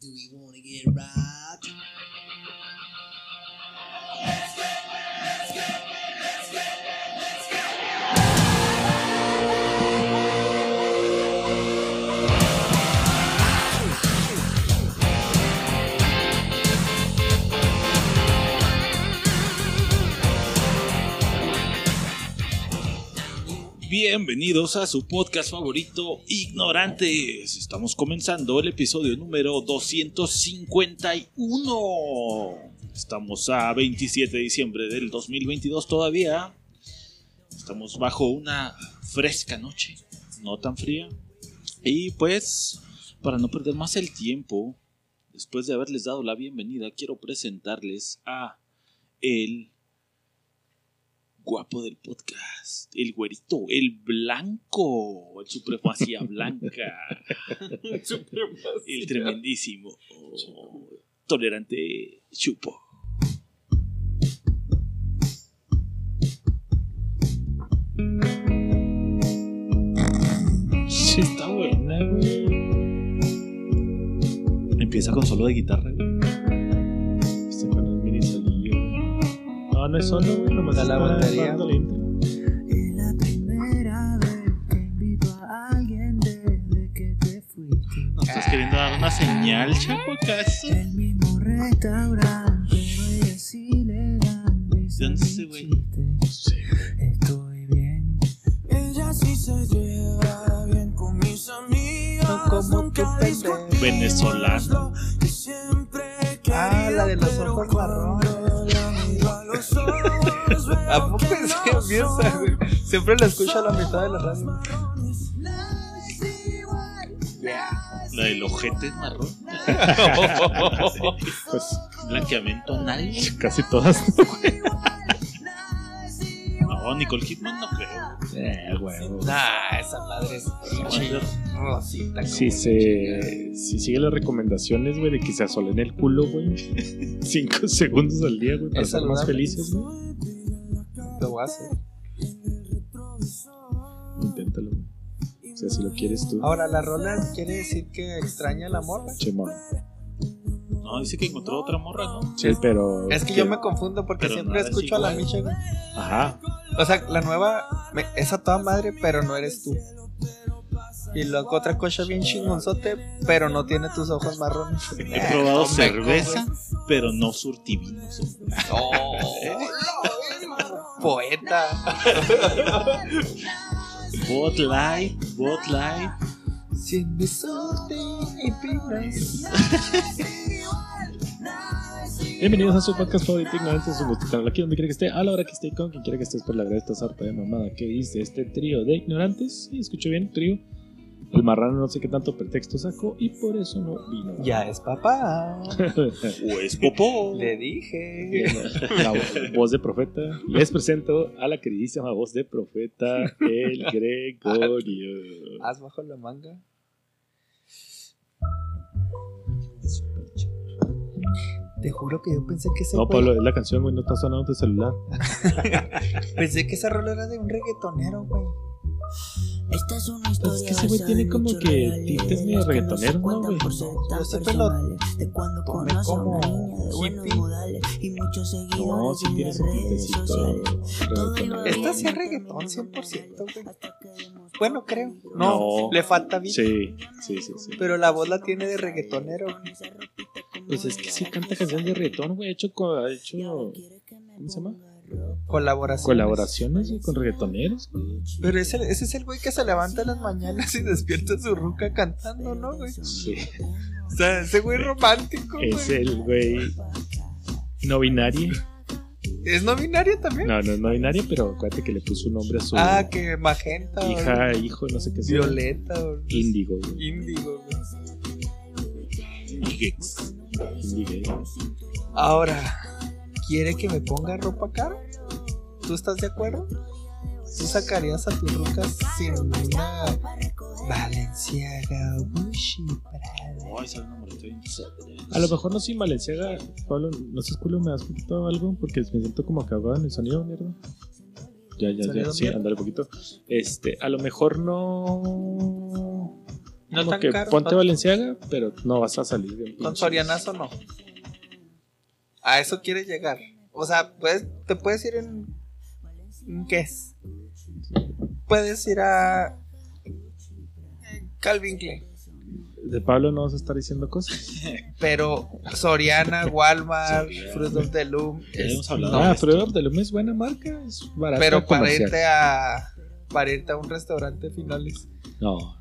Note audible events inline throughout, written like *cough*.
Do we wanna get rocked? Bienvenidos a su podcast favorito, Ignorantes. Estamos comenzando el episodio número 251. Estamos a 27 de diciembre del 2022 todavía. Estamos bajo una fresca noche, no tan fría. Y pues, para no perder más el tiempo, después de haberles dado la bienvenida, quiero presentarles a el guapo del podcast, el güerito, el blanco, el supremacía blanca, el tremendísimo, tolerante chupo. Sí, está buena, güey. Empieza con solo de guitarra, güey. No, no es solo, güey. Nomás Da la está batería, la intro. Es la primera vez que invito a alguien desde que te fuiste. ¿Nos estás queriendo dar una señal, chapo, acaso? El mismo restaurante, pero ella sí le dan. Estoy bien. Ella sí se lleva bien con mis amigas. No como Venezolano. es lo que siempre he Ah, la de los ojos marrones. A los ojos, veo ¿A poco que empieza, güey? Siempre la escucho a la mitad de la radio. La del ojete marrón. *laughs* Pues Blanqueamiento anal. casi todas. *laughs* No, Nicole Kidman no creo. eh, güey. Nah, esa madre es pinche rosita. Si se. Si sigue las recomendaciones, güey, de que se asolen el culo, güey. *laughs* Cinco segundos al día, güey, para ser más felices, güey. Lo voy a hacer. Inténtalo, güey. O sea, si lo quieres tú. Ahora, la rola quiere decir que extraña la morra. Chemón. No, dice que encontró otra morra, ¿no? Sí, pero. Es que yo me confundo porque Pero siempre escucho a la. Micha, güey. Ajá. O sea, la nueva me- es a toda madre, pero no eres tú. Y luego otra cosa bien chingonzote, pero no tiene tus ojos marrones. He probado no cerveza, pero no surtivinos. Oh, poeta. Bot Light, Bot Light. Sin y pinas. Bienvenidos a su podcast favorito Ignorantes. Es un gusto tenerlo aquí donde quiera que esté, a la hora que esté, con quien quiera que estés, por la verdad, esta sarta de mamada que dice este trío de ignorantes. Sí, escucho bien, trío. El marrano no sé qué tanto pretexto sacó y por eso no vino. Ya es papá. *laughs* O es popó. Le dije. Bien, La voz de profeta. Les presento a la queridísima voz de profeta, el *laughs* Gregorio. Haz bajo la manga. Te juro que yo pensé que ese No, güey- Pablo, es la canción, güey, no está sonando tu celular. *laughs* Pensé que esa rola era de un reggaetonero, güey. Esta es una Pues historia es que ese güey tiene en como que tintes medio que no se reggaetoneros, ¿no, cuentan güey? Yo siempre lo de cuando conoce como y muchos No, seguidores en tiene su tintecito reggaetonero. Esta bien, sí es reggaetón, terminó 100%, mal, güey. Bueno, creo. No, No. le falta beat. Sí, sí, sí, sí. Pero la voz la tiene de reggaetonero. Pues es que sí canta canciones de reggaetón, güey. Ha hecho, ha hecho ¿cómo se llama? Colaboraciones güey, con reggaetoneros. güey. Pero ese, ese es el güey que se levanta en las mañanas y despierta a su ruca cantando, ¿no, güey? Sí. O sea, ese güey romántico, güey. Es el güey no binario. ¿Es no binario también? No, no es no binario, pero acuérdate que le puso un nombre a su Ah, que magenta. o hija, hijo, no sé qué sea. Violeta o Índigo, güey. índigo, güey. Ahora, ¿quiere que me ponga ropa cara? ¿Tú estás de acuerdo? ¿Tú sacarías a tus rucas sin una Valenciaga, Gucci, Prada? Ay, sabe. A lo mejor no soy Valenciaga, Pablo, no sé, culo, me das un poquito algo porque me siento como acabado en el sonido, mierda. Ya, ya, ya, ¿Sonido sí, mierda? ándale poquito. Este, a lo mejor no. No como tan que caro, ponte no- Valenciaga, pero no vas a salir bien. Con. Sorianazo no. A eso quieres llegar. O sea, puedes, te puedes ir en. ¿En qué es? Puedes ir a. Calvin Klein. De Pablo no vas a estar diciendo cosas. *laughs* Pero Soriana, Walmart. Fruit of the Loom. Ya es- hemos hablado Ah, pero of the Loom es buena marca, es barata. pero para comercial. irte a. Para irte a un restaurante finales. No,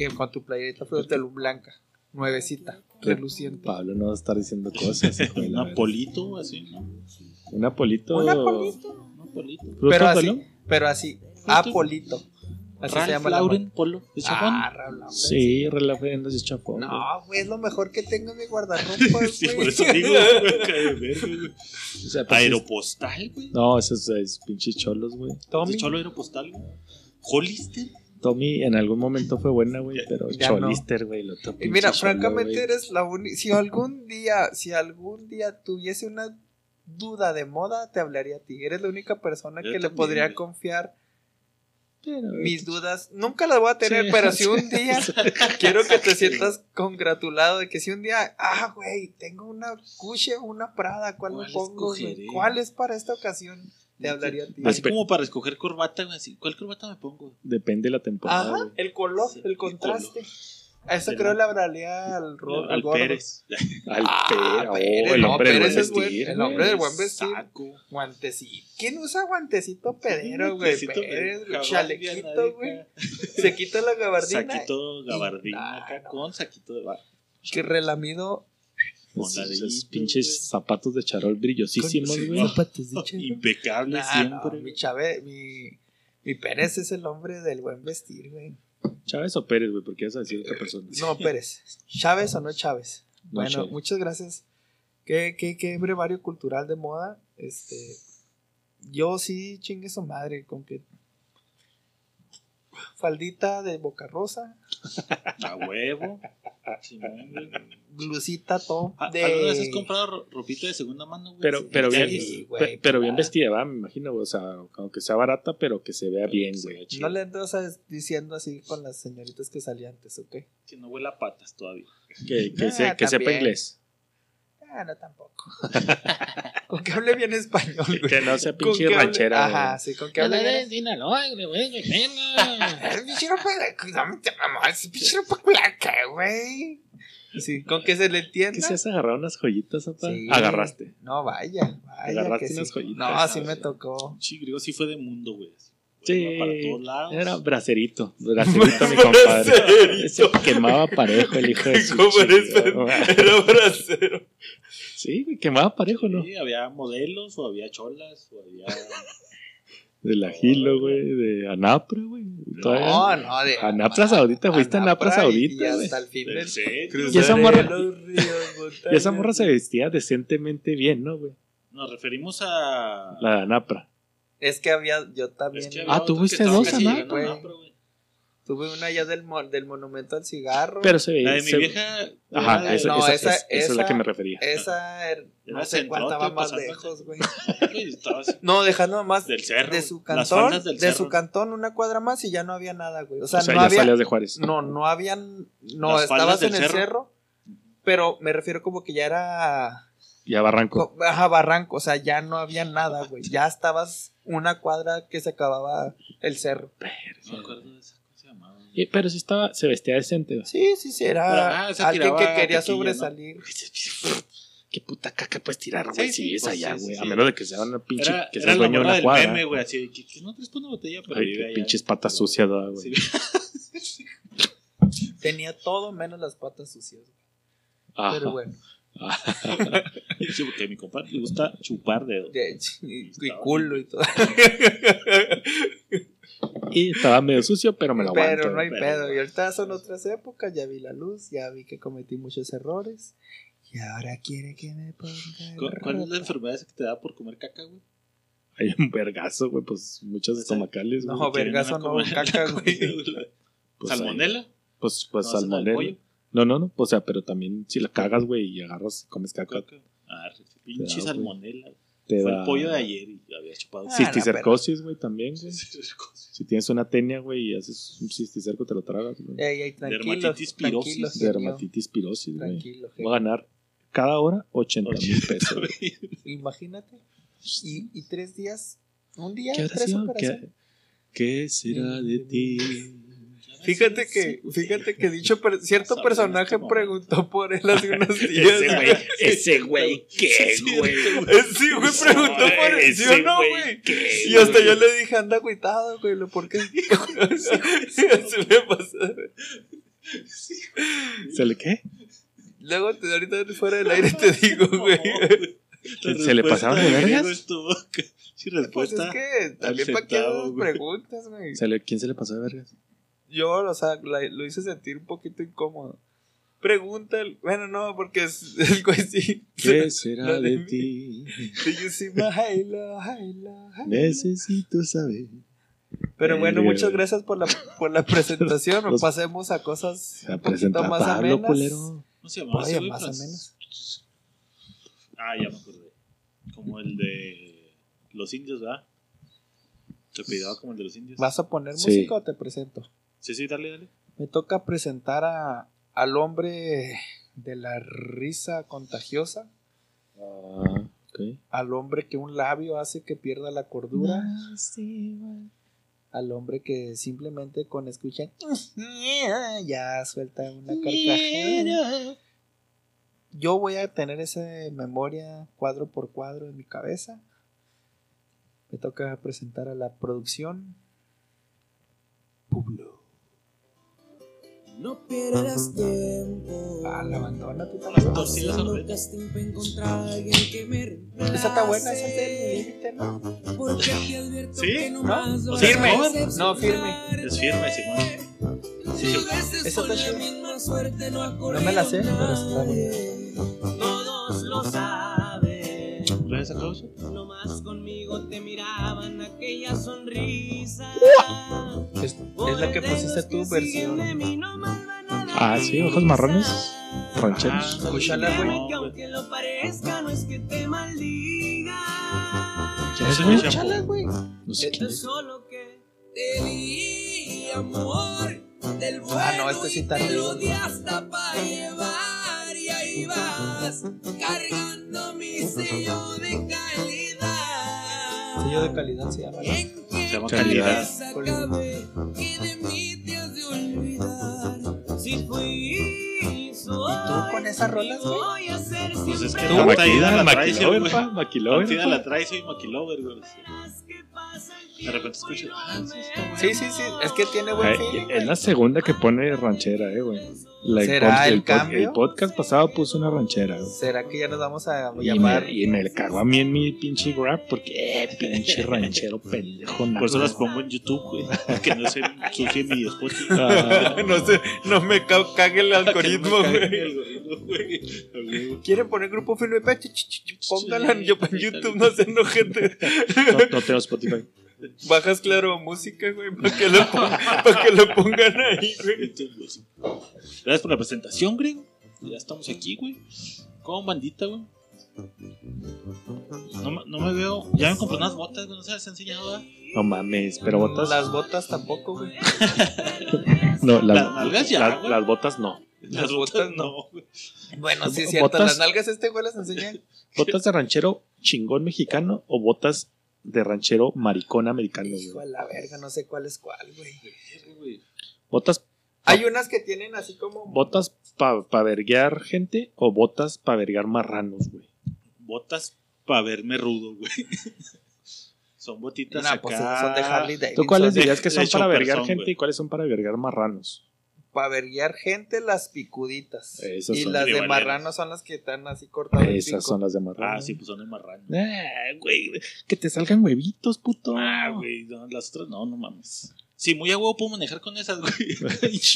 Que con tu playerita Loom blanca. Nuevecita. Reluciente. Pablo no va a estar diciendo cosas. *laughs* la Un. Apolito, así, ¿no? Un Apolito. Un Apolito. Un Apolito. Fruit Pero así. Pero así. Apolito. Así se Ralph llama la Lauren marca. Polo de Chapón. Ah, Ralph Lauren. Sí, relaciones de chafón. No, güey, es lo mejor que tengo en mi guardarropa, *laughs* sí, por güey. eso digo, güey, cae de verga, güey. *laughs* O sea, pues, Aeropostal, güey. No, esos es pinches cholos, güey. Tommy. ¿De Cholo Aeropostal, güey? Hollister. Tommy en algún momento fue buena, güey, pero no. Cholister, güey, otro Y mira, cholo, francamente eres la única. Si algún día, si algún día tuviese una duda de moda, te hablaría a ti. Eres la única persona Yo que le podría confiar Pero, mis dudas. Nunca las voy a tener, Sí. pero si un *laughs* día quiero que te sientas congratulado de que si un día, ah, güey, tengo una o una Prada, ¿cuál me ¿Cuál pongo? güey? escogeré? ¿Cuál es para esta ocasión? Te hablaría a ti. Así como para escoger corbata, güey. Así, ¿Cuál corbata me pongo? Depende de la temporada. Ajá, güey. el color, Sí, el el contraste. A eso creo no. le hablaría al, al Al gordo. Pérez. *laughs* Al Ah, Pérez, oh, Pérez, el no, hombre del Pérez buen es buen- vestir. el hombre del buen vestir. Saco. Guantecito. ¿Quién usa guantecito pedero, güey? Guantecito Pérez, pedero, güey, chalequito, güey. Se quita la gabardina. Saquito gabardina Ah, acá no. con saquito de bar. Que relamido. Esos- Moladito, esos pinches zapatos de charol brillosísimos, Sí, güey. Zapatos de *laughs* chero. Impecable Nah, siempre. no, mi Chávez, mi, mi Pérez es el hombre del buen vestir, güey. Chávez o Pérez, güey, porque vas a decir otra persona. No, Pérez. ¿Chávez o no Chávez? No, Bueno, Chávez. muchas gracias. Qué, qué, qué brevario cultural de moda. Este. Yo sí chingue su madre con que. Faldita de boca rosa, *laughs* A huevo. Blusita top ¿A- de. ¿Alguna vez has comprado ro- ropita de segunda mano, güey? Pero, pero bien, Sí, güey, pe- pero bien vestida, ¿va? Me imagino. O sea, aunque sea barata, pero que se vea bien, güey. No le andas diciendo así con las señoritas que salían antes, ¿ok? Que no huela a patas todavía. Que, que, Ah, *laughs* se- que sepa inglés. Ah, no, tampoco. *laughs* con que hable bien español, güey. Que no sea pinche que hable- ranchera. Ajá, sí, con que hable bien. Sinaloa, güey. El *laughs* pinche ropa de- no te mamá, ese pinche ropa blanca, güey. Sí, con que se le entienda. ¿Qué se has agarrado unas joyitas, papá? Sí. Agarraste. No, vaya, vaya. Agarraste que unas sí. joyitas, No, así me tocó. Sí, griego sí fue de mundo, güey. Sí, Iba Para todos lados. era bracerito, bracerito *laughs* mi compadre. Ese quemaba parejo el hijo de su. Era bracero. Sí, güey, quemaba parejo, ¿no? Sí, había modelos, o había cholas, o había. De la Gilo, güey, de Anapra, güey. No, no, de. Anapra Saudita, fuiste a Anapra Saudita, Y hasta el fin del. Y esa morra- Cruzaré los ríos, *laughs* Y esa morra se vestía decentemente bien, ¿no, güey? Nos referimos a. La de Anapra. Es que había, yo también. Es que Ah, había ¿tú otro fuiste que estaba dos, casi Ana? llegando a Güey. Anapra, güey. Tuve una allá del, mon- del monumento al cigarro. Pero se La veía. de mi se- vieja. Ajá, de- esa, No, esa- esa- es- esa es la que me refería. Esa er- no sé cuál estaba más lejos, güey. *laughs* No, dejando más Del cerro. de su cantón, del de cerro. su cantón una cuadra más y ya no había nada, güey. O O sea, no ya había salías de Juárez. no no habían no Las estabas en el cerro. cerro. pero me refiero como que ya era Ya Barranco. co- ajá, barranco, o sea, ya no había nada, güey. Ya estabas una cuadra que se acababa el cerro. No me acuerdo de esa. ¿Cómo se? Y- pero sí estaba, se vestía decente, güey. Sí, sí, sí, era Ah, se alguien que quería sobresalir. *laughs* Qué puta caca puedes tirar, güey, Sí, si sí, vives pues, allá, güey. sí, A menos de que sea una pinche, Era, que la dueño de una cuadra. meme, güey. Así que, que no traes una botella, pero Ay, qué allá. pinches patas sucias, ¿verdad, güey. Sí. *laughs* Tenía todo menos las patas sucias. güey. Pero bueno, *laughs* Sí, porque a mi compadre le gusta chupar dedos. de- y, y culo y todo. *laughs* Y estaba medio sucio, pero me lo aguanto. Pero no hay pero- pedo. Y ahorita son otras épocas, ya vi la luz, ya vi que cometí muchos errores. Y ahora quiere que me ponga. ¿Cu- ¿Cuál es la enfermedad que te da por comer caca, güey? Hay un vergazo, güey, pues muchos Esa- estomacales, güey. No, vergazo no, caca, *laughs* güey. Pues, ¿Salmonela? Pues, pues No, salmonela. No, no, no. O sea, pero también si la cagas, güey, y agarras, comes caca. Caca. Ah, pinche salmonela. te Fue da el pollo de ayer y había chupado. Ah, cisticercosis, güey, también, güey. Si tienes una tenia, güey, y haces un cisticerco, te lo tragas, güey. Dermatitis pirosis. Dermatitis pirosis, güey. Tranquilo, Voy a ganar cada hora 80 mil pesos. *laughs* güey. genio. Imagínate. Y, y tres días. Un día, ¿Qué tres. ¿Qué, qué será de ti? Fíjate que, fíjate que dicho per- cierto personaje preguntó por él hace unos *laughs* días. Ese *laughs* güey, ese güey, ¿qué, güey? Sí, güey, preguntó por él, ¿sí o no, güey, Y hasta yo le dije, anda agüitado, güey, lo- ¿por qué? *laughs* Sí, así me pasó. ¿Se le qué? Luego, te- ahorita fuera del aire te digo, güey. ¿Se le respuesta pasaron de vergas? Estuvo- Sí, Pues respuesta. es que también para qué preguntas, güey. ¿Se le- ¿Quién se le pasó de vergas? Yo, o sea, la- lo hice sentir un poquito incómodo. Pregunta, el- bueno, no, porque es, *laughs* el güey sí. ¿Qué será de mí. ti? Do you see my halo, halo, halo? Necesito saber. Pero bueno, Verga, muchas gracias por la, por la presentación. *laughs* Los- Pasemos a cosas un poquito más Pablo, amenas. culero. ¿Cómo se llamaba Oye, más menos. Ah, ya me acordé. Como el de los indios, ¿verdad? Pidaba como el de los indios. ¿Vas a poner Sí. música o te presento? Sí, sí, dale, dale. Me toca presentar a, al hombre de la risa contagiosa, Ah, ok. al hombre que un labio hace que pierda la cordura, al hombre que simplemente con escuchar ya suelta una carcajada. Yo voy a tener esa memoria cuadro por cuadro en mi cabeza. Me toca presentar a la producción. Publo. No pierdas tiempo. Ah, la abandona tú también. Torcidas Haciendo al casting pa' encontrar a alguien que me reemplace. Esa está buena, esa es del límite, ¿no? Porque te advierto ¿Sí? que no más ¿No? Firme. No, firme. Es firme, Simón. Si a veces Esa con está la chida. misma suerte no No me la sé, pero está. Todos lo saben. ¿Traes aplauso? Nomás conmigo te aquella sonrisa. Es, es la que pusiste tu versión. Ah, sí, ojos marrones. Rancheros. Ah, Escúchala, güey. no, Que aunque lo parezca, no es que te maldiga. ¿Quién es, Ese güey? No sé quién Es es. solo que te di amor del bueno Ah, no, este sí está te arriba, lo di güey. hasta para llevar y ahí vas cargando mi sello de calidad. Sello de calidad se llama. ¿no? Se llama Calidad. calidad. acabe que de mí te has de olvidar. Si fui, soy. ¿Y tú con esas rolas, güey? Pues es que siempre la la traes, soy maquilover, güey. De repente escucho. Ah, sí, está. Sí, sí, sí. Es que tiene buen Ay, feeling. es la segunda que pone ranchera, eh, güey. La- ¿Será el cambio? el podcast pasado puso una ranchera, güey. ¿Será que ya nos vamos a Y llamar? me, y me le cagó a mí en mi pinche grab porque, eh, pinche ranchero *laughs* pendejo. Por eso las pongo en YouTube, güey. Que no se ensucie mi Spotify. *laughs* Ah, *laughs* no sé, no me ca- cague el algoritmo, güey. el algoritmo, güey. A huevo. ¿Quieren poner grupo firme? Pe- ch- ch- ch- Pónganla en YouTube, no se enojete. no, no tengo Spotify. Bajas claro música, güey, para que, lo pon- pa' que lo pongan ahí, güey. Gracias por la presentación, Grego. Ya estamos aquí, güey. Como bandita, güey. No, me- no me veo. Ya me compré unas botas, güey. No se las he enseñado, ¿verdad? No mames, pero botas. Las botas tampoco, güey. *laughs* no, las, Las nalgas ya, güey. las botas no. Las botas botas no. güey. Bueno, sí es Botas- cierto. Las nalgas este güey las enseña. ¿Botas de ranchero chingón mexicano o botas de ranchero maricón americano, Hijo de la verga, no sé cuál es cuál, güey. ¿Botas, Hay unas que tienen así como. botas para pa verguear gente o botas para verguear marranos, güey? Botas para verme rudo, güey. *laughs* Son botitas acá. pues son de Harley ¿Tú cuáles dirías que de son para chopperzón, gente y cuáles son para verguiar marranos? Para verguiar gente, las picuditas. Esas y son las de marrano son las que están así cortadas. el Esas pico. son las de marrano. Ah, sí, pues son de marrano. Ah, güey, que te salgan huevitos, puto. Ah, güey, no, las otras no, no mames. Sí, muy a huevo puedo manejar con esas, *laughs* güey.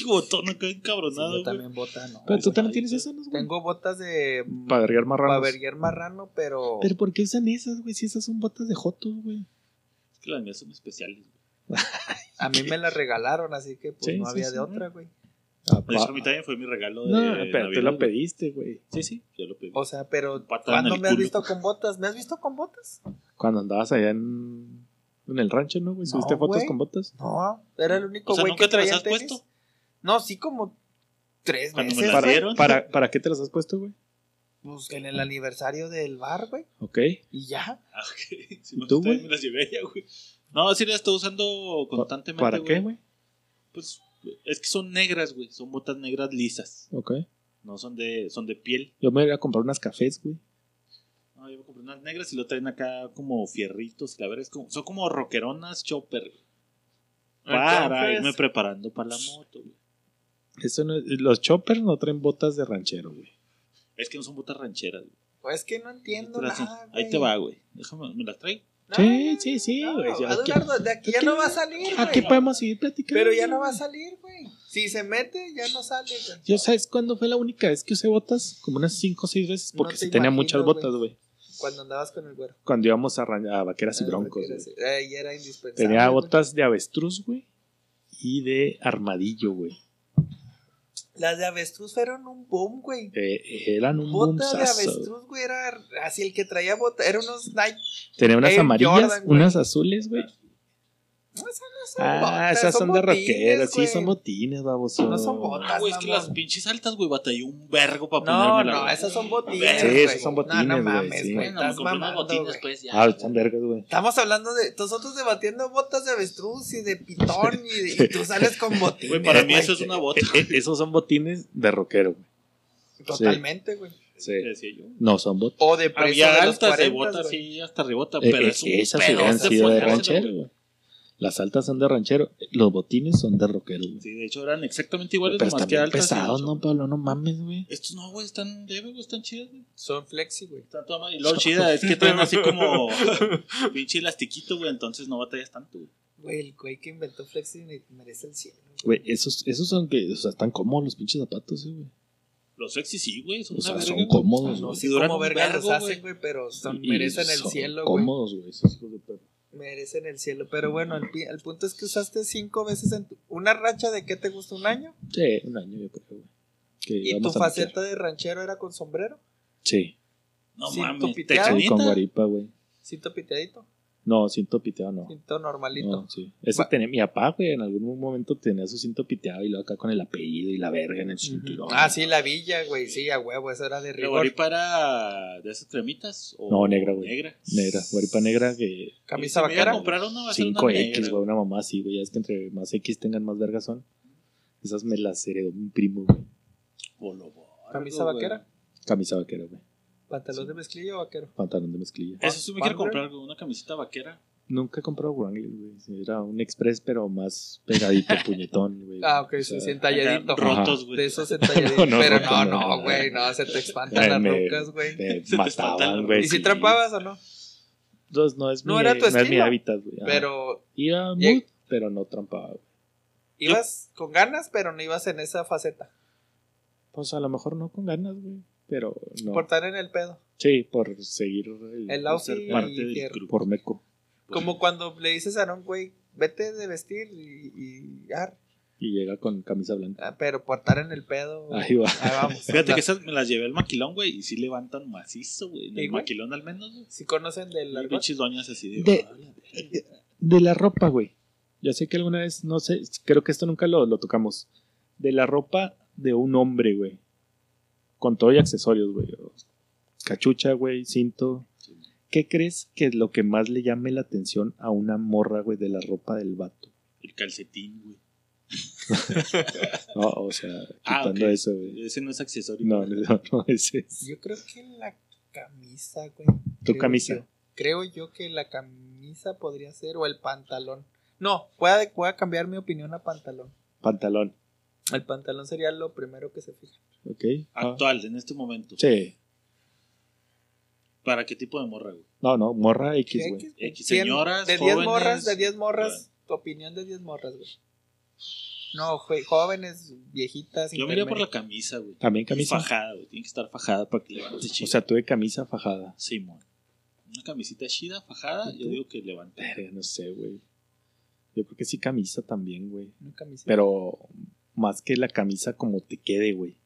Botón acá Sí, encabronado, yo güey. también bota, no. Pero tú también tienes esas, güey. Tengo botas de. Para verguiar Para marranos. verguiar marrano, pero. Pero ¿por qué usan esas, güey? Si esas son botas de jotos, güey. Es que las mías son especiales, güey. *laughs* A mí me las regalaron, así que pues Sí, no sí, había sí. de otra, güey. Ah, pa- a mí también fue mi regalo de No, pero tú Navidad, lo güey. pediste, güey. Sí, sí, yo lo pedí. O sea, pero Patada en ¿cuándo el me has culo. visto con botas? ¿Me has visto con botas? Cuando andabas allá en, en el rancho, ¿no, güey? ¿Subiste No, fotos güey. con botas? No, era el único O sea, güey ¿nunca que te las traía has tenis. puesto? No, sí como tres Cuando me veces. las güey. dieron. ¿Para, ¿Para qué te las has puesto, güey? Pues en el aniversario del bar, güey. Ok. Y ya. Ah, ok. Si no, ¿Tú, güey? me las llevé ya, güey. No, sí las estoy usando constantemente, ¿Para qué, güey? Pues es que son negras, güey. Son botas negras lisas. Ok. No son de, son de piel. Yo me iba a comprar unas cafés, güey. No, yo me compré unas negras y lo traen acá como fierritos. La verdad es como, son como rockeronas chopper. güey. Para Entonces- irme preparando para la moto, güey. Eso no es- los choppers no traen botas de ranchero, güey. Es que no son botas rancheras, güey. Pues que no entiendo nada, güey. Ahí te va, güey. Déjame, ¿me las traigo? No, Sí, sí, sí, no, güey. Eduardo, de aquí ya aquí- no va a salir, Aquí güey. podemos seguir platicando. Pero ya no va a salir, güey. Si se mete, ya no sale, güey. Yo, ¿sabes cuándo fue la única vez que usé botas? Como unas 5 o 6 veces, No porque te se tenía muchas botas, güey. Cuando andabas con el güero. Cuando íbamos a, a vaqueras y Ah, broncos, eh, y era indispensable. Tenía botas de avestruz, güey. Y de armadillo, güey. Las de avestruz fueron un boom, güey. Eh, eran un Botas de boomsazo. avestruz, güey, era así el que traía botas. Eran unos Nike. Tenía unas amarillas, Jordan, unas azules, güey. No, esas no son Ah, botas, esas son, de rockeras. Sí, son botines, baboso. No son botas. Ah, güey, es que las pinches altas, güey, batallé un vergo para No, ponérmela. no, güey. esas son botines. Sí, güey. esos son botines, No, no güey, mames, sí. güey. Bueno, me Estás compré unos mamando, botines, pues ya. Ah, están vergas, güey. Estamos hablando de nosotros debatiendo botas de avestruz y de pitón y, de- y tú *laughs* sales con botines. Güey, para mí eso es una bota. Eh, eh, esos son botines de rockero, güey. Totalmente, güey. Sí. ¿Qué decía yo? No son botas. O de precio Había altas de 40, botas, sí, hasta rebota, Eh, pero eh, es un esas pedo hubieran de sido de ranchero, güey. Las altas son de ranchero. Los botines son de rockero, güey. Sí, de hecho eran exactamente iguales, Pero están que altas. pesados. ¿no, Pablo? No mames, güey. Estos no, güey, están leve, güey, están chidas, güey. Son flexi, güey. Están toda. Y lo chida es que traen así como *laughs* pinche elastiquito, güey, entonces no batallas tanto, güey. Güey, el güey que inventó flexi merece el cielo. Güey, esos, esos son que, o sea, están cómodos los pinches zapatos, eh, güey. Los sexy sí, güey, son O sea, una son verga, güey. cómodos, No güey. sé Y duran verga los hacen, güey. pero son, merecen el cielo, güey. Cómodos, güey, esos hijos de perro. Merecen el cielo. Pero bueno, el, pi- el punto es que usaste cinco veces en tu- una racha de qué te gusta un año. Sí, un año yo creo, güey. Que Y tu faceta de ranchero era con sombrero. Sí, No mames, ¿tecanita? con guaripa, güey. cinto piteadito, No, cinto piteado no. cinto normalito. No, sí. Ese Va- tenía mi papá, güey. En algún momento tenía su cinto piteado y luego acá con el apellido y la verga en el cinturón. Ah, sí, la villa, güey, sí, a huevo, eso era de ¿La rigor. guaripa era de esas cremitas? O No, negra, güey. Negra. Negra, guaripa negra que Camisa vaquera. comprar una, va a ser una 5X, negra, güey. Una mamá así, güey. Ya es que entre más X tengan más vergas son. Esas me las heredó mi primo, güey. Camisa vaquera, Camisa vaquera, güey. Pantalón de mezclilla o vaquero. Pantalón de mezclilla. Eso sí me quiero comprar, güey, una camisita vaquera. Nunca he comprado Wrangler, güey. Era un express, pero más pegadito, *laughs* puñetón, güey. Ah, ok, O sí, sea, sí, entalladito. Rotos, güey. De esos entalladitos. *laughs* No, no, pero no, no, güey, no, se te espantan las rucas, güey. *laughs* Te mataban, espantan, güey. ¿Y si trampabas o no? Entonces, no es No mi, era tu no es mi estilo, hábitat, güey. Pero Iba muy, pero no trampaba, güey. ibas con ganas, pero no ibas en esa faceta. Pues a lo mejor no con ganas, güey. Pero no. Por estar en el pedo. Sí, por seguir el, El Por ser parte del grupo. por meco. Como cuando le dices a un güey, vete de vestir y, y ar, Y llega con camisa blanca. ah, pero por estar en el pedo. Ahí va. ahí vamos. *laughs* Fíjate La- que esas me las llevé al maquilón, güey, y sí levantan macizo, güey. En ¿Sí, el güey? maquilón al menos, güey. Si conocen del Y argot. pinches doñas así de... De- "Ay, De la ropa, güey. Ya sé que alguna vez, no sé, creo que esto nunca lo, lo tocamos. De la ropa de un hombre, güey. Con todo y accesorios, güey. Cachucha, güey, cinto. ¿Qué crees que es lo que más le llame la atención a una morra, güey, de la ropa del vato? El calcetín, güey. *laughs* No, o sea, Ah, quitando eso, güey. Ese no es accesorio. No, no, no, ese es. Yo creo que la camisa, güey. ¿Tu Creo camisa? yo. creo yo que la camisa podría ser o el pantalón. No, voy a, voy a cambiar mi opinión a pantalón. Pantalón. El pantalón sería lo primero que se fija. ¿Ok? Ah, Actual, en este momento. sí. ¿Para qué tipo de morra, güey? No, no, morra X, ¿Qué- güey. X, señoras, De 10 jóvenes. morras, de 10 morras, tu opinión de 10 morras, güey. No, güey, jóvenes, viejitas, Yo me iría por la camisa, güey. También Y camisa. Fajada, güey. Tiene que estar fajada para que levante chido. O sea, tuve camisa fajada. Simón. Una camisita chida, fajada, ¿Y yo digo que levante. No sé, güey. Yo creo que sí camisa también, güey. Una camiseta. Pero más que la camisa como te quede, güey.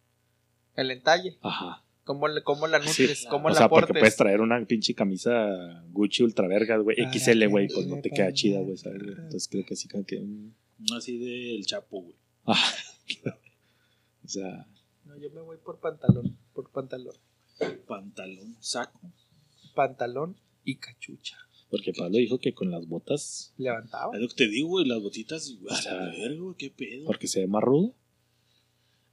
El entalle. Ajá. ¿Cómo, cómo la Sí, nutres? ¿Cómo o la sea, porque portes? puedes traer una pinche camisa Gucci ultra verga, güey, Para XL, güey, pues no te queda chida, güey, más. ¿sabes? güey? Entonces creo que sí, como que... mm, Así del Chapo, güey. ah, *laughs* o sea, No, yo me voy por pantalón. Por pantalón. Pantalón, saco. Pantalón y cachucha. Porque Pablo dijo que con las botas, Levantaba. Es lo que te digo, güey, las botitas, O a la verga, güey, qué pedo. porque se ve más rudo.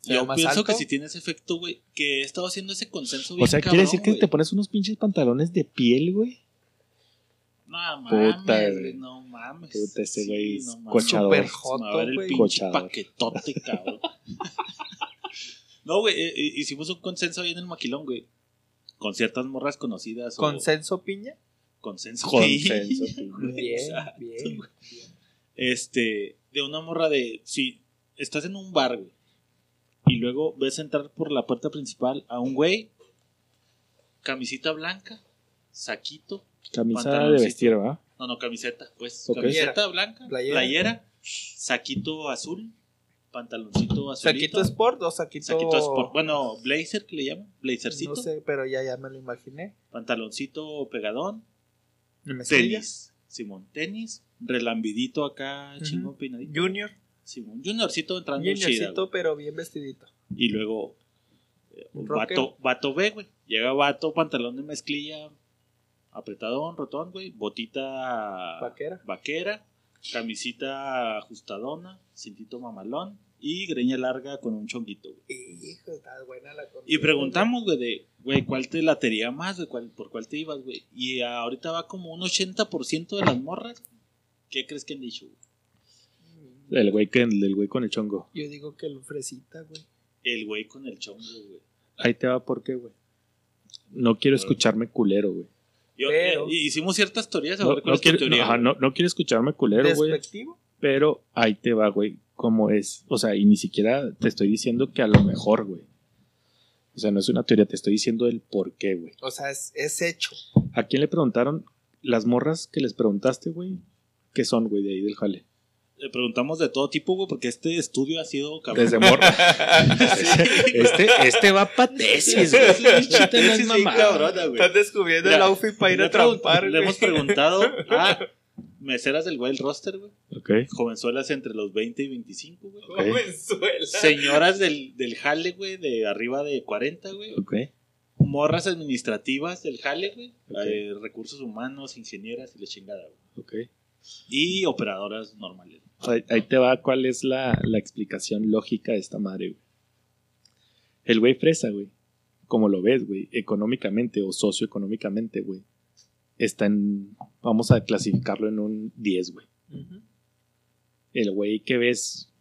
¿Se ve Yo pienso alto? que si tiene ese efecto, güey, que he estado haciendo ese consenso O bien sea, quiere cabrón, decir que te pones unos pinches pantalones de piel, güey. No Puta, mames, güey. güey, no mames. Puta, ese güey es no cochador. Me va a ver el pinche Cochador. paquetote, cabrón. *laughs* no, güey, eh, eh, hicimos un consenso ahí en el maquilón, güey. Con ciertas morras conocidas. o- ¿Consenso piña? Consenso. Consenso, Sí. *laughs* Bien, Exacto, bien. Este, de una morra de. Si estás en un bar, güey. Y luego ves entrar por la puerta principal a un güey. Camisita blanca. Saquito. Camisa de vestir, ¿va? No, no, camiseta, pues. Ok. Camiseta blanca. Playera. Playera. Saquito azul. Pantaloncito azul. ¿Saquito Sport o saquito...? Saquito sport. Bueno, blazer que le llaman. Blazercito. No sé, pero ya, ya me lo imaginé. Pantaloncito pegadón. Tenis. Simón, tenis. Relambidito acá, Ujú. chingón peinadito. Junior. Simón. Juniorcito entrando Juniorcito, pero bien vestidito. Y luego. eh, vato, vato B, güey. Llega vato, pantalón de mezclilla. Apretadón, rotón, güey. Botita. Vaquera. Vaquera. Camisita ajustadona. Cintito mamalón. Y greña larga con un chonguito, güey. Hijo, está buena la comida. Y preguntamos, güey, de, güey, ¿cuál te latería más, güey? ¿Cuál- ¿Por cuál te ibas, güey? Y ahorita va como un 80% de las morras. ¿Qué crees que han dicho, güey? El güey, que, el güey con el chongo. Yo digo que el fresita, güey. El güey con el chongo, güey. Ahí te va, ¿por qué, güey? No quiero escucharme culero, güey. Yo- Pero- eh, hicimos ciertas teorías, a No, ver teoría, no, no- no quiero escucharme culero, güey. Pero ahí te va, güey. Como es. O sea, y ni siquiera te estoy diciendo que a lo mejor, güey. O sea, no es una teoría, te estoy diciendo el por qué, güey. O sea, es, es hecho. ¿A quién le preguntaron las morras que les preguntaste, güey? ¿Qué son, güey, de ahí del jale? Le preguntamos de todo tipo, güey, porque este estudio ha sido cabrón. Desde morra. *laughs* este, este va para tesis, güey. Chita no es Sí, sí, mamá. cabrona, güey. Están descubriendo Mira, el outfit para ir a trampar, Le hemos preguntado a meseras del Wild Roster, güey. Ok, Jovenzuelas entre los 20 y 25, güey. ok, Jovenzuela. Señoras del, del jale, güey, de arriba de 40, güey. ok. Morras administrativas del jale, güey. Ok. Eh, recursos humanos, ingenieras y la chingada, güey. ok. Y operadoras normales. Ahí, ahí te va cuál es la, la explicación lógica de esta madre, güey. El güey fresa, güey. Como lo ves, güey, económicamente o socioeconómicamente, güey. Está en. Vamos a clasificarlo en un 10, güey. Ujú. El güey que ves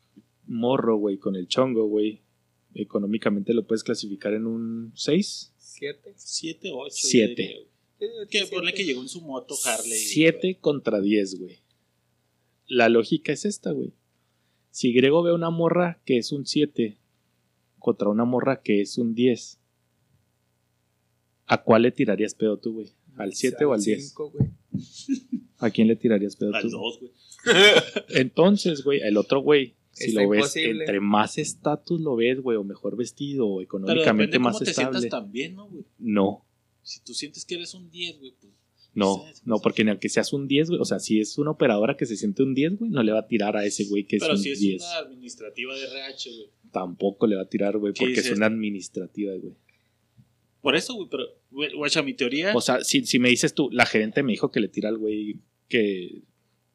morro, güey, con el chongo, güey. Económicamente lo puedes clasificar en un 6. Siete. 7, 8. Siete. Que ponle que llegó en su moto Harley. 7 contra 10, güey. La lógica es esta, güey. Si Grego ve una morra que es un 7 contra una morra que es un 10, ¿a cuál le tirarías pedo tú, güey? ¿Al 7 o al 10? cinco, güey. ¿A quién le tirarías pedo Al tú? 2, güey. *laughs* Entonces, güey, el otro güey, si Está lo ves, imposible. entre más estatus lo ves, güey, o mejor vestido, o Pero económicamente más cómo te estable. sientas también, ¿no, güey? No, Si tú sientes que eres un 10, güey, pues. no, sé, no, porque ni aunque seas un 10, güey, o sea, si es una operadora que se siente un 10, güey, no le va a tirar a ese güey que es Pero un si es 10. una administrativa de RH, güey. Tampoco le va a tirar, güey, ¿Qué porque es una administrativa, güey. Por eso, güey, pero, güey, guacha, mi teoría. O sea, si, si me dices tú, la gerente me dijo que le tira al güey que.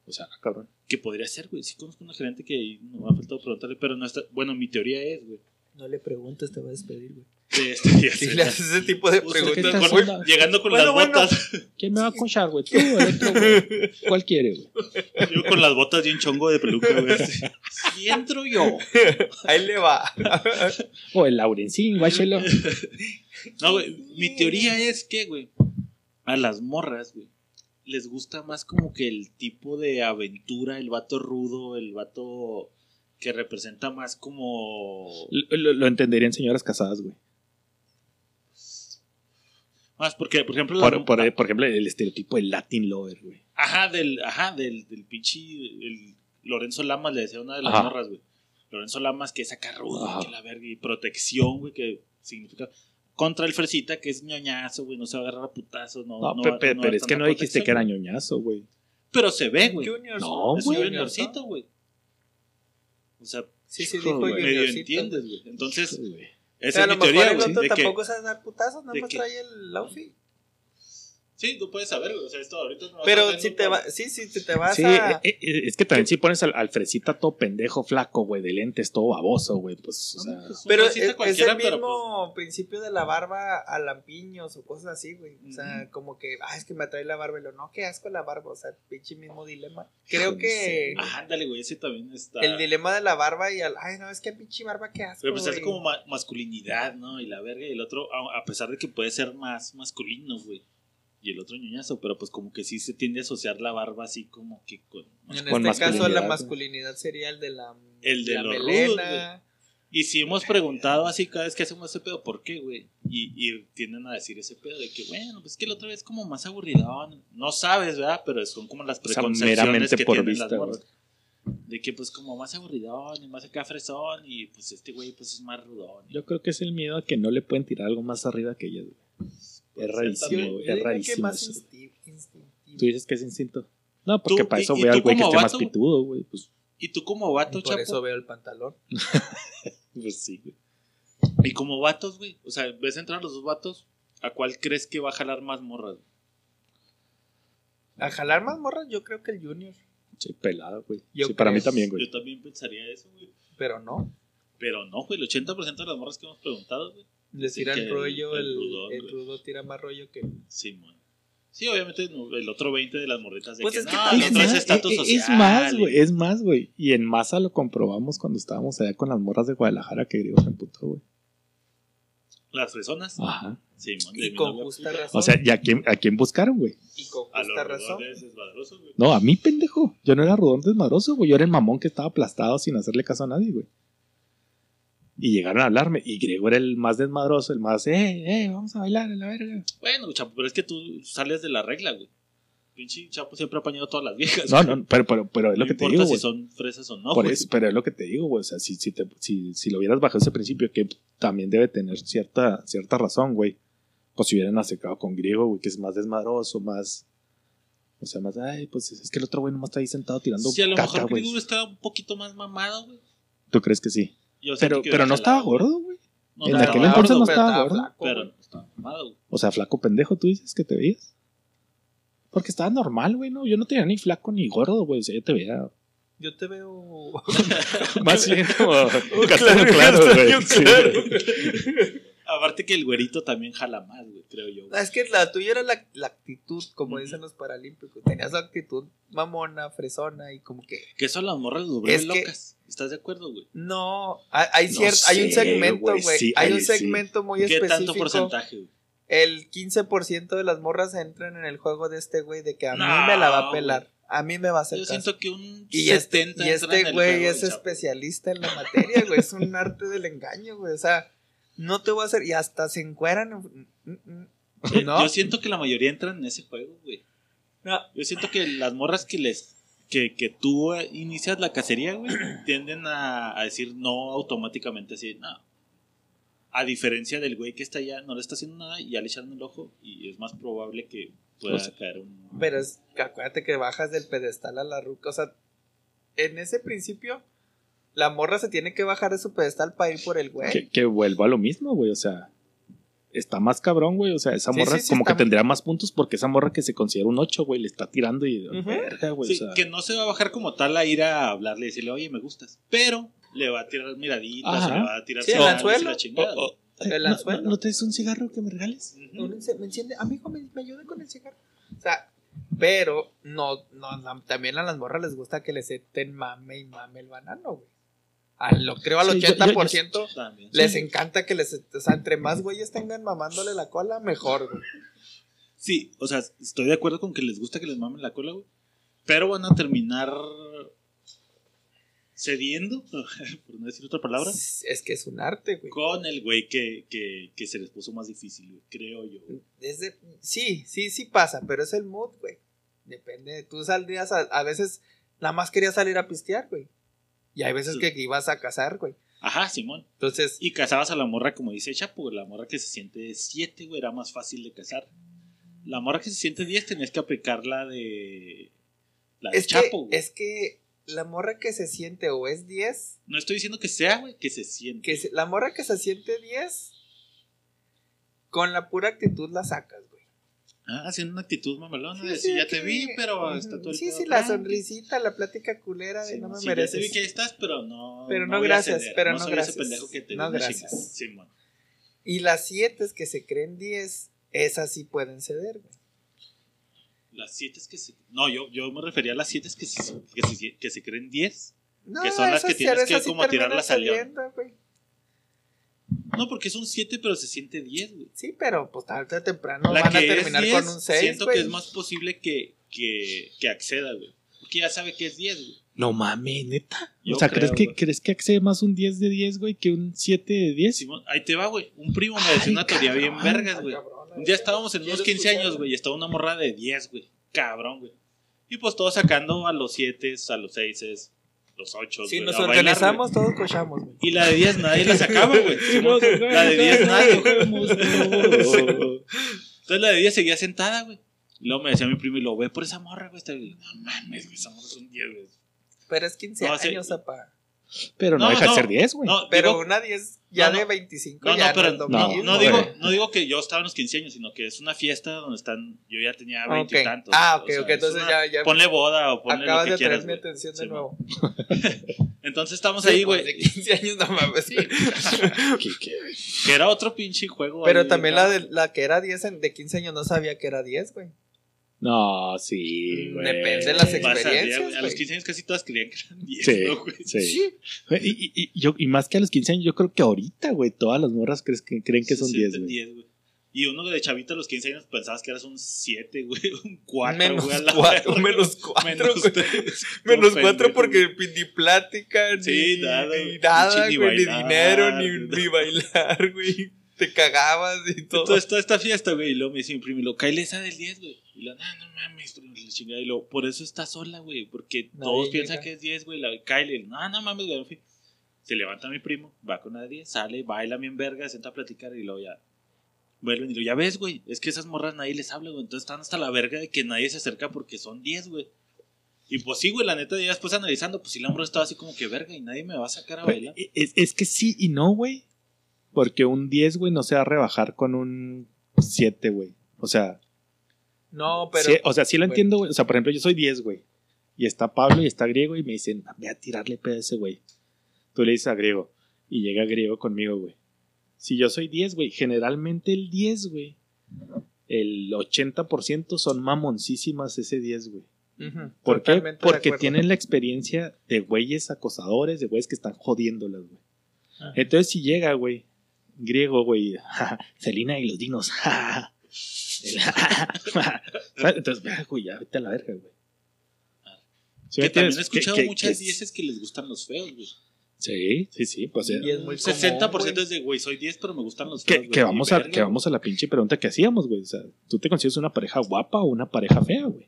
O sea, cabrón. que podría ser, güey. Sí conozco una gerente que no me ha faltado preguntarle, pero no está. Bueno, mi teoría es, güey. No le preguntes, te va a despedir, güey. que este, ya Si le haces ese tipo de Justo ¿qué preguntas, güey. llegando con Bueno, las bueno. botas. ¿Quién me va a conchar, güey? ¿Tú o el otro, güey? ¿Cuál quiere, güey? Yo con las botas y un chongo de peluca, güey. Si entro yo. *laughs* Ahí le va. O el Laurencín, guáchelo. No, güey. Mi teoría es que, güey, a las morras, güey, les gusta más como que el tipo de aventura, el vato rudo, el vato que representa más como. Lo, lo- entenderían señoras casadas, güey. Más porque, por ejemplo, la- Por, ejemplo, el estereotipo del Latin Lover, güey. Ajá, del, ajá, del, del pinche. El Lorenzo Lamas le decía una de las Ajá. morras, güey. Lorenzo Lamas que es acá rudo, que la verga, y protección, güey, que significa. Contra el fresita, que es ñoñazo, güey, no se va a agarrar a putazos, no. No, no pe- va- pe- no va pero es que no dijiste que era ñoñazo, güey. Pero se ve, güey. Junior. No, Es un güey. juniorcito, güey. O sea, Sí, sí, Hijo, dijo medio juniorcito, entiendes, güey. Entonces, Sí, güey. esa es lo mi mejor teoría, el güey. tampoco sabe dar putazos, nada más que- trae el outfit. Sí, tú puedes saber, güey. O sea, esto ahorita no Pero si te va, sí, sí, si te vas Sí, a... eh, eh, es que también si pones al, al fresita todo pendejo, flaco, güey, de lentes, todo baboso, güey, pues, o sea... Pues, Pero es, es el pero, mismo principio de la barba a lampiños o cosas así, güey. O sea, como que, ah, es que me trae la barba y lo, no, qué asco la barba. O sea, pinche mismo dilema. Creo que pues, ah, ándale, güey. Ese también está. el dilema de la barba y al, ay, no, es que pinche barba, qué asco. Pero pues es güey". como ma- masculinidad, ¿no? Y la verga. Y el otro, a, a pesar de que puede ser más masculino, güey. Y el otro ñoñazo, pero pues como que sí se tiende a asociar la barba así como que con... En con este caso, la masculinidad sería el de la, El de la melena. Y si hemos preguntado así cada vez que hacemos ese pedo, ¿por qué, güey? Y, y tienden a decir ese pedo de que, bueno, pues que la otra vez como más aburridón. No sabes, ¿verdad? Pero son como las O sea, preconcepciones meramente que por tienen vista, las güey. morras. De que pues como más aburridón y más acá fresón y pues este güey pues es más rudón. Yo creo que es el miedo a que no le pueden tirar algo más arriba que ellos, güey. Es rarísimo. Yo Es rarísimo más eso. Tú dices que es instinto. No, porque para eso y ve tú al güey que esté más pitudo, güey. Pues, Y tú como vato, Y por chapo. eso veo el pantalón. *laughs* pues sí, güey. Y como vatos, güey. O sea, ves entrar los dos vatos. ¿A cuál crees que va a jalar más morras? güey? A jalar más morras, yo creo que el Junior. Sí, pelada, güey. Yo Sí, para mí también, güey. Yo también pensaría eso, güey. Pero no. Pero no, güey. El 80% de las morras que hemos preguntado, güey. Les Sí, tira el rollo, el el, rudón, el güey. rudo tira más rollo que. Simón. Sí, obviamente el otro 20 de las morritas de Pues que, es que no, también es es- estatus es, social. es más, y- güey. Es más, güey. Y en masa lo comprobamos cuando estábamos allá con las morras de Guadalajara que griego se emputó, güey. Las fresonas. Ajá. De Y con justa razón. O sea, ¿y a quién, a quién buscaron, güey? y con A los justa razón. güey. No, a mí, pendejo. Yo no era rudón desmadroso, güey. Yo era el mamón que estaba aplastado sin hacerle caso a nadie, güey. Y llegaron a hablarme. Y Griego era el más desmadroso, el más, eh, eh, vamos a bailar, a la verga. Bueno, chapo, pero es que tú sales de la regla, güey. Pinche chapo siempre ha apañado a todas las viejas. No, güey. no, pero, pero, pero es lo No que te importa digo, si güey. son fresas o no, Por eso, pero es lo que te digo, güey. O sea, si, si, te- si, si lo hubieras bajado ese principio, que también debe tener cierta, cierta razón, güey. Pues si hubieran acercado con griego, güey, que es más desmadroso, más. O sea, más, ay, pues es que el otro güey nomás está ahí sentado tirando Si a lo caca, mejor güey. Grigor estaba un poquito más mamado, güey. ¿Tú crees que sí? Yo Pero, que pero no estaba gordo, güey. No, en no aquel entonces no pero estaba gordo. flaco, Pero no estaba mamado. O sea, flaco pendejo, tú dices que te veías. Porque estaba normal, güey, ¿no? Yo no tenía ni flaco ni gordo, güey. O sea, yo te veía Yo te veo. *laughs* *laughs* más bien como claro, castaño claro, güey. castaño Sí, claro. güey. Aparte que el güerito también jala más, güey, creo yo. güey. Es que la tuya era la, la actitud, como dicen los paralímpicos. Tenías la actitud mamona, fresona y como que. Que eso a las morras los Es que- locas. ¿Estás de acuerdo, güey? No, hay, No cier- hay un sé, segmento, güey, güey. sí, hay un sí. segmento muy ¿Qué específico. tanto porcentaje, güey? El 15% de las morras entran en el juego de este güey de que a mí No, me la va a pelar. A mí me va a hacer Yo caso. siento que un Y este, 70 y entra en este güey es especialista en la materia, güey. Es un arte del engaño, güey. O sea, no te voy a hacer. Y hasta se encueran. *laughs* No. Yo siento que la mayoría entran en ese juego, güey. No. Yo siento que las morras que les que, que tú inicias la cacería, güey, *clears throat* tienden a, a decir no automáticamente así, no. A diferencia del güey que está allá, no le está haciendo nada y ya le echaron el ojo y es más probable que pueda O sea, caer un... Pero es que acuérdate que bajas del pedestal a la ruca. O sea, en ese principio, la morra se tiene que bajar de su pedestal para ir por el güey. Que, que vuelva a lo mismo, güey. O sea, está más cabrón, güey. O sea, esa morra sí, sí, como que tendría más puntos porque esa morra que se considera un 8, güey, le está tirando y. Ujú. Verga, güey. Sí, o sea, que no se va a bajar como tal a ir a hablarle y decirle, oye, me gustas. Pero le va a tirar miraditas, Ajá. le va a tirar Sí, el anzuelo. la chingada. Oh, oh, El ¿no- anzuelo. ¿no, ¿No traes un cigarro que me regales? Un ence- me enciende, amigo, me, me ayuda con el cigarro. O sea, pero no, no, no, también a las morras les gusta que les eten mame y mame el banano, güey. Lo creo al Sí, yo- yo- 80% También. les encanta que les, o sea, entre más güeyes tengan mamándole la cola, mejor, güey. Sí, o sea, estoy de acuerdo con que les gusta que les mamen la cola, güey. Pero van a terminar cediendo, *laughs* por no decir otra palabra, Es, que es un arte, güey. con el güey que, que, que se les puso más difícil, güey, creo yo. De- sí, sí, sí pasa, pero es el mood, güey. Depende. Tú saldrías a, a veces, nada más querías salir a pistear, güey. Y hay veces que ibas a cazar, güey. Ajá, Simón. Entonces, Y casabas a la morra, como dice Chapo, la morra que se siente 7, güey, era más fácil de casar. La morra que se siente 10 tenías que aplicar la de. La de es que, Chapo, güey. es que la morra que se siente o es 10, No estoy diciendo que sea, güey, que se siente. que se- la morra que se siente 10, con la pura actitud la sacas, güey. Ah, haciendo una actitud mamalona. De sí, decir, ya que- te vi, pero está todo el Sí, sí, la tranqui". sonrisita, la plática culera de Sí, no me sí, ya te mereces. vi que ahí estás, pero no. Pero no a gracias, ceder. pero no soy gracias. ese pendejo que te No gracias. Simón. Y las 7 que se creen 10, esas sí pueden ceder, güey. Las 7 que se. No, yo, yo me refería a las 7 que se, que, se, que se creen 10. No, Que son las que tienes que como tirarlas al león. güey. No, porque son 7, pero se siente 10, güey. Sí, pero pues tarde o temprano la van a que terminar 10, con un 6, siento güey. que es más posible que, que, que acceda, güey. Porque ya sabe que es 10, güey. No mames, neta. Yo o sea, creo, ¿crees, que. ¿crees que accede más un 10 de 10, güey, que un 7 de 10? Simón, ahí te va, güey. Un primo me decía una teoría bien vergas, güey. Un día estábamos en unos Quiero 15 años, güey, y estaba una morra de 10, güey. Cabrón, güey. Y pues todos sacando a los 7, a los 6, los 8. Si güey, nos a bailar, organizamos, todos cochamos, güey. Y la de 10 nadie la sacaba, güey. *laughs* La de 10 nadie. Entonces la de 10 seguía sentada, güey. Y luego me decía mi primo, y lo ve por esa morra, güey. No mames, güey, esa morra es un 10, güey. Pero es 15 No, sí. años, apa. Pero no, No, deja de no. ser 10, güey. No, Pero digo- una 10 ya de 25 No, no, ya pero no, digo, no digo que yo estaba en los 15 años, sino que es una fiesta donde están. Yo ya tenía 20 Ok. y tantos. Ah, o ok, sea, ok, es entonces una- ya- ya- Ponle boda o ponle Acabas lo de que quieras. traer mi atención de Sí, nuevo. *laughs* Entonces estamos Sí, ahí, güey. De 15 años, no mames. ¿Qué- *laughs* qué? Que era otro pinche juego. Pero ahí, también ¿no? la, de, la que era 10 en- de 15 años no sabía que era 10, güey. No, sí, güey. depende de las Vas a- experiencias, A los güey. 15 años casi todas creían que eran 10, Sí, ¿no, güey? sí. Güey, Y, y- y yo, y más que a los 15 años, yo creo que ahorita, güey, todas las morras crees que, creen que Se son 10, sienten güey. 10, güey. Y uno de chavito a los 15 años pensabas que eras un 7, güey. *laughs* Un 4, *laughs* Menos güey. a la 4, verga. menos 4, Menos güey. tres. Menos *laughs* Todo 4 pendejo, porque ni plática, Sí, ni nada, ni, nada, Ni ni bailar, dinero, ni, ni- ni bailar, güey. Te cagabas y todo. Entonces, toda esta fiesta, güey, y luego me dice mi primo, y lo Kyle esa del 10, güey. Y lo, no, no mames, primo, y la chingada. Y lo, por eso está sola, güey, porque Nadie todos llega. piensan que es 10, güey. La Kyle, y, no, no mames, güey, en fin. Se levanta mi primo, va con la de 10, sale, baila bien verga, se sienta a platicar y luego ya. Vuelven y lo, ya ves, güey, es que esas morras nadie les habla, güey. Entonces están hasta la verga de que nadie se acerca porque son 10, güey. Y pues sí, güey, la neta, ya después analizando, pues sí, la morra estaba así como que verga y nadie me va a sacar a bailar. Güey, Es, es que sí y no, güey. Porque un 10, güey, no se va a rebajar con un 7, güey. O sea, No, pero. sí- o sea, sí lo bueno. entiendo, güey. O sea, por ejemplo, yo soy 10, güey. Y está Pablo y está Griego y me dicen, ve a tirarle pedo a ese güey. Tú le dices a Griego. Y llega Griego conmigo, güey. Si yo soy 10, güey, generalmente el 10, güey, el 80% son mamoncísimas ese 10, güey. Ujú, ¿Por qué? Porque tienen la experiencia de güeyes acosadores, de güeyes que están jodiéndolas, güey. Ajá. Entonces, si llega, güey, griego, güey, *laughs* Celina y los dinos. *laughs* Entonces, güey, ya vete a la verga, güey. ¿Sí me que también he escuchado Que- muchas que- dieces que les gustan los feos, güey. Sí, sí, sí, pues eh, es muy Un común, 60% güey. es de, güey, soy 10, pero me gustan los feos. que, vamos a, verga, que vamos a la pinche pregunta que hacíamos, güey. O sea, ¿tú te consideras una pareja guapa o una pareja fea, güey?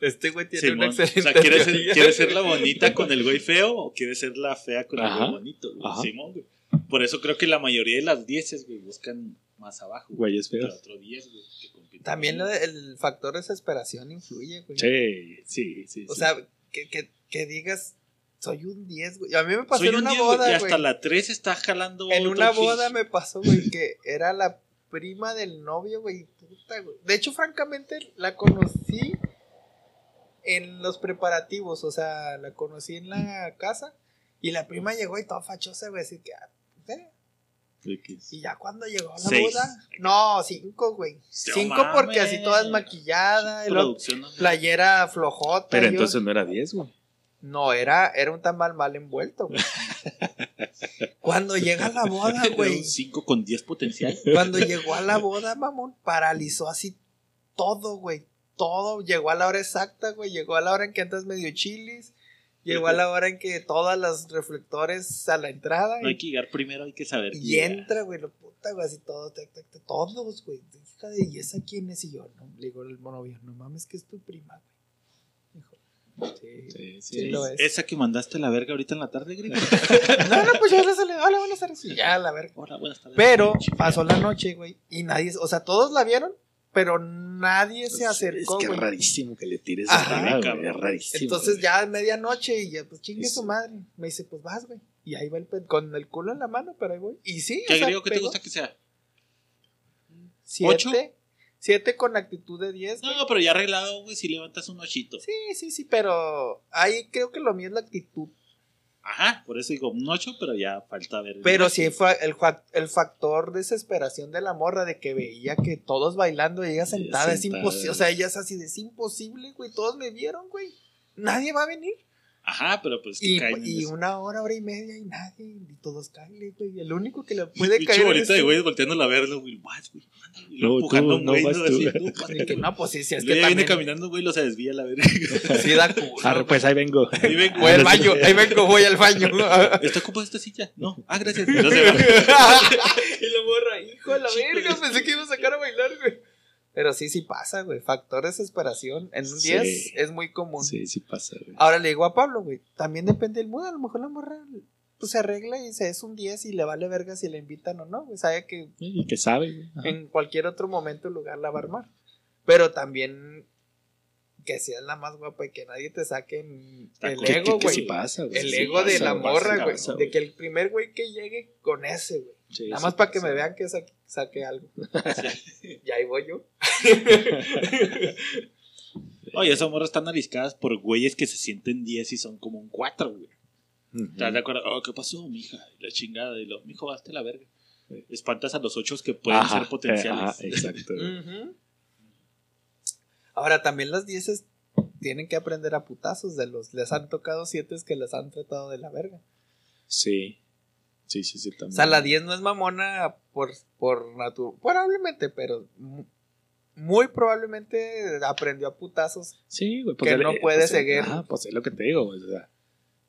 Este güey tiene Simón. una excelente. O sea, ¿quieres ser, teoría. ¿quieres ser la bonita *laughs* con el güey feo o quieres ser la fea con el güey bonito? güey? Simón, güey. Por eso creo que la mayoría de las 10 güey, buscan más abajo. Güeyes Que feos. otro 10, güey. que. También lo de- el factor desesperación influye, güey. Sí, sí, sí. O sí. sea, que, que, que digas, soy un 10, güey. A mí me pasó Soy en un una 10, güey, boda, y güey. hasta la 3 está jalando. En otro una boda me pasó, güey, que era la prima del novio, güey. Puta, güey. De hecho, francamente, la conocí en los preparativos. O sea, la conocí en la casa. Y la prima llegó y toda fachosa, güey. Así que, ah. X. Y ya cuando llegó a la Seis. boda. No, cinco, güey. Cinco porque así toda desmaquillada. y luego Producción, ¿no? playera flojota. Pero yo- entonces no era 10, güey. No, era, era un tamal mal envuelto, güey. *laughs* Cuando llega a la boda, güey. un 5 con 10 potencial. Cuando llegó a la boda, mamón, paralizó así todo, güey. Todo. Llegó a la hora exacta, güey. Llegó a la hora en que andas medio chilis. Llegó a la hora en que todas las reflectores a la entrada. No hay que llegar primero, hay que saber. y entra, güey, lo puta, güey, así todo, tac, tac, tac, todos, güey. Hija de, ¿y esa quién es? Y yo, no, le digo el novio, no mames, que es tu prima, güey. Sí, Sí, sí. sí lo es. Esa que mandaste a la verga ahorita en la tarde, gringo. *laughs* No, no, pues ya le sale. Hola, buenas tardes. Y Ya, la verga. Hola, buenas tardes. Pero pasó la noche, güey. Y nadie, o sea, todos la vieron, pero nadie se Es acercó, que es güey. rarísimo que le tires Ajá, güey, cabrón. Es rarísimo. Entonces güey. ya a medianoche y ya, pues chingue Es- su madre. Me dice, pues vas, güey. Y ahí va el pe- con el culo en la mano, pero ahí voy. Y sí, ¿Qué o sea, griego que te gusta que sea? Siete. ¿Ocho? Siete con actitud de diez. güey. No, pero ya arreglado, güey, si levantas un ochito. Sí, sí, sí, pero ahí creo que lo mío es la actitud. Ajá, por eso digo un 8, pero ya falta ver. el Pero sí fue el, el factor desesperación de la morra de que veía que todos bailando y ella sentada, es sentada. imposible. O sea, ella es así de es imposible, güey. Todos me vieron, güey. Nadie va a venir. Ajá, pero pues que Y, caen en y eso. una hora, hora y media y nadie. Y todos caen, güey. El único que le puede Pinche caer. es bolita de güey volteándola a verlo, güey. Vas, güey. y luego No, empujando un no güey, ¿no? tú. *laughs* Así. De que no, pues sí, sí, es que ya viene caminando, güey, lo se desvía la verga. Sí, da culo. Arre, pues ahí vengo. Ahí vengo. *laughs* Voy al baño, ahí vengo, voy al baño. *laughs* ¿Está ocupada esta silla? No. Ah, gracias. Y la morra, hijo de la verga, pensé que iba a sacar a bailar, güey. Pero sí, sí pasa, güey. Factor desesperación. En un Sí. 10 es muy común. Sí, sí pasa, güey. Ahora le digo a Pablo, güey, también depende del mood. A lo mejor la morra pues, se arregla y se es un 10 y le vale verga si le invitan o no. güey. Sabe que Y que sabe, güey. Ajá. en cualquier otro momento lugar la va a armar. Pero también que seas la más guapa y que nadie te saque Está el ego, güey. sí el Sí ego de pasa, la güey, morra, sí güey. De que el primer güey que llegue con ese, güey. Sí, Nada sí más para que me vean que saque, saque algo. *laughs* y ahí voy yo. *laughs* Oye, esas morras están ariscadas por güeyes que se sienten 10 y son como un 4, güey. ¿Estás de acuerdo? Oh, ¿qué pasó, mija? La chingada. Y lo, mijo, baste la verga. Sí. Espantas a los 8 que pueden Ajá, ser potenciales. eh, ajá, exacto. Ahora también las 10 tienen que aprender a putazos de los. Les han tocado 7 que les han tratado de la verga. Sí. Sí, sí, sí, O también. sea, la 10 no es mamona por, por naturaleza. Probablemente, pero mu- muy probablemente aprendió a putazos. Sí, güey. que es- no eh, puede pues, seguir. Ajá, pues es lo que te digo, güey. O sea,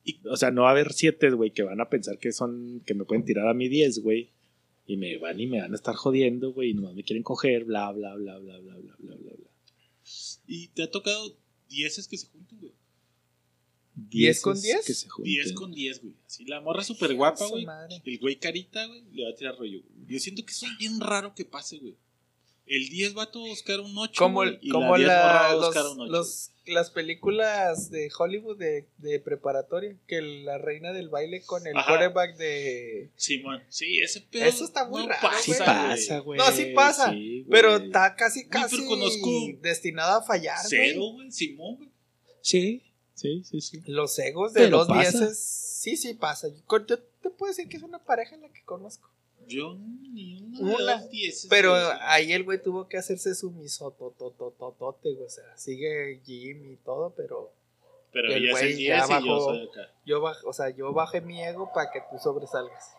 y- o sea, no va a haber siete, güey, que van a pensar que son, que me pueden tirar a mi 10, güey. Y me van y me van a estar jodiendo, güey. Y nomás me quieren coger, bla, bla, bla, bla, bla, bla, bla, bla, bla. Y te ha tocado 10 que se juntan, güey. ¿Diez con Dieces diez? Que se junten. 10 con 10, güey. Así la morra súper guapa, güey. El güey carita, güey, le va a tirar rollo. güey. Yo siento que eso es bien raro que pase, güey. El 10 va a buscar un 8. Como, güey, y como la 10 morra va la, a buscar los, un 8. los- las películas de Hollywood de, de preparatoria, que la reina del baile con el Ajá. quarterback de... Simón, sí, ese pedo. Eso está muy raro, Sí güey. pasa, güey. No, sí pasa, Sí. Pero está casi, pero casi conozco- destinado a fallar, Cero, güey. güey, Simón, güey. Sí, sí, sí, sí. Los egos de los pasa. dieces, sí, sí pasa. Yo, yo te puedo decir que es una pareja en la que conozco. Yo ni una, Una, de las 10. Pero ahí el güey tuvo que hacerse su misototototote, güey. O sea, sigue Jim y todo, pero Pero el ya es güey el ya 10 y yo bajó. soy acá. yo baj, o sea, yo bajé mi ego para que tú sobresalgas.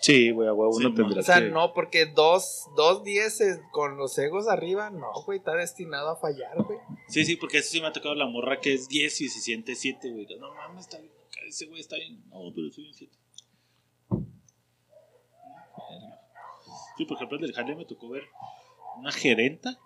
Sí, güey, a huevo Sí, uno tendrá O sea, que... no, porque dos, dos dieces con los egos arriba, no, güey, está destinado a fallar, güey. Sí, sí, porque eso sí me ha tocado la morra que es 10 y se siente 7, güey. No mames, está bien. Ese güey está bien. No, pero soy un 7. Sí, por ejemplo, el del Harley me tocó ver una gerenta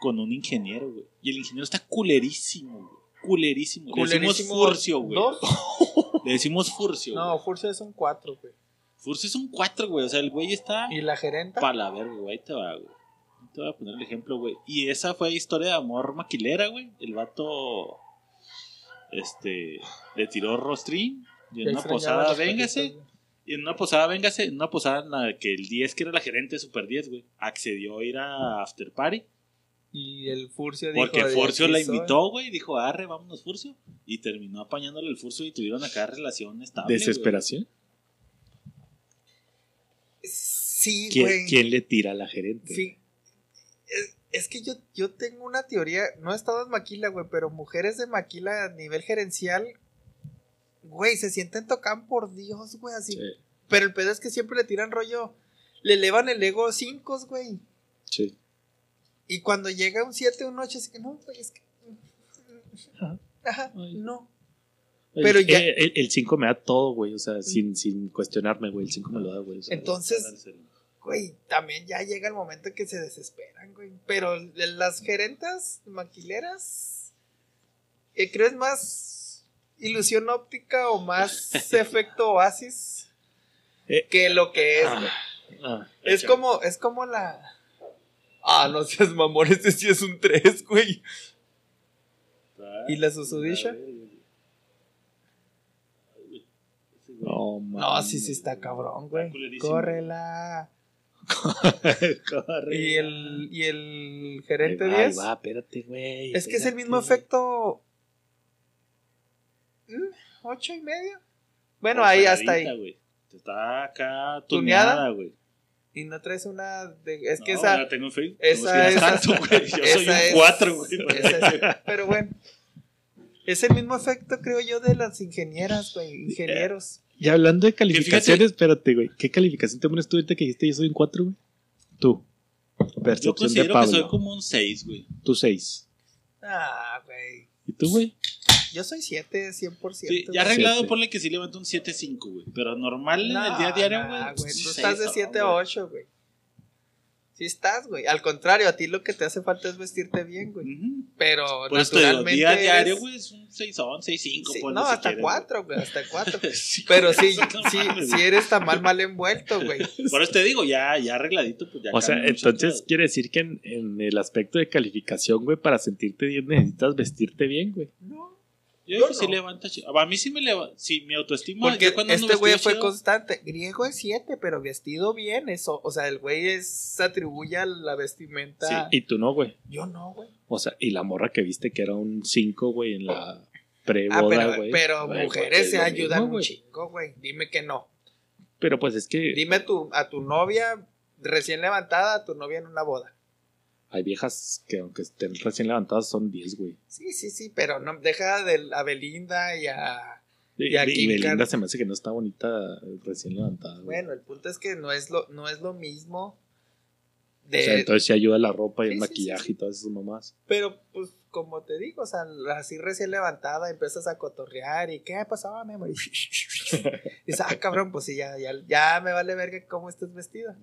con un ingeniero, güey. Y el ingeniero está culerísimo, güey. Culerísimo. Le decimos Culerísimo, Furcio, güey. ¿Dos? *laughs* Le decimos Furcio. No. Furcio es un cuatro, güey. Furcio es un 4, güey. O sea, el güey está ¿Y la gerenta? para la verga, güey. Ahí te va, güey. Ahí Te voy a poner el ejemplo, güey. Y esa fue historia de amor maquilera, güey. El vato. Este. Le tiró rostrín. Y en una posada, véngase. Y en una posada, véngase. En una posada en la que el 10, que era la gerente de Super 10, güey, accedió a ir a After Party. Y el Furcio dijo... Porque Furcio la invitó, güey. Dijo, arre, vámonos, Furcio. Y terminó apañándole el Furcio y tuvieron acá relación estable. ¿Desesperación? Sí, ¿Quién, güey. quién le tira a la gerente? Sí. Es, es que yo, yo tengo una teoría, no he estado en Maquila, güey, pero mujeres de Maquila a nivel gerencial, güey, se sienten tocan por Dios, güey, así. Sí, Pero el pedo es que siempre le tiran rollo, le elevan el ego 5, güey. sí. Y cuando llega un 7, un 8, así que no, güey, es que. Ajá. Ajá, no. El- Pero ya- El 5 me da todo, güey. O sea, sin, sin cuestionarme, güey. El 5 me lo da, güey. o sea, Entonces, güey, también ya llega el momento que se desesperan, güey. Pero las gerentas maquileras, eh, creo es más ilusión óptica o más *laughs* efecto oasis Eh, que lo que es, ah, güey. ah. Es como, es como la. Ah, no seas mamón, *laughs* este sí es un 3, güey. ¿Y la susudisha? No, No, sí, sí está cabrón, güey. Córrela. *laughs* Y el, y el gerente Ahí va, ahí 10. va, espérate, güey. Es que es el mismo efecto. ¿Mm? ¿Ocho y medio? Bueno, ahí hasta ahí. Güey. Está acá ¿Tuneada? güey. Y no traes una. De, es que No, esa. la tengo en Facebook. esa- es esa- tanto, güey. Yo soy esa un es- 4, güey. esa es- pero bueno. Es el mismo efecto, creo yo, de las ingenieras, güey. *laughs* Ingenieros. Y hablando de fíjate- calificaciones, espérate, güey. ¿Qué calificación te pones tú ahorita que dijiste yo soy un 4, güey? Tú. Yo Percepción de considero que Pablo. soy como un 6, güey. Tú 6. Ah, güey. ¿Y tú, güey? Yo soy 7, 100%. Sí, ya arreglado, Siete. ponle que sí levanto un 7-5, güey. Pero normal en No, el día a diario, no, güey. Tú seis, estás de no, 7 a güey. 8, güey. Sí estás, güey. Al contrario, a ti lo que te hace falta es vestirte bien, güey. Ujú. Pero Por esto digo, naturalmente. día a diario, eres- güey, es un 6 on, 6-5. Sí, ponle, no, si hasta quieres, 4, güey. Hasta 4. *laughs* güey. Sí, Pero *laughs* sí, sí, sí eres tan mal, mal envuelto, güey. *laughs* Por eso te digo, ya, ya arregladito, pues ya O sea, mucho entonces todo. quiere decir que en, en el aspecto de calificación, güey, para sentirte bien necesitas vestirte bien, güey. No. Yo sí levanta. A mí sí me levanta. Sí, mi autoestima. Porque cuando ando este güey fue chido- constante. Griego es 7, pero vestido bien. Eso, o sea, el güey se atribuye a la vestimenta. Y tú no, güey. Yo no, güey. O sea, y la morra que viste que era un 5, güey, en la Ah, preboda, pero, güey. pero Güey, mujeres es se ayudan mismo, un chingo, güey. Dime que no. Pero pues es que Dime tu, a tu novia recién levantada, a tu novia en una boda. Hay viejas que aunque estén recién levantadas son 10, güey. Sí, sí, sí, pero no deja de a Belinda y a. Y, Y aquí y Belinda Car- se me hace que no está bonita recién levantada. güey. Bueno, el punto es que no es lo, no es lo mismo. o De, sea, entonces sí ayuda la ropa y Sí, el sí, maquillaje sí, y todas esas mamás. Pero, pues, como te digo, o sea, así recién levantada, empiezas a cotorrear y ¿qué pasaba, mi amor? Y *laughs* dices, ah, cabrón, pues sí, ya, ya, ya me vale verga cómo estás vestida.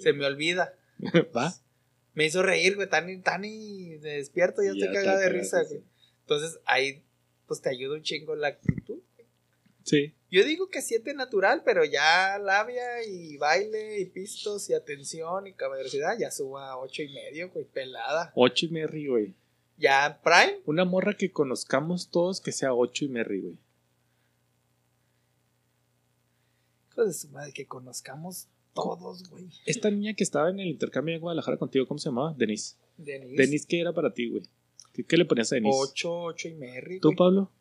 Se me olvida. *laughs* ¿Va? Me hizo reír, güey, tan, y- tan y despierto, ya Ya estoy te cagada de risa, güey. Entonces, ahí, pues te ayuda un chingo la actitud. Sí. Yo digo que siete natural, pero ya labia y baile y pistos y atención y caballerosidad ya suba a ocho y medio, güey, pelada. 8 y Merry, güey. Ya Prime, Una morra que conozcamos todos que sea 8 y Merry, güey. hijo de su madre, que conozcamos todos, güey. Esta niña que estaba en el intercambio de Guadalajara contigo, ¿cómo se llamaba? Denise. Denise. Denise, ¿qué era para ti, güey? ¿Qué, qué le ponías a Denise? Ocho, ocho y Merry, ¿Tú, güey. Pablo?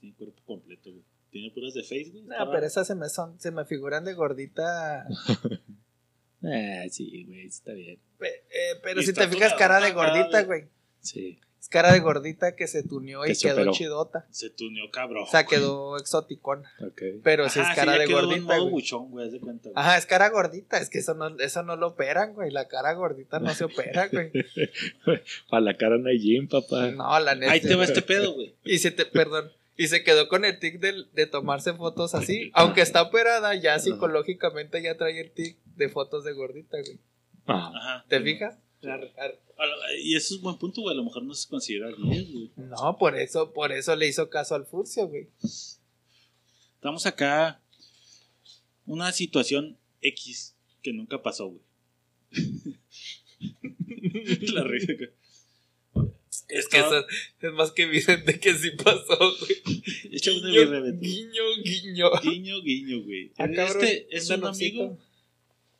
Sí, cuerpo completo, güey. Tiene puras de Facebook. No, pero esas se me, son, se me figuran de gordita. *laughs* Ah, sí, güey, está bien. Pe- eh, pero Y si te fijas, cara de gordita, güey. Sí. Es cara de gordita que se tuneó Que y se quedó operó. chidota. Se tuneó cabrón. O sea, quedó exoticona. Ok. Pero si Ajá, es cara sí, ya de quedó gordita, modo güey. buchón, güey, haz de cuenta. güey. Ajá, es cara gordita. Es que eso no, eso no lo operan, güey. La cara gordita no se opera, güey. *laughs* Para la cara no hay gym, papá. No, la neta. Ahí te va este pedo, güey. Y se te, perdón. Y se quedó con el tic del- de, tomarse fotos así. Aunque está operada, ya psicológicamente ya trae el tic de fotos de gordita, güey. Ah, Ajá. ¿Te fijas? Y eso es buen punto, güey. A lo mejor no se considera bien, güey. No, por eso, por eso le hizo caso al Furcio, güey. Estamos acá. Una situación X que nunca pasó, güey. *laughs* La risa. Es que eso es más que evidente que sí pasó, güey. Guiño, guiño, guiño. Guiño, guiño, güey. Ah, cabrón, Este es un amigo.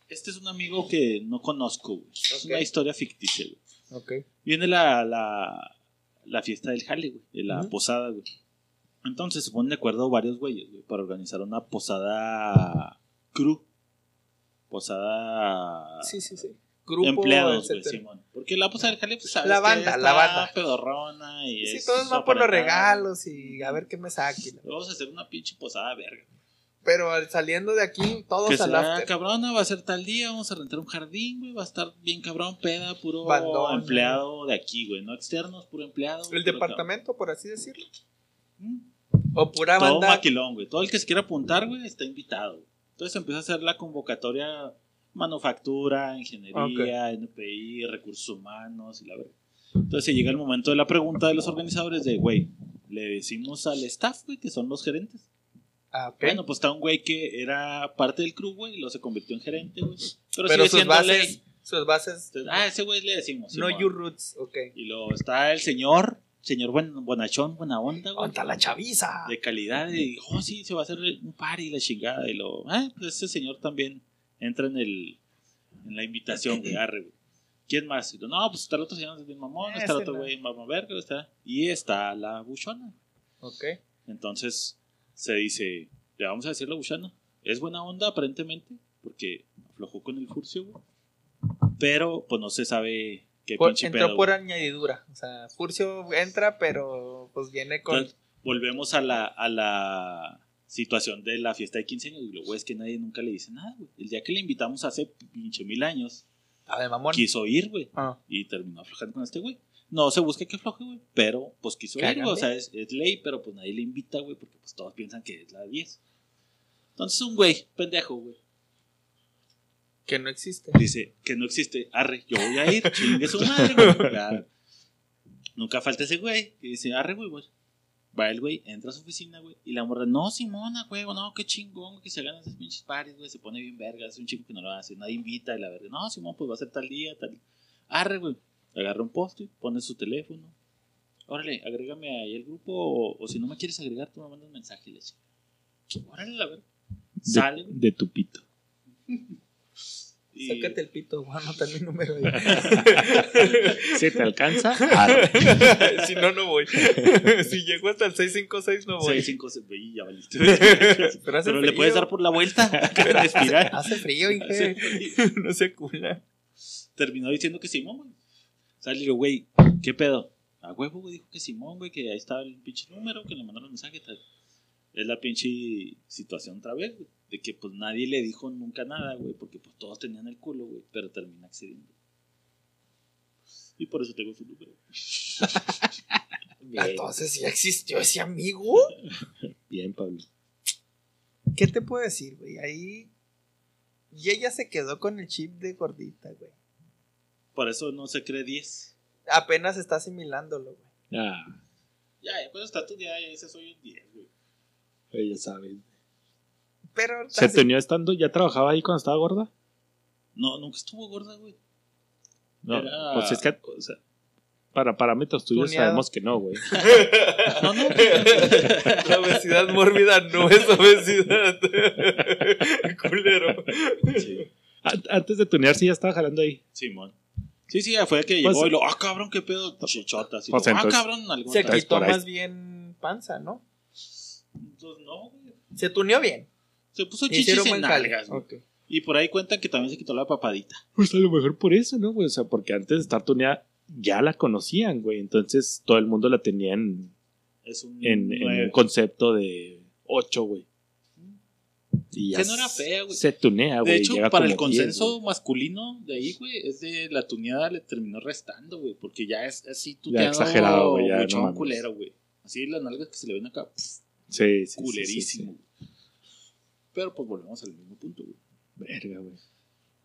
Este es un amigo que no conozco, güey. Es una historia ficticia, güey. Ok. Viene la, la, la fiesta del jale, güey. De la posada, güey. Entonces se ponen de acuerdo varios güeyes, güey, para organizar una posada crew. Posada. Sí, sí, sí. Grupo, empleados, güey. Simón. Porque la posada del jale, pues sabes La que banda, está la banda. pedorrona y Sí, es todos van por los regalos y a ver qué me saquen. Vamos a hacer una pinche posada verga. Pero al- saliendo de aquí, todos Que al after. cabrona, va a ser tal día, vamos a rentar un jardín, güey, va a estar bien cabrón, peda, puro Bandón, empleado de aquí, güey, no externos, puro empleado. El puro departamento, por así decirlo. cabrón. O pura Mm. Todo banda. maquilón, güey. Todo el que se quiera apuntar, güey, está invitado. güey. Entonces empieza a hacer la convocatoria manufactura, ingeniería, NPI, recursos humanos y la verdad. Entonces llega el momento de la pregunta de los organizadores de, güey, le decimos al staff, güey, que son los gerentes. Ah. Bueno, pues está un güey que era parte del crew, güey, y luego se convirtió en gerente, güey. Pero, Pero sigue sus siendo bases, ley. sus bases, Entonces, ah, ese güey le decimos. no Simón. your roots, ok. Y luego está el señor, señor buen, buenachón, buena onda, güey. Contra la chaviza. De calidad, y oh, sí, se va a hacer un party, la chingada. Y luego, ah, pues ese señor también entra en el en la invitación, güey, arre, güey. ¿Quién más? Y yo, no, pues está el otro señor, bien mamón, está el otro güey, mamá verga, está. Y está la buchona. Ok. Entonces se dice, le vamos a decir la buchona. Es buena onda, aparentemente, porque aflojó con el Furcio, güey. Pero, pues no se sabe qué Por- pinche entró pedo. por güey. añadidura. O sea, Furcio entra, pero pues viene con. Entonces, volvemos a la, a la situación de la fiesta de 15 años. Y lo güey es que nadie nunca le dice nada, güey. El día que le invitamos hace pinche mil años, A ver, mamón. quiso ir, güey. Ah, Y terminó aflojando con este güey. No se busca que afloje, güey. Pero, pues quiso ir, güey. O sea, es, es ley, pero pues nadie le invita, güey. Porque pues todos piensan que es la 10. Entonces, un güey, pendejo, güey. que no existe. Dice que no existe. Arre, yo voy a ir. Chingue su madre, güey. *laughs* Claro. Nunca falta ese güey. Que dice, arre, güey, güey. Va el güey, entra a su oficina, güey. Y la morra, no, Simona, güey, no, qué chingón, güey, que se ganan esos pinches pares, güey. Se pone bien verga. Es un chico que no lo hace. Nadie invita. Y la verga, no, Simón, pues va a ser tal día, tal. Arre, güey. Agarra un post pone su teléfono. Órale, agrégame ahí el grupo. O, o si no me quieres agregar, tú me mandas mensaje. Y le Órale, la verga. Sale, De, tu pito. *laughs* y- Sácate el pito, voy a anotar mi número ahí. *laughs* ¿Se te alcanza? Arre. *laughs* si no, no voy. si llego hasta el 656, no voy. 6, 5, 6, y ya valiste. Pero, hace Pero le puedes dar por la vuelta. en espiral. Hace frío, Hace Inge. frío. no se cula. Terminó diciendo que Simón, güey. Sale y le digo, güey, ¿qué pedo? A huevo, güey, dijo que Simón, güey, que ahí estaba el pinche número, que le mandaron mensaje. Tal. Es la pinche situación otra vez, güey. De que pues nadie le dijo nunca nada, güey, porque pues todos tenían el culo, güey, pero termina accediendo. Y por eso tengo su número. Bien, *laughs* Entonces, ¿ya existió ese amigo? bien, Pablo. ¿Qué te puedo decir, güey? Ahí. Y ella se quedó con el chip de gordita, güey. Por eso no se cree 10. Apenas está asimilándolo, güey. Ah, Ya, ya, pues está tu día, ya dice soy un 10, güey. ella sabe. Pero. ¿Se así- tenía estando, ya trabajaba ahí cuando estaba gorda? No, nunca estuvo gorda, güey. No, Era- pues es que, o sea, para parámetros tuyos Tuneado. sabemos que no, güey. *laughs* No, no. *laughs* La obesidad mórbida no es obesidad. *laughs* Culero. Sí. An- Antes de tunearse ya estaba jalando ahí. Simón. Sí, sí, fue que Pues- llegó y lo, ah, cabrón, qué pedo, chichotas. Y Pues ah, cabrón, algo. Se quitó más bien panza, ¿no? Entonces, no, güey. Se tuneó bien. Se puso chichis en nalgas, güey. Ok. Y por ahí cuentan que también se quitó la papadita. Pues a lo mejor por eso, ¿no, güey? O sea, porque antes de estar tuneada ya la conocían, güey. Entonces todo el mundo la tenía en, Es un en, en nueve. un concepto de 8, güey. Y ya Que no era fea, güey. Se tunea, güey. De hecho, llega para el como 10, consenso masculino de ahí, güey, es de la tuneada le terminó restando, güey. Porque ya es así Ya tuneado. exagerado, güey, ya, buchón no culero, güey. Así las nalgas que se le ven acá, Sí, sí, culerísimo. sí. Pero pues volvemos al mismo punto, güey. Verga, güey.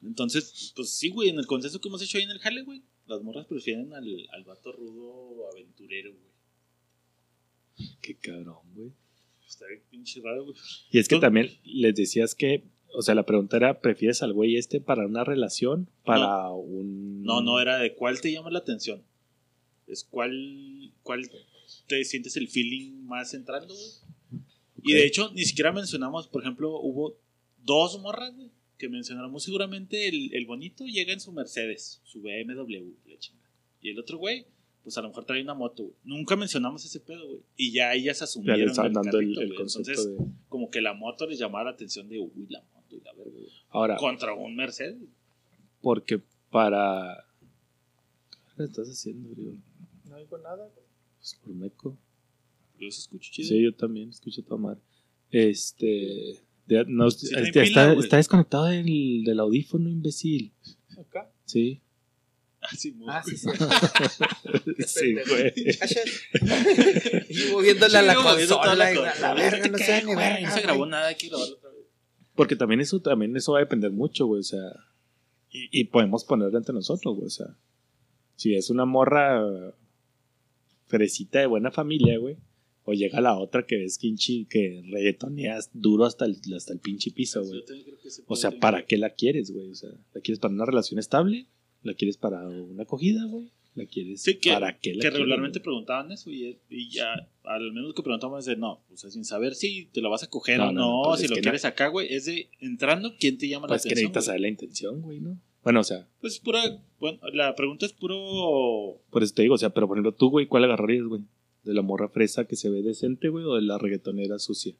Entonces, pues sí, güey, en el consenso que hemos hecho ahí en el jale, güey, las morras prefieren al, al vato rudo aventurero, güey. Qué cabrón, güey. Está bien pinche raro, güey. Y es que Tú- también les decías que, o sea, la pregunta era, ¿prefieres al güey este para una relación? Para un... No, no era de cuál te llama la atención. Es cuál, cuál te sientes el feeling más entrando, güey. Y de hecho, ni siquiera mencionamos, por ejemplo, hubo dos morras, güey, que mencionamos seguramente el, el bonito llega en su Mercedes, su BMW, la chingada. Y el otro güey, pues a lo mejor trae una moto, güey. Nunca mencionamos ese pedo, güey. Y ya ellas Ya asumieron le estaban el dando el, carrito, el güey. concepto Entonces, de... como que la moto les llamaba la atención de, uy, la moto y la verga, güey. Ahora, Contra un Mercedes. porque para... ¿Qué estás haciendo, bro? No digo nada. Pues por meco. Yo se escucho chido. Sí, yo también escucho tu madre. Este... de- no, Sí este, pila, está, güey. está desconectado del, del audífono, imbécil. Acá. Sí. Ah, sí, Ah, sí, *laughs* sí. sí, güey. y moviéndole a la consola. la verga, no se ni verga. No se grabó güey. nada, hay que grabarlo otra vez. Porque también eso, también eso va a depender mucho, güey. O sea, y, y podemos ponerlo entre nosotros, güey. O sea, Si es una morra fresita de buena familia, güey. O llega la otra que ves quinchi, que reggaetoneas duro hasta el, hasta el pinche piso, güey. O sea, ¿para qué la quieres, güey? O sea, ¿la quieres para una relación estable? ¿La quieres para una acogida, güey? ¿La quieres Sí, que, para qué la que regularmente preguntaban eso y, y ya, al menos que preguntaban es de no, o sea, sin saber si te lo vas a coger No, o no, no, pues si es lo que quieres acá, güey, es de entrando, ¿quién te llama Pues la que atención? necesitas güey? saber la intención, güey, ¿no? Bueno, o sea, Pues pura, bueno, la pregunta es puro, por eso te digo, o sea, pero por ejemplo, tú, güey, ¿cuál agarrarías, güey? ¿De la morra fresa que se ve decente, güey, o de la reggaetonera sucia?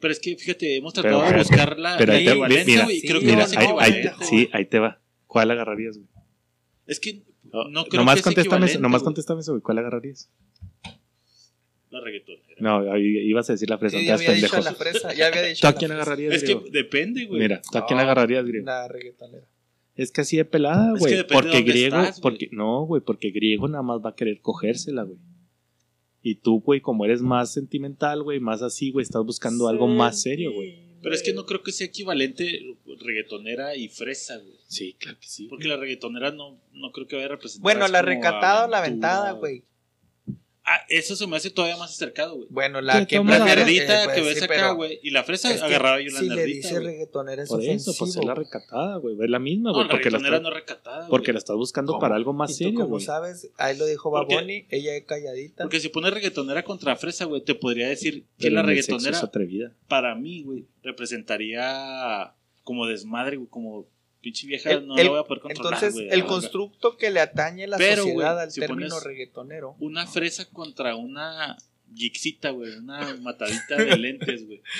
Pero es que fíjate, hemos tratado Pero- de buscar la, Pero la ahí te, equivalencia, mira, güey, y sí, creo que mira, es ahí, ahí sí, güey. ahí te va. ¿Cuál agarrarías, güey? Es que No, no creo nomás que es contéstame, eso, nomás güey. contéstame eso, güey. ¿Cuál agarrarías? la reggaetonera. No, ahí ibas a decir la fresa, Sí, ya te había dicho la fresa. Ya había dicho ¿Tú a quién agarrarías, Es que depende, güey. Mira, ¿tú a quién agarrarías, griego? La reggaetonera. Es que así de pelada, Es que güey. depende de porque dónde griego, estás, güey. porque no, güey, porque griego nada más va a querer cogérsela, güey. Y tú, güey, como eres más sentimental, güey, más así, güey, estás buscando algo más serio, güey. Pero es que no creo que sea equivalente reggaetonera y fresa, güey. Sí, claro que sí. Porque la reggaetonera no, no creo que vaya a representar. Bueno, la recatada o la aventura. ventada, güey. Ah, eso se me hace todavía más acercado, güey. Bueno, la Que La nerdita eh, pues, que ves sí, acá, güey. Y la fresa es que agarraba yo la Si le nerdita, dice güey. reggaetonera es Por eso, pues es la recatada, güey. Es la misma, güey. la porque, la reggaetonera estás- no recatada, güey. porque la estás buscando ¿Cómo? para algo más y tú, serio, como güey. sabes, ahí lo dijo Baboni, ella es calladita. Porque si pones reggaetonera contra fresa, güey, te podría decir que la reggaetonera, es atrevida. para mí, güey, representaría como desmadre, güey, como pinche vieja, El- no el- la voy a poder controlar, Entonces, el constructo que le atañe la Pero, sociedad al si término reggaetonero. Una fresa contra una gixita, güey, una *laughs* matadita de lentes, güey. *laughs*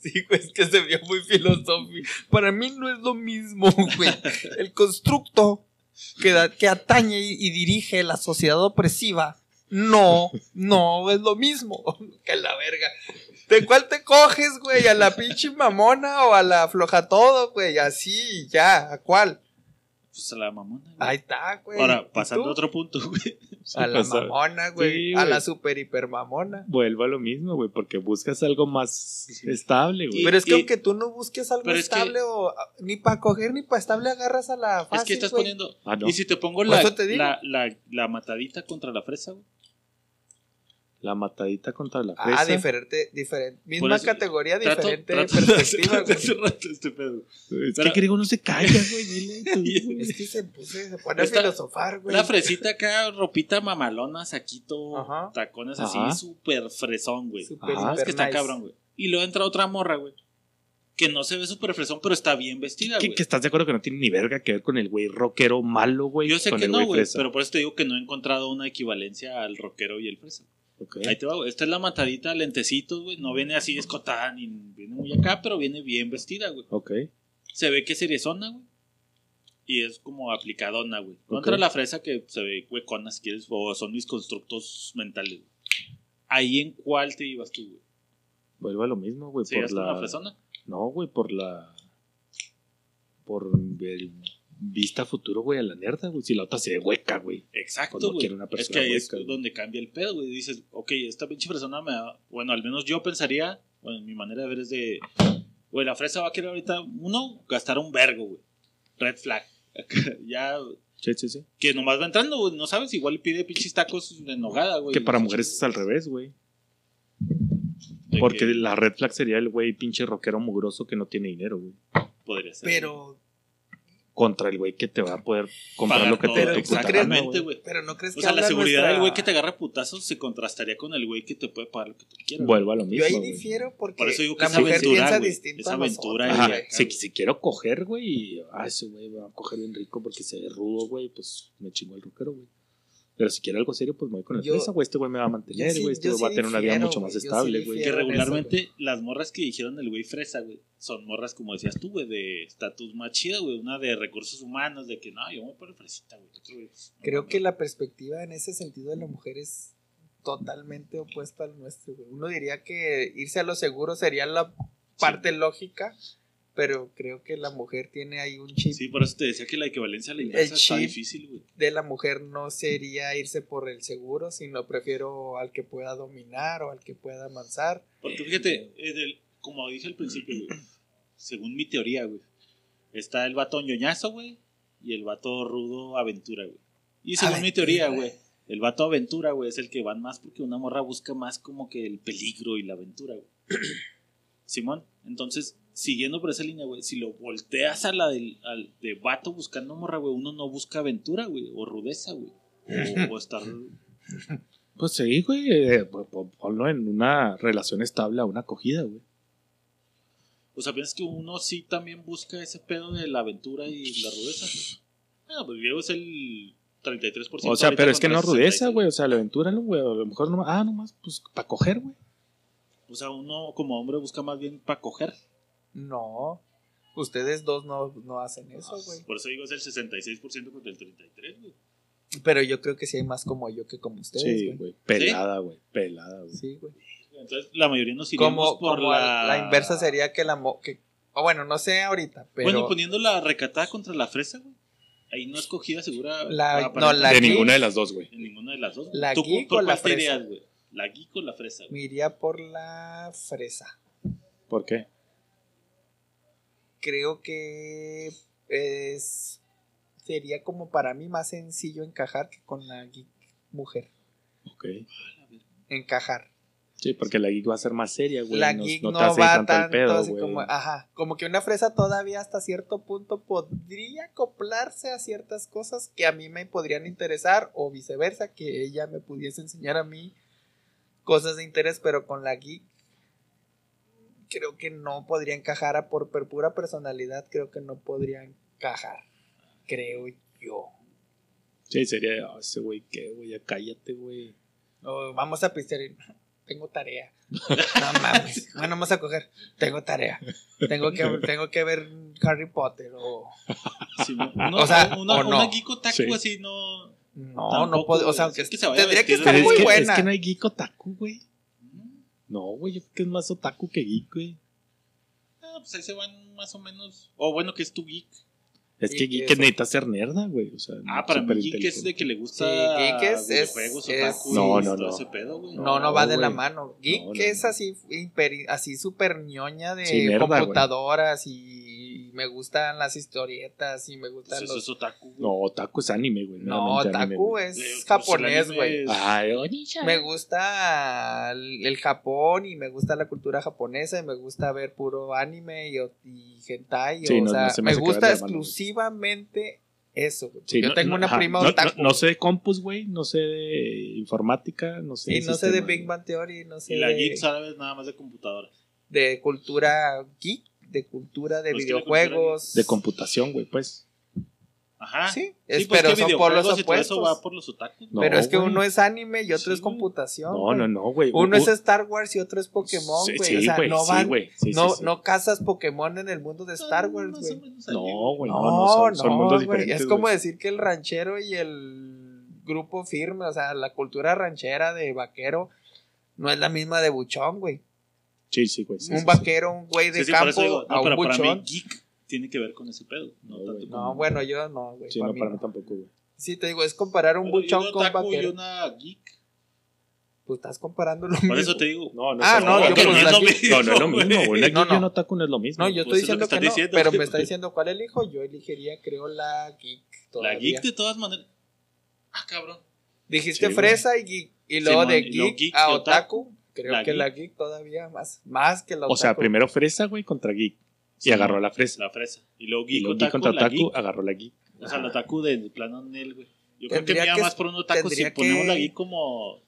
Sí, güey, es que se vio muy filosófico. Para mí no es lo mismo, *laughs* güey. El constructo que, da- que atañe y, y dirige la sociedad opresiva. No, no es lo mismo. Que la verga. ¿De cuál te coges, güey? ¿A la pinche mamona o a la floja todo, güey? Así, ya, ¿a cuál? Pues a la mamona, güey. Ahí está, güey. Ahora, ¿Y pasando a otro punto, güey. *laughs* A la mamona, güey. sí, a güey. la super hiper mamona. Vuelvo a lo mismo, güey, porque buscas algo más estable, güey. Y- Pero es que y- aunque tú no busques algo pero es que- estable o ni para coger ni para estable agarras a la fácil, es que estás güey. poniendo. Ah, no. Y si te pongo te la, la, la matadita contra la fresa, güey. La matadita contra la Ah, fresa. diferente, diferente. Misma eso, categoría, Trato- diferente trato perspectiva, güey. hace rato este pedo. Es Pero- que griego no se calla, güey. Dile *laughs* tú, güey. Es que se, puse, se pone a Esta- filosofar, güey. Una fresita acá, ropita mamalona, saquito, Ajá. tacones así, súper fresón, güey. Super Ajá, Es que está nice. cabrón, güey. Y luego entra otra morra, güey. Que no se ve súper fresón, pero está bien vestida, ¿Que, güey. que estás de acuerdo que no tiene ni verga que ver con el güey rockero malo, güey. Yo sé con que el no, güey, pero por eso te digo que no he encontrado una equivalencia al rockero y el fresa. Ok. Ahí te va, güey. Esta es la matadita, lentecitos, güey. No viene así escotada ni viene muy acá, pero viene bien vestida, güey. Ok. Se ve que es güey. Y es como aplicadona, güey. Contra la fresa que se ve huecona, si quieres, o son mis constructos mentales, güey. Ahí en cuál te ibas tú, güey. Vuelvo a lo mismo, güey. ¿Serías Por la la... fresona? No, güey, por la. Por el vista futuro, güey, a la nerda, güey. Si la otra se ve hueca, güey. Exacto, Cuando güey. quiere una Es que ahí es güey. donde cambia el pedo, güey. Dices, ok, esta pinche persona me da... Bueno, al menos yo pensaría, bueno, mi manera de ver es de... Güey, la fresa va a querer ahorita, uno, gastar un vergo, güey. Red flag. *laughs* ya, Sí, sí, sí. que nomás va entrando, güey. No sabes, igual le pide pinches tacos de nogada, güey. Que para mujeres es al revés, güey. Porque que la red flag sería el güey pinche rockero mugroso que no tiene dinero, güey. Podría ser. Pero, Contra el güey que te va a poder comprar Pagar lo que todo, te dé ¿tú tu puta crees, gana, exactamente, güey. pero no crees que O sea, la seguridad nuestra- del güey que te agarra putazos se contrastaría con el güey que te puede pagar lo que tú quieras. Vuelvo a lo mismo. Yo ahí difiero porque Por eso digo que la es mujer aventura, piensa distinto Es a aventura Ajá, si, si quiero coger, güey, y ah, ese güey va a coger bien rico porque se ve rudo, güey, pues me chingo el rockero, güey. Pero si quiero algo serio, pues me voy con el fresa, güey. Este güey me va a mantener, güey. este güey va a tener una vida mucho más estable, güey. Que regularmente las morras que dijeron el güey fresa, güey, son morras, como decías tú, güey, de estatus más chida, güey. Una de recursos humanos, de que no, yo me voy por el fresita, güey. Creo que la perspectiva en ese sentido de la mujer es totalmente opuesta al nuestro. güey. Uno diría que irse a lo seguro sería la parte lógica, pero creo que la mujer tiene ahí un chip. Sí, por eso te decía que la equivalencia a la inversa está difícil, güey. De la mujer no sería irse por el seguro, sino prefiero al que pueda dominar o al que pueda avanzar. Porque fíjate, eh, como dije al principio, güey, según mi teoría, güey, está el vato ñoñazo, güey, y el vato rudo aventura, güey. Y según mi teoría, güey, el vato aventura, güey, es el que van más porque una morra busca más como que el peligro y la aventura, güey. *clears throat* Simón, entonces, siguiendo por esa línea, güey, si lo volteas a la del al de vato buscando morra, güey, uno no busca aventura, güey, o rudeza, güey. O, o estar. *laughs* Pues sí, güey. eh, po- po- ponlo en una relación estable a una acogida, güey. O sea, piensas que uno sí también busca ese pedo de la aventura y la rudeza. Bueno, pues Diego es el 33%. O sea, pero es que no rudeza, 66. güey. O sea, la aventura, güey. A lo mejor no. Ah, nomás, pues para coger, güey. O sea, uno como hombre busca más bien para coger. No. Ustedes dos no, no hacen eso, güey. Por eso digo, es el 66% contra el 33%, güey. Pero yo creo que sí hay más como yo que como ustedes, Sí, güey. güey. Pelada, güey. Pelada, güey. Sí, güey. Entonces, la mayoría nos iríamos Como, por como la... la... inversa sería que la... mo- que, o bueno, no sé ahorita, pero... Bueno, poniendo la recatada contra la fresa, güey. Ahí no escogida segura. La- no, la de geek- ninguna de las dos, güey. En ninguna de las dos. La ¿Tú geek por o la cuál te fresa? güey? ¿La geek o la fresa, güey? Me iría por la fresa. ¿Por qué? Creo que es... Sería como para mí más sencillo encajar que con la geek mujer. Ok. Encajar. Sí, porque la geek va a ser más seria, güey. la no, geek no te va tanto el pedo, güey. como, ajá, como que una fresa todavía hasta cierto punto podría acoplarse a ciertas cosas que a mí me podrían interesar o viceversa, que ella me pudiese enseñar a mí cosas de interés, pero con la geek creo que no podría encajar a por, por pura personalidad, creo que no podría encajar, creo yo. Sí, sería, "Ah, ese güey, ¿qué, güey? Ya cállate, güey. Vamos a pistear *laughs* tengo tarea. *laughs* No mames. Bueno, vamos a coger. Tengo tarea. Tengo que, *laughs* tengo que ver Harry Potter o. Sí, no, uno- O sea, una, o no. una Sí. así no... No, Tampoco, no puedo. O sea, aunque Es que se tendría que estar muy que, buena. es que no hay geek otaku, güey. No, güey, yo creo que es más otaku que geek, güey. Ah, pues ahí se van más o menos... O bueno, que es tu geek. Es que geek necesita ser nerda, güey. O sea, Ah, para mí geek es de que le gusta Sí, geek es- es- videojuegos, es- otaku No, no, no. ese pedo, güey. No, no va de la mano. Geek No, no, es no. así, así súper ñoña de Sí, nerda, güey. computadoras y me gustan las historietas y me Pues gustan eso los. es otaku. güey. No, otaku es anime, güey. No, meramente anime, Taku güey. es Eh, pues, japonés, güey. es- Ay, Onisha. Me gusta el, el Japón y me gusta la cultura japonesa y me gusta ver puro anime y, y hentai. Sí, o no- sea, no se me gusta güey. exclusivamente eso. güey. Sí, Yo no- tengo no, una ajá, prima no, otaku. no, no sé de compus, güey. No sé de informática. No sé y no sé de Big güey. Bang Theory, no sé Y la de, geek sabes nada más de computadora. de cultura geek, de cultura de Pues cultura videojuegos. De computación, güey, pues. Ajá. Sí, es- pues pero son por los eso opuestos. va por los otakus. No, pero es que uno es anime y otro Sí, es computación. No, no, no, güey. Uno Un- es Star Wars y otro es Pokémon, güey. sí, o sea, güey, no van, güey. Sí, sí, no, sí. no cazas Pokémon en el mundo de Star Wars, güey. No, güey, no, No, no, son, mundos güey. diferentes. Es como decir que el ranchero y el grupo firme, o sea, la cultura ranchera de vaquero no es la misma de buchón, güey. Sí, sí, güey. sí, un sí, sí. vaquero, un güey de Sí, sí, por campo digo, a no, un pero para buchón. mí geek tiene que ver con ese pedo. No, No, tanto güey. como- No, bueno, yo no, güey. Sí, pa' no, mí para no. mí tampoco, güey. Sí, te digo, es comparar un Pero, ¿y buchón un con un otaku y vaquero. una geek. Pues estás comparando lo Por mismo. eso te digo. No, no, Ah, es- no, yo que pues no es la lo mismo. No, no es lo mismo, güey. Una No, geek y un no. otaku no es lo mismo. No, yo Pues estoy que diciendo que, estás no, diciendo. pero me está diciendo cuál elijo. Yo elegiría, creo, la geek. La Todavía. geek de todas maneras. Ah, cabrón. Dijiste fresa y geek. Y luego de geek, geek a otaku. Creo La que geek. la geek todavía más. Más que la otaku. O sea, primero fresa, güey, contra geek. Y Sí, agarró la fresa. La fresa. Y luego Y geek, luego geek contra la otaku, geek. agarró la geek. O sea, el otaku de plano Nel, güey. Yo creo que Tendría me que- más por un otaku si ponemos que- la geek como.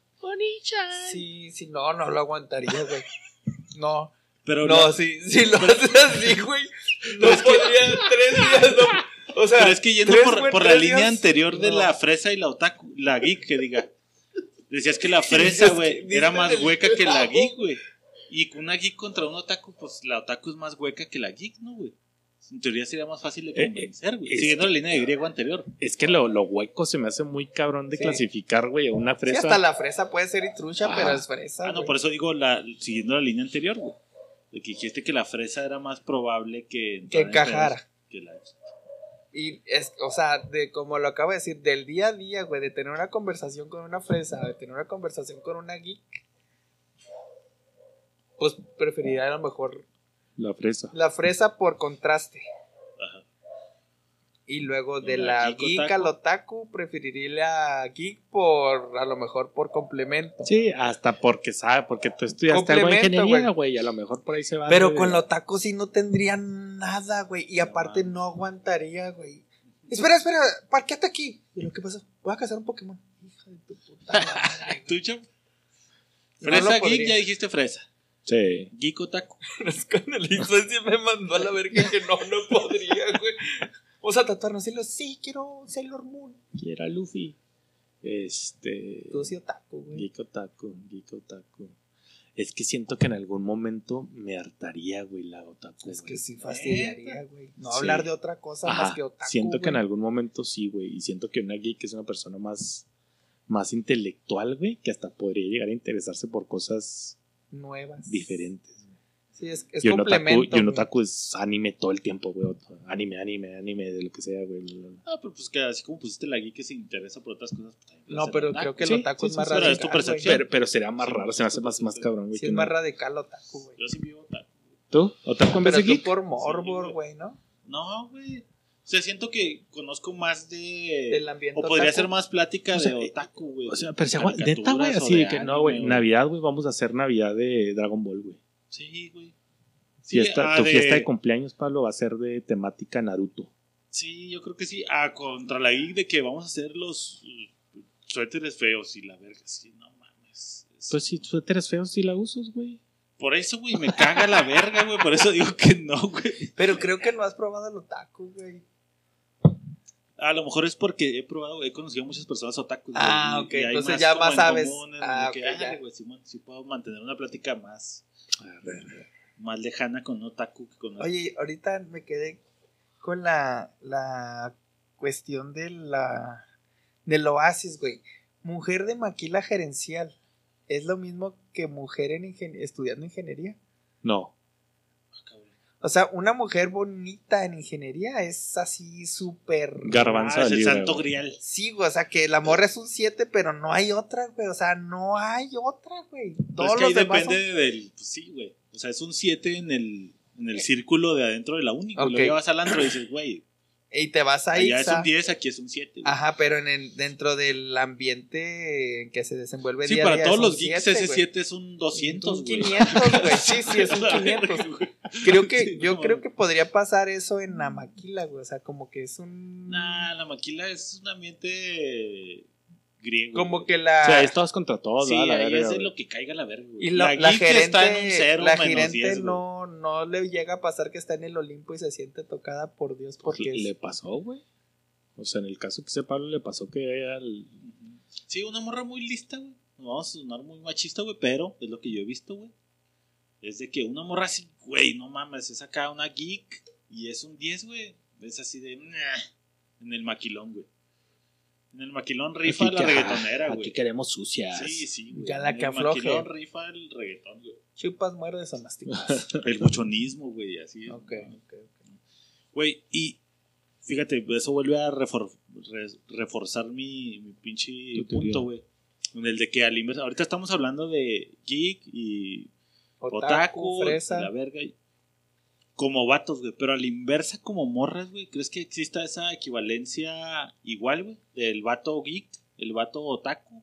Sí, sí, no, no lo aguantaría, güey. No, Pero no, la- si, si lo haces así, güey. No podría tres días, no. O sea, Pero es que yendo por, por la línea anterior de no. la fresa y la otaku, la geek, que diga. Decías que la *laughs* Es fresa, güey, era más hueca que la geek, güey. Y con una geek contra un otaku, pues la otaku es más hueca que la geek, ¿no, güey? En teoría sería más fácil de Eh, convencer, güey. es Siguiendo la línea de griego anterior. Es que lo, lo hueco se me hace muy cabrón de Sí. clasificar, güey, a una Sí, fresa. hasta la fresa puede ser y trucha, Ah. pero es fresa. Ah, no, por eso digo, la, siguiendo la línea anterior, güey. De que dijiste que la fresa era más probable que... Que en encajara. Que la Y es, o sea, de como lo acabo de decir, del día a día, güey, de tener una conversación con una fresa, de tener una conversación con una geek, pues preferiría a lo mejor La fresa. la fresa por contraste. Y luego de la la geek otaku. al otaku, preferiría la geek por, a lo mejor por complemento. Sí, hasta porque sabe, porque tú estudiaste algo de ingeniería, güey, a lo mejor por ahí se va. Pero de- con lo otaku sí no tendría nada, güey. Y aparte no aguantaría, güey. Espera, espera, parqueate aquí. ¿Y lo que pasó? Voy a cazar un Pokémon. Hija de tu puta madre. *laughs* ¿Tú, Cham? No Fresa lo Geek, ya dijiste fresa. Sí. Geek Otaku. *laughs* En el infancia me mandó a la verga que no, no podría, güey. Vamos a tatuarnos y lo, sí, quiero Sailor Moon. Quiera Luffy. Este. Tú sí otaku, güey. Geek Otaku, Geek Otaku. Es que siento que en algún momento me hartaría, güey, la otaku. Es güey. que sí fastidiaría, güey. No Sí. hablar de otra cosa Ajá, más que otaku. Siento que en algún momento sí, güey. Y siento que una geek es una persona más, más intelectual, güey, que hasta podría llegar a interesarse por cosas Nuevas. diferentes. Sí, es, es y, un otaku, complemento. y un otaku es anime todo el tiempo, güey. Anime, anime, anime, de lo que sea, güey. Ah, pero pues que así como pusiste la geek que se interesa por otras cosas. pues, No, pero otaku. creo que el otaku sí, es más sí, sí, pero radical. es tu percepción. Pero, pero sería más Sí, raro, se me hace más, más cabrón, güey. Sí, es no. más radical otaku, güey. Yo sí vivo otaku. ¿Tú? ¿Otaku en vez Pero de tú geek? por Sí, morbor, güey. güey, ¿no? No, güey. O sea, siento que conozco más de. Del ambiente o podría otaku. ser más plática O sea, de otaku, güey. O sea, pero si agua- neta, güey, así de que no, güey. Navidad, güey, vamos a hacer Navidad de Dragon Ball, güey. Sí, güey. Sí, Fiesta, ah, tu fiesta de cumpleaños, Pablo, va a ser de temática Naruto. Sí, yo creo que sí. Ah, contra la geek de que vamos a hacer los uh, suéteres feos y la verga. Sí, no mames. Es- Pues si tú eres feo, sí la usas, güey. Por eso, güey, me caga la verga, güey. Por eso digo que no, güey. Pero creo que no has probado el otaku, güey. A lo mejor es porque he probado, he conocido a muchas personas otaku. güey, Ah, y- ok, y hay entonces más ya más sabes. en Ah, el que, ok, ya. ay, güey, sí, sí puedo mantener una plática más, más lejana con otaku que con Oye, ahorita me quedé con la, la cuestión de la del oasis, güey. Mujer de maquila gerencial. ¿Es lo mismo que mujer en ingen- estudiando ingeniería? No. O sea, una mujer bonita en ingeniería es así súper... Garbanzo Ah, es el santo güey. grial. Sí, güey, o sea, que la morra es un 7, pero no hay otra, güey. O sea, no hay otra, güey. Todos es que ahí los demás depende son- del. pues sí, güey. O sea, es un 7 en el, en el círculo de adentro de la uni. güey. Ok. Lo llevas al antro y dices, güey, Y te vas a allá es IXA. un 10, aquí es un 7. Ajá, pero en el, dentro del ambiente en que se desenvuelve Sí, día a para día todos es los geeks siete, ese güey. 7 es un 200, Un güey. 500, güey. *laughs* Sí, sí, es un La 500. verga, güey. Creo que, *laughs* Sí, yo no, creo que podría pasar eso en la maquila, güey. O sea, como que es un. Nah, la maquila es un ambiente griego. como que la. O sea, es todos contra todos, Sí, ¿verdad? La ahí verga, es de lo que caiga la verga, güey. y la, la geek gerente, está en un 0 la menos gerente 10, güey. no, no le llega a pasar que está en el Olimpo y se siente tocada por Dios Pues porque le es- pasó, güey. O sea, en el caso que Pablo le pasó que al... Sí, una morra muy lista, güey. No vamos a sonar muy machista, güey, pero es lo que yo he visto, güey. Es de que una morra así, güey, no mames, es acá una geek y es un 10, güey. Es así de, nah, en el maquilón, güey. En el maquilón rifa Aquí la que- reggaetonera, Aquí güey. queremos sucias. Sí, sí, güey. Ya la En que el afloje. maquilón rifa el reggaetón, güey. chupas, muerdes o lastimas. *laughs* El buchonismo, güey, así. ok, ok, ok. Güey, y fíjate, eso vuelve a refor- re- reforzar mi, mi pinche punto, güey. En el de que al inverso, ahorita estamos hablando de geek y Otaku, otaku, fresa. la verga. y- Como vatos, güey, pero a la inversa como morras, güey. ¿Crees que exista esa equivalencia igual, güey? Del vato geek, el vato otaku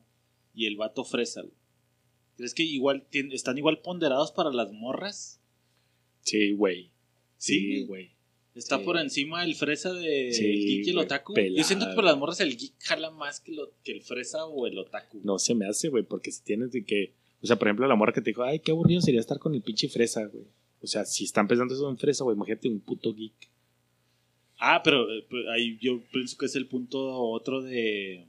y el vato fresa, güey. ¿Crees que igual están igual ponderados para las morras? Sí, güey. Sí, güey. Está Sí. por encima el fresa de Sí, el geek y el güey, otaku. pelada. Yo siento que para las morras el geek jala más que, lo, que el fresa o el otaku. No se me hace, güey, porque si tienes de que... O sea, por ejemplo, la morra que te dijo, ay, qué aburrido sería estar con el pinche fresa, güey. O sea, si están pensando eso en fresa, güey, imagínate un puto geek. Ah, pero eh, pues, ahí yo pienso que es el punto otro de,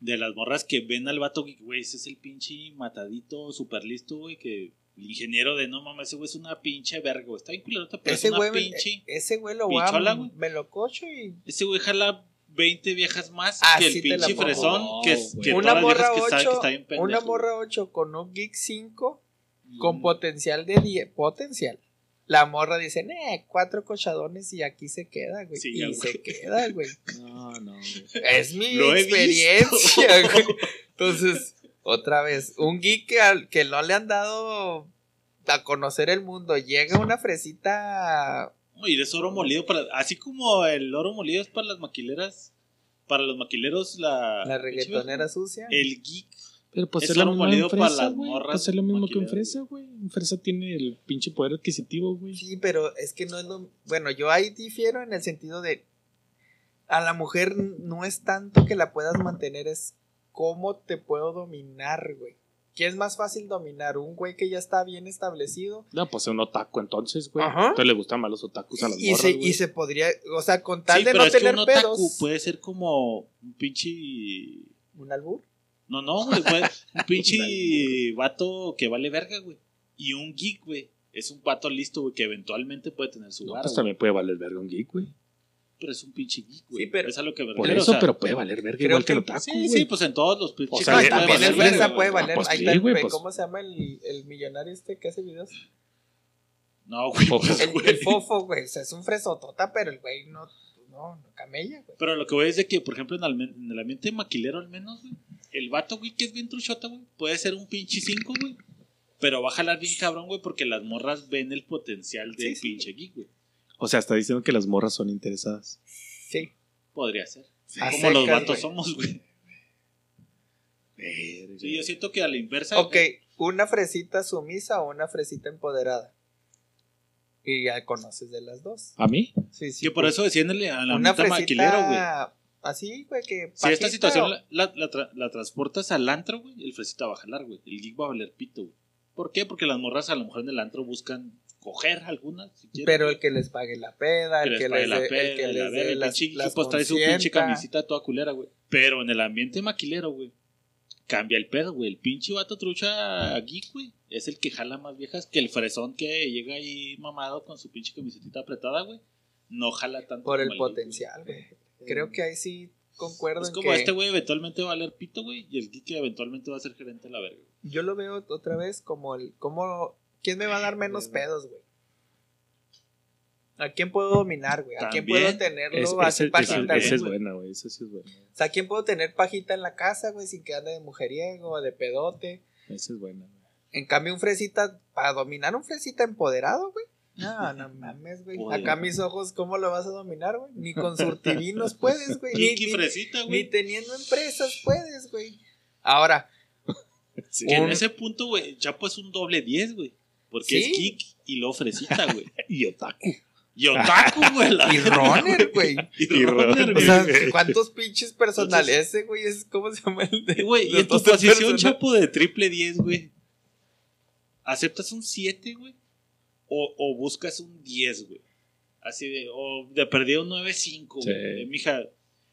de las morras que ven al vato geek, güey, ese es el pinche matadito, super listo, güey, que el ingeniero de no mames, ese güey es una pinche verga, güey. Está bien culerota, pero Ese es una güey, pinche. ese güey lo voy pichola, a, güey. me lo cocho y Ese güey jala 20 viejas más Ah, que el pinche fresón, que, que una todas las viejas morra que saben que 8, está bien pendejo. una morra 8 con un geek 5 con potencial de 10, potencial. La morra dice, eh, cuatro cochadones y aquí se queda, güey. Sí, y güey. se queda, güey. *laughs* No, no, güey. Es mi Lo experiencia, *laughs* güey. Entonces, otra vez, un geek que, al- que no le han dado a conocer el mundo, llega una fresita Y es oro molido para. Así como el oro molido es para las maquileras. Para los maquileros, la. La reggaetonera sucia. El geek. Pero pues Es para fresa, las morras Pues es lo mismo que un fresa, güey. Un fresa tiene el pinche poder adquisitivo, güey. Sí, pero es que no es lo. Bueno, yo ahí difiero en el sentido de. A la mujer no es tanto que la puedas mantener, es cómo te puedo dominar, güey. ¿Qué es más fácil dominar? ¿Un güey que ya está bien establecido? No, pues es un otaku entonces, güey. Ajá. Entonces le gustan más los otakus a las Y, y morras, se, güey. y se podría. O sea, con tal Sí, de pero no es que tener un otaku pedos. puede ser como un pinche. ¿Un albur? No, no, güey. un pinche *laughs* vato que vale verga, güey. Y un geek, güey. Es un vato listo, güey, que eventualmente puede tener su No, vara, pues güey. también puede valer verga un geek, güey. Pero es un pinche geek, güey. Sí, pero- Es a lo que me Por refiero, eso, o sea, pero puede valer verga creo igual que que- el otaku, Sí, güey. sí, pues en todos los pinches O sea, No, le- puede también valer verga, güey. puede Ah, valer. pues Ahí sí, está el- güey, pues. ¿Cómo se llama el, el millonario este que hace videos? No, güey. Pues, El, güey. el fofo, güey. O sea, es un fresotota, pero el güey no, no, no camella, güey. Pero lo que voy es de que, por ejemplo, en, el ambiente maquilero al menos, güey, el vato, güey, que es bien truchota, güey, puede ser un pinche 5, güey. Pero va a jalar bien cabrón, güey, porque las morras ven el potencial del Sí, sí. pinche geek, güey. O sea, está diciendo que las morras son interesadas. Sí. Podría ser. Como los vatos somos, güey. Sí, yo siento que a la inversa. Ok, una fresita sumisa o una fresita empoderada. Y ya conoces de las dos. ¿A mí? Sí, sí. Que por pues, eso el en el una ambiente maquilero, güey. así, güey, que Si esta pajita situación o- la, la- la tra- la transportas al antro, güey, el fresita va a jalar, güey. El geek va a valer pito, güey. ¿Por qué? Porque las morras a lo mejor en el antro buscan coger algunas, si quieren. Pero el que les pague la peda, el les que pague les la dé peda, el que la les dé el las, las pues trae su pinche camisita toda culera, güey. Pero en el ambiente maquilero, güey, cambia el pedo, güey. El pinche vato trucha geek, güey, es el que jala más viejas que el fresón que llega ahí mamado con su pinche camiseta apretada, güey. No jala tanto. Por el potencial, güey. Creo que ahí sí concuerdo Es en como que este güey eventualmente va a valer pito, güey, y el geek eventualmente va a ser gerente de la verga. yo lo veo otra vez como el como quién me va a dar menos pedos, güey. ¿A quién puedo dominar, güey? ¿A quién puedo tenerlo Es- así ese, pajita, ese es buena, güey. Ese sí es buena. O sea, ¿a quién puedo tener pajita en la casa, güey, sin que ande de mujeriego o de pedote? Esa es buena, güey. En cambio, un fresita, para dominar un fresita empoderado, güey. No, *laughs* no mames, güey. Acá mis ojos, ¿cómo lo vas a dominar, güey? Ni con surtidinos puedes, güey. Ni, ni- fresita, ni güey. teniendo empresas puedes, güey. Ahora, *laughs* Sí. En ese punto, güey, Chapo es un doble 10, güey. Porque Sí. es geek y lo fresita, güey. *laughs* Y otaku. Y otaku, *laughs* güey. y runner, güey. Y Y runner, runner. O güey. sea, ¿cuántos pinches personales? Ese, güey, es, ¿cómo se llama el de? Güey, y en tu posición? Chapo, de triple 10, güey. ¿Aceptas un 7, güey? O, o buscas un 10, güey. Así de, o de perdido un 9-5, güey. Sí. Mija.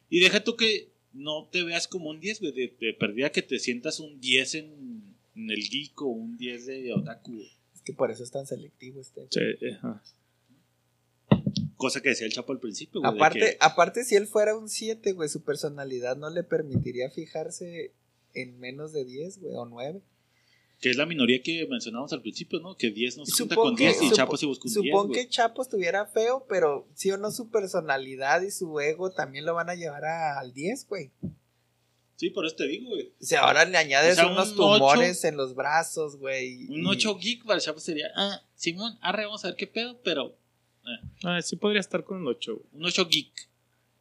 Y deja tú que no te veas como un 10, güey. De, de perdida que te sientas un 10 en, en el geek o un 10 de otaku, güey. Es que por eso es tan selectivo este. Sí, ajá. Cosa que decía el Chapo al principio, güey. Aparte, que- aparte, si él fuera un 7, güey, su personalidad no le permitiría fijarse en menos de 10, güey, o 9. Que es la minoría que mencionamos al principio, ¿no? Que 10 no se junta con que- 10 y Chapo sí busca un 10. Supón que Chapo estuviera feo, pero sí o no su personalidad y su ego también lo van a llevar a- al 10, güey. Sí, por eso te digo, güey. O sea, ahora le añades O sea, unos un tumores en los brazos, güey. Un y- 8 geek para el Chapo sería, ah, Simón, arre, vamos a ver qué pedo, pero Ah, sí podría estar con un 8, güey. un 8 geek.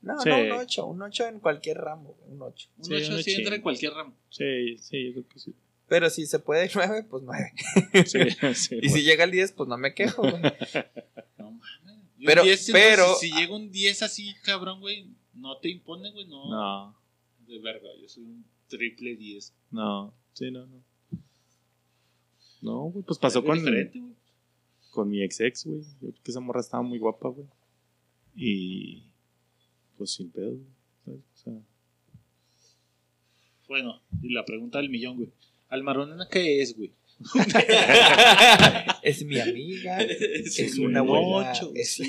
No, Sí. no, un 8, un 8 en cualquier ramo, güey, un 8. Un Sí, 8 un sí entra en cualquier ramo. Sí, sí, yo creo que sí. Pero si se puede 9, pues 9. Sí, *laughs* sí, Y si llega el 10, pues no me quejo, güey. *laughs* No mames. Pero- 10, entonces, pero- Si, llega un 10 así, cabrón, güey, no te impone, güey, no. No, De verga, yo soy un triple 10. no, sí, no, no. No, güey, pues pasó con, diferente, güey. Con mi ex ex, güey. Yo creo que esa morra estaba muy guapa, güey. Y pues sin pedo, güey. ¿sabes? O sea, Bueno, y la pregunta del millón, güey. ¿Almaronena qué es, güey? *laughs* es mi amiga. Es Es un una buena- ocho, es-. Se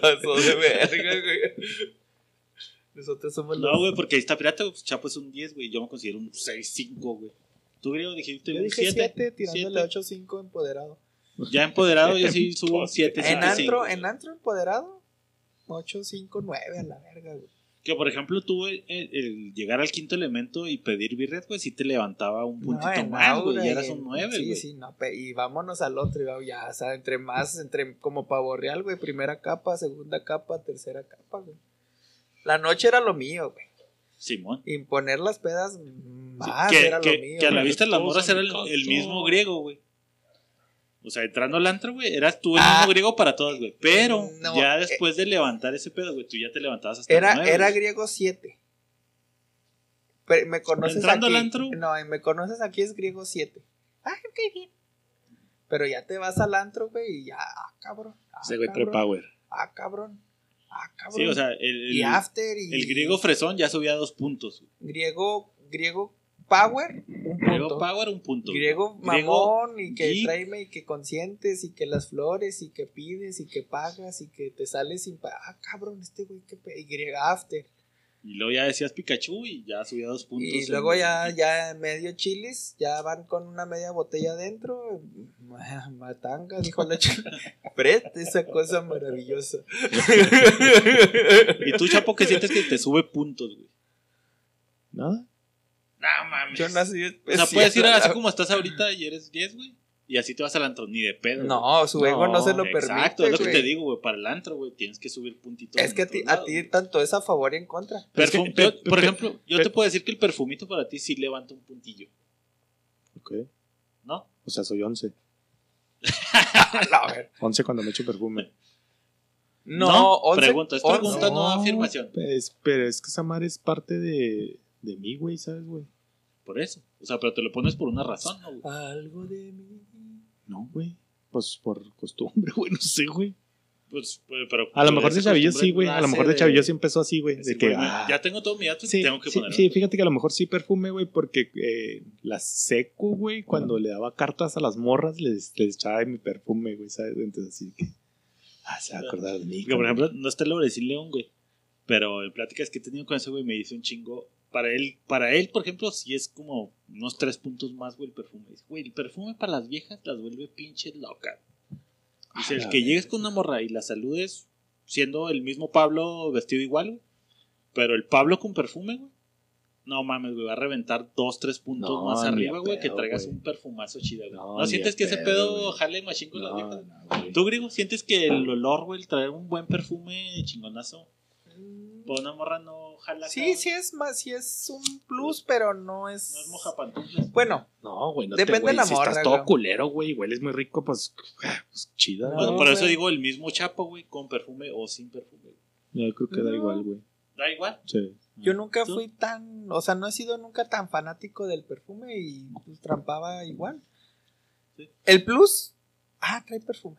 pasó de verga, güey. Nosotros somos los. No, güey, porque ahí está pirata, pues, Chapo es un 10, güey. Yo me considero un 6-5, güey. Tú, griego, dijiste Yo un dije 7. 7, tirándole 8-5 empoderado. Ya empoderado, yo sí *laughs* subo un 7. En antro, en antro empoderado, 8, 5, 9 a la verga, güey. Que por ejemplo, tú el, el- el llegar al quinto elemento y pedir birret, güey, sí te levantaba un puntito No, más, güey. y eras un 9, Sí, güey. sí, no, y vámonos al otro, y ya, o sea, entre más, entre como pavo real, güey, primera capa, segunda capa, tercera capa, güey. La noche era lo mío, güey. Simón. Imponer las pedas más que, era que- lo mío. que a la vista de las morras era el, mismo griego, güey. O sea, entrando al antro, güey, eras tú el Ah. mismo griego para todas, güey. Pero No, ya eh. después de levantar ese pedo, güey, tú ya te levantabas hasta Era, el nueve, era griego 7. Pero me conoces ¿Entrando aquí. al antro? No, y me conoces aquí es griego 7. Ah, ok, bien. Pero ya te vas al antro, güey, y ya, ah, cabrón. Ah, Ese güey trae cabrón, power. Ah, cabrón. Ah, cabrón. Sí, o sea, el, y el, after y. el griego fresón ya subía dos puntos. güey. Griego, griego power, un Griego punto. power, un punto. Griego Griego mamón y que tráeme y que consientes y que las flores y que pides y que pagas y que te sales sin pagar. Ah, cabrón, este güey que pe- y griego after. Y luego ya decías Pikachu y ya subía dos puntos. Y en- luego ya, ya medio chilis, ya van con una media botella adentro. Ma- *laughs* Matanga, dijo la chica. *laughs* Preste esa cosa maravillosa. *laughs* Y tú, Chapo, que sientes que te sube puntos, güey. Nada. No mames. Yo nací o sea, puedes ir así como estás ahorita y eres 10, güey. Y así te vas al antro, ni de pedo. No, su ego no, No, se lo Exacto, permite. es lo que te digo, güey. Para el antro, güey, tienes que subir puntitos. Es que a ti, a tanto es a favor y en contra. Pero es que- Perfum- pe- yo, por pe- ejemplo, yo pe- te puedo decir que el perfumito para ti sí levanta un puntillo, Ok. ¿no? O sea, soy 11. *laughs* A ver. 11 cuando me echo perfume. No, once- pregunta, es pregunta, no, afirmación. Pues, pero es que esa madre es parte de, de mí, güey, ¿sabes, güey? Por eso. O sea, pero te lo pones por una razón, ¿no, güey? Algo de mí. No, güey. Pues por costumbre, *laughs* güey, no sé, güey. Pues, pues, pero. A lo mejor de chavillo sí, güey. A lo mejor de chavillo sí empezó así, güey. De que, ah, Ya tengo todo mi dato y Sí, tengo que sí, ponerlo. sí, fíjate que a lo mejor sí perfume, güey, porque eh, la seco, güey, cuando le daba cartas a las morras, les, les echaba de mi perfume, güey, ¿sabes? Entonces así que. Ah, se va a acordar de mí. Porque, por ejemplo, no está el Laurecín León, güey. Pero en pláticas que he tenido con ese güey me dice un chingo. Para él, para él, por ejemplo, sí es como unos tres puntos más, güey, el perfume. Dice, güey, el perfume para las viejas las vuelve pinches locas. Dice, el que llegues con una morra y la saludes siendo el mismo Pablo vestido igual, güey. Pero el Pablo con perfume, güey. No mames, güey, va a reventar dos, tres puntos No, más arriba, güey, que traigas un perfumazo chido, güey. No, ¿No, ni sientes a que ese pedo, güey. jale machín con las No, viejas? no, güey. ¿Tú, Griego, sientes que el olor, güey, el traer un buen perfume chingonazo, por una morra no jala? Sí, sí es más, sí es un plus, pero no es. No es mojapantuflas. Bueno, No, güey, no Depende te, güey, de la si morra, estás todo culero, güey, hueles muy rico, pues, pues chida. No, Bueno, güey. por eso digo el mismo chapo, güey, con perfume o sin perfume. Yo creo que da igual, güey. Da igual. Sí. yo nunca ¿Tú? fui tan. O sea, no he sido nunca tan fanático del perfume y pues, trampaba igual. Sí. El plus. Ah, trae perfume.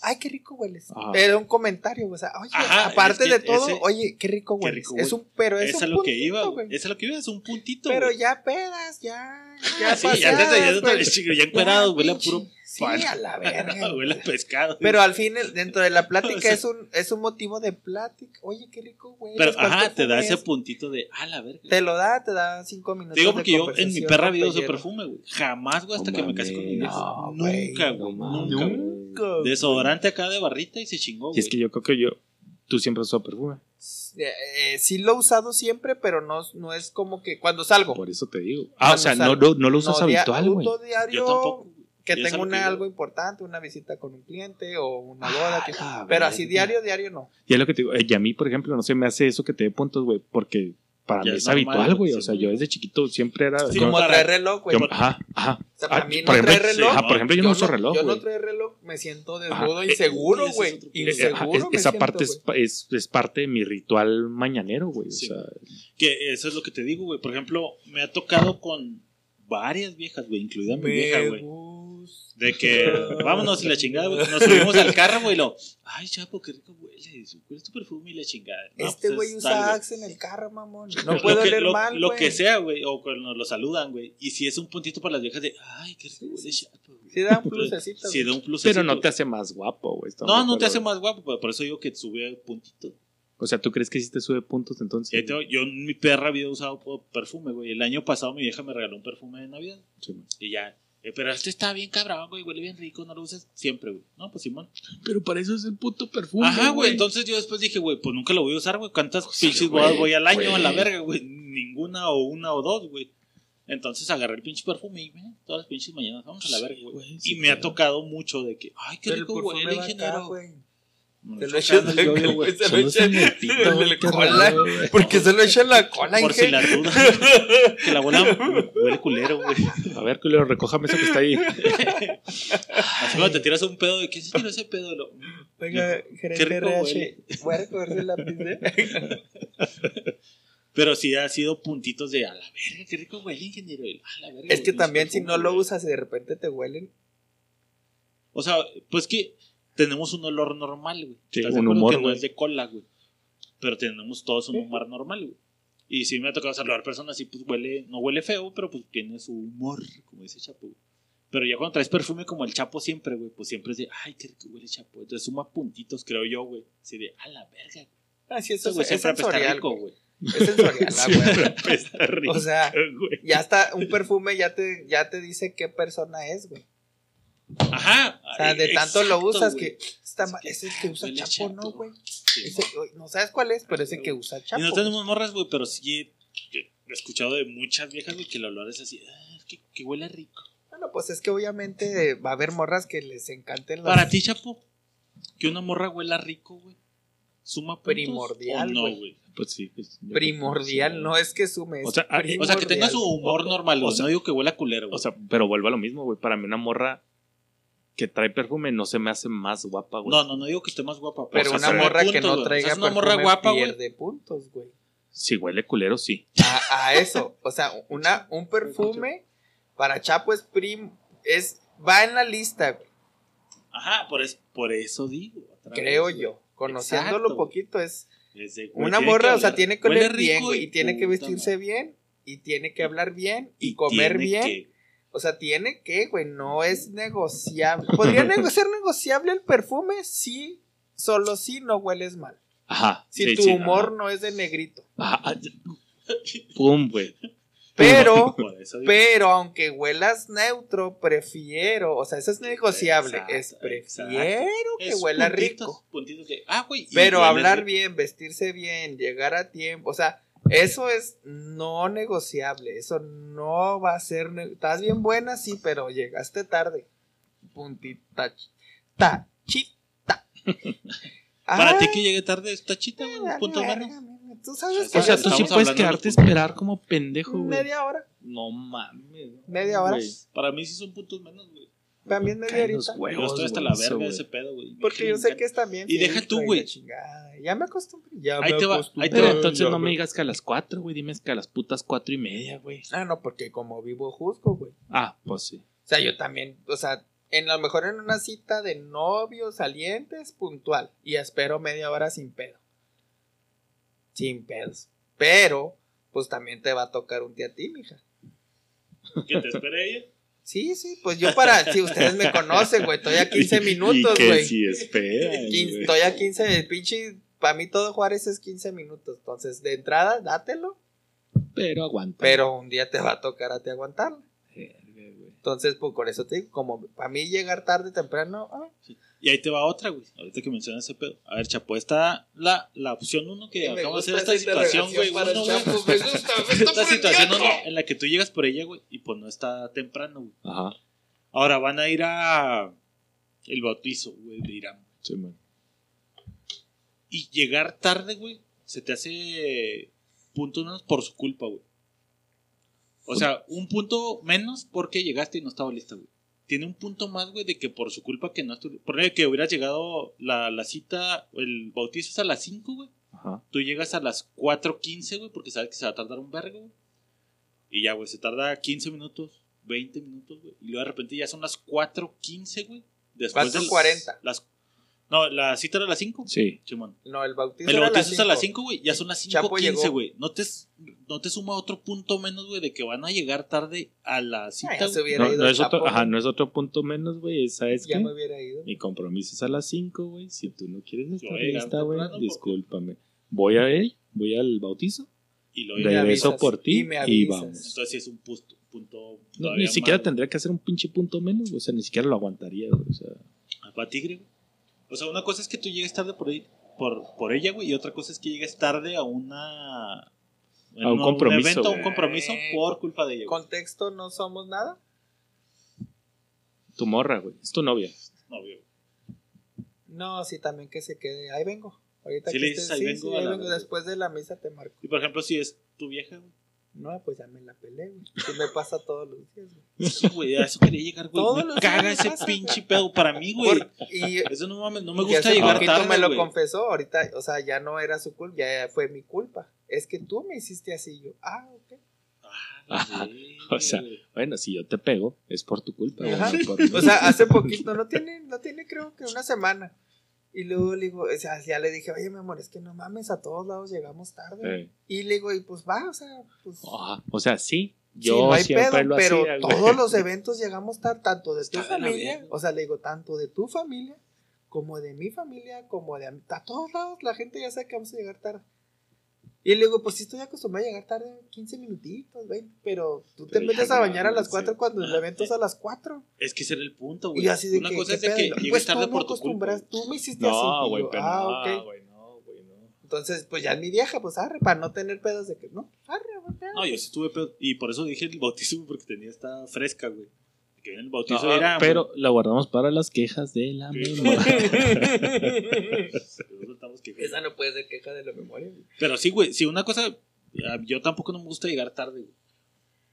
Ay, qué rico hueles. Ajá. Era un comentario, o sea, oye, Ajá, aparte es que de todo, ese- oye, qué rico qué hueles. rico es huele. un, pero es Es un a lo que iba, güey. güey. Es a lo que iba, es un puntito. Pero güey. ya pedas, ya. Ah, sí, ya paseadas, antes de ya, ya, ya encuerados, huele a puro Sí, pan. a la verga. *laughs* huele a pescado. Pero al fin, dentro de la plática *laughs* O sea- es, un, es un motivo de plática. Oye, qué rico, güey. Pero, ¿cuál ajá, te da ese es? puntito de, ah, la verga. Te lo da, te da cinco minutos. Te digo de porque yo en mi perra uso Pellero. perfume, güey. Jamás, güey, hasta que me casé con mi no, güey. nunca, güey. Nunca. Güey. Desodorante acá de barrita y se chingó, Y es que yo creo que yo. Tú siempre has usado perfume. Eh, eh, sí lo he usado siempre, pero no, no es como que cuando salgo. Por eso te digo. Ah, o sea, no, salgo. no, no lo usas No, habitual, güey. Yo tampoco. que Y es tengo que una, iba. algo importante, una visita con un cliente o una boda. que- Ah, la pero así diario, diario no. Y es lo que te digo. eh, Y a mí, por ejemplo, no se me hace eso que te dé puntos, güey. Porque para Ya mí es normal, habitual, güey. sí, O sea, yo desde chiquito siempre era. Sí, yo- como traer reloj, güey. yo- ajá, ajá. O sea, para Ah, mí no por ejemplo, traer reloj. ajá, por ejemplo, yo, no uso reloj, Yo no güey. traigo reloj, me siento desnudo, inseguro, ese es güey. Eh, Inseguro. ajá, me es- esa siento, parte es, es, es parte de mi ritual mañanero, güey. O Sí. sea, Que eso es lo que te digo, güey. Por ejemplo, me ha tocado con varias viejas, güey, incluida mi vieja, güey. De que vámonos y la chingada, güey. Nos subimos al carro, güey. y Lo, ay, chapo, qué rico huele. ¿Cuál es tu perfume y la chingada? No, Este pues, güey usa. Axe en el carro, mamón. No puedo que- oler lo, mal, Lo que sea, güey. O cuando nos lo saludan, güey. Y si es un puntito para las viejas de, ay, qué rico huele chapo. güey. Sí da un plusecito. Sí, güey. da un plus. pero no te hace más guapo, güey. No, no te hace más guapo. pero Por eso digo que sube puntitos. O sea, ¿tú crees que sí te sube puntos entonces? Yo en mi perra había usado perfume, güey. El año pasado mi vieja me regaló un perfume de Navidad. Sí, güey. Y ya, Eh, pero este está bien cabrón, güey, huele bien rico, no lo uses siempre, güey. No, pues Simón. Pero para eso es el puto perfume. Ajá, güey. Entonces yo después dije, güey, pues nunca lo voy a usar, güey. ¿Cuántas pinches bodas voy al año a la verga, güey? Ninguna o una o dos, güey. Entonces agarré el pinche perfume y, güey, todas las pinches mañanas vamos a la verga, güey. güey, y me ha tocado mucho de que, ay, qué Pero el rico va acá, ingeniero. güey. Se lo echan el yoyo, güey. se lo Solo es en echan el pito, en güey, el qué cola. raro, güey. ¿Por qué se lo echan la cola, Por si la duda. *laughs* que la bola huele culero, güey. A ver, culero, recójame eso que está ahí. *laughs* Así cuando te tiras un pedo de, ¿qué se tiró ese pedo? Lo- Oiga, Qué gerente rico RH, voy a recogerse el lápiz. Pero sí ha sido puntitos de, a la verga, qué rico huele, ingeniero. A la verga, Es que también si no lo usas y de repente te huelen, O sea, pues que tenemos un olor normal, güey. Sí, ¿Estás de un acuerdo humor, que no es de cola, güey. Pero tenemos todos un humor normal, güey. Y sí me ha tocado saludar personas y pues huele, no huele feo, pero pues tiene su humor, como dice Chapo, güey. Pero ya cuando traes perfume como el Chapo siempre, güey, pues siempre es de, ay, qué rico huele Chapo. Entonces suma puntitos, creo yo, güey. Así de, a la verga, güey. así Ese eso güey es, siempre apesta sensorial, rico, güey. Es sensorial, *laughs* güey. Apesta rico, O sea, güey. ya está, un perfume ya te, ya te dice qué persona es, güey. Ajá. O sea, de tanto lo usas güey. que está Es que es el que usa Chapo, ¿no, chato. güey? Sí. Ese- oye, no sabes cuál es, pero es el que usa Chapo. Y no tenemos morras, güey, pero sí he, escuchado de muchas viejas, güey, que el olor es así, ah, que, que huele rico. Bueno, pues es que obviamente va a haber morras que les encanten las... Para ti, Chapo, que una morra huela rico, güey. ¿Suma puntos Primordial, no, güey. güey? Pues sí. pues, Primordial, que no es que sume. O sea, ah, O sea, que tenga su humor normal, o güey. sea- no digo que huela culero, güey. O sea, pero vuelvo a lo mismo, güey. Para mí una morra que trae perfume no se me hace más guapa, güey. no, no, no digo que esté más guapa. Pero o sea, una morra que puntos, no güey. traiga O sea, es una morra guapa, güey. pierde puntos, güey. Si huele culero, sí. A, a eso, o sea, una, un perfume para Chapo es prim, es, va en la lista, güey, Ajá, por, es, por eso digo. otra creo vez, yo. Conociéndolo Exacto, poquito es güey, una morra, que o sea, tiene que oler bien, güey, y tiene que vestirse bien, y tiene que hablar bien, y, Y comer bien. que- O sea, tiene que, güey, no es negociable. ¿Podría *laughs* nego- ser negociable el perfume? Sí, solo si no hueles mal. Ajá. Si sí, tu sí, humor no es de negrito. Ajá. *laughs* Pum, güey. Pero, *laughs* pero aunque huelas neutro, prefiero, o sea, eso es negociable, Exacto, es exacto. prefiero que Es huela puntitos, rico. puntitos de, ah, güey. Pero hablar bien, vestirse bien, llegar a tiempo, o sea, eso es no negociable, eso no va a ser, estás bien buena, sí, pero llegaste tarde. Puntita, tachita. *laughs* Para Ay, ti que llegue tarde está chita, güey. Punto Tú sabes O que O sea, tú sí puedes quedarte a esperar como pendejo, güey. media hora, No mames. Media hora. Para mí sí son puntos menos, güey. También media Caen los horita. huevos, Yo estoy hasta la verga de ese pedo, güey. Porque Me yo sé que es también. Y deja tú, güey. Ya me acostumbré. Ya Ahí me te va, acostumbré. ahí te va. entonces Ya no me- me digas que a las 4, güey. Dime que a las putas 4 y media, güey. Ah, no, porque como vivo justo, güey. Ah, pues sí. O sea, yo también, o sea, en lo mejor en una cita de novios salientes, puntual. Y espero media hora sin pedo. Sin pedos. Pero, pues también te va a tocar un día a ti, mija. Que te espere ella. Sí, sí, pues yo para, si ustedes me conocen, güey, estoy a *laughs* 15 minutos, güey. sí espera. Estoy a 15, el pinche, para mí todo Juárez es 15 minutos. Entonces, de entrada, dátelo. Pero aguanta. Pero un día te va a tocar a ti aguantarlo. Entonces, pues por eso te digo, como para mí llegar tarde, temprano, ah, Y ahí te va otra, güey. Ahorita que mencionas ese pedo. A ver, Chapo, está la, la opción uno que acabamos de hacer esta situación, güey. uno, güey. Chapo, me gusta, me está *laughs* Esta situación uno en la que tú llegas por ella, güey, y pues no está temprano, güey. Ajá. Ahora van a ir a el bautizo, güey, de Irán. Sí, man. Y llegar tarde, güey, se te hace puntos menos por su culpa, güey. O sea, un punto menos porque llegaste y no estaba lista, güey. Tiene un punto más, güey, de que por su culpa que no estuvo. Por ejemplo, que hubieras llegado la, la cita, el bautizo es a las 5, güey. Ajá. Tú llegas a las 4.15, güey, porque sabes que se va a tardar un vergo, güey. Y ya, güey, se tarda 15 minutos, 20 minutos, güey. Y luego de repente ya son las 4.15, güey. Después de las- 4:40. Las, no, la cita era a las 5. Sí. Simón. No, el bautizo, El era bautizo es a las cinco. 5, güey. Ya son las Chapo 5.15, llegó. güey. No te, no te suma otro punto menos, güey, de que van a llegar tarde a la cita, Ah, ya se hubiera No, ido no el es otro, ajá, no es otro punto menos, güey. ¿Sabes Ya qué? me hubiera ido. Mi compromiso es a las 5, güey. Si tú no quieres estar lista, güey, discúlpame. Voy a él, voy al bautizo, Y lo regreso avisas, por ti y me y, vamos. Entonces es un punto. punto. No, ni siquiera tendría que hacer un pinche punto menos, güey. O sea, ni siquiera lo aguantaría, güey. O sea, güey. Pa' tigre, güey. O sea, una cosa es que tú llegues tarde por ahí, por, por ella, güey, y otra cosa es que llegues tarde a una. A un compromiso, evento, a un compromiso por culpa de ella, güey. Contexto, no somos nada. tu morra, güey. Es tu novia. No, güey. No, sí, también que se quede. Ahí vengo. Ahorita Sí que le estés- dices, ahí vengo a ahí vengo. Después de la misa te marco. Y por ejemplo, si es tu vieja, güey. No, pues ya me la peleé, güey. Me pasa todos los días, güey. Sí, güey, a eso quería llegar, güey. Todos Me los caga días ese pasa, pinche pedo para mí, güey. Por- y Eso no mames, no me y gusta hace llegar poquito tarde, me lo güey. confesó. Ahorita, o sea, ya no era su culpa, ya fue mi culpa. Es que tú me hiciste así. Yo, ah, ok. Ah, *laughs* O sea. Bueno, si yo te pego, es por tu culpa, por- O sea, hace poquito, no tiene, no tiene creo que una semana. Y luego le digo, o sea, ya le dije, oye, mi amor, es que no mames, a todos lados llegamos tarde. Eh, Y le digo, y pues va, o sea, pues. ajá. O sea, sí. sí, Yo no hay siempre pedo, lo pero hacía, todos los eventos llegamos tarde, tanto de tu Está familia, verga. o sea, le digo, tanto de tu familia, como de mi familia, como de a, a todos lados, la gente ya sabe que vamos a llegar tarde. Y le digo, pues sí estoy acostumbrado a llegar tarde 15 minutitos, 20, pero tú te metes a no bañar a las mames, 4 sí. cuando el evento es a las 4. Es que ese era el punto, güey. Y así de Una que, cosa ¿qué es de que luego, llegues pues tarde tú me tu culpa. acostumbras, tú me hiciste así. No, Y güey, yo, pero ah, no, güey, no, güey, no. Entonces, pues ya mi vieja, pues arre, para no tener pedos de que, no, arre, güey. No, yo sí tuve pedo. Y por eso dije el güey, porque tenía esta fresca, güey. Que viene el bautizo No, era. pero la guardamos para las quejas de la memoria. *laughs* Esa no puede ser queja de la memoria. güey. Pero sí, güey, si una cosa. ah, Yo tampoco no me gusta llegar tarde, güey.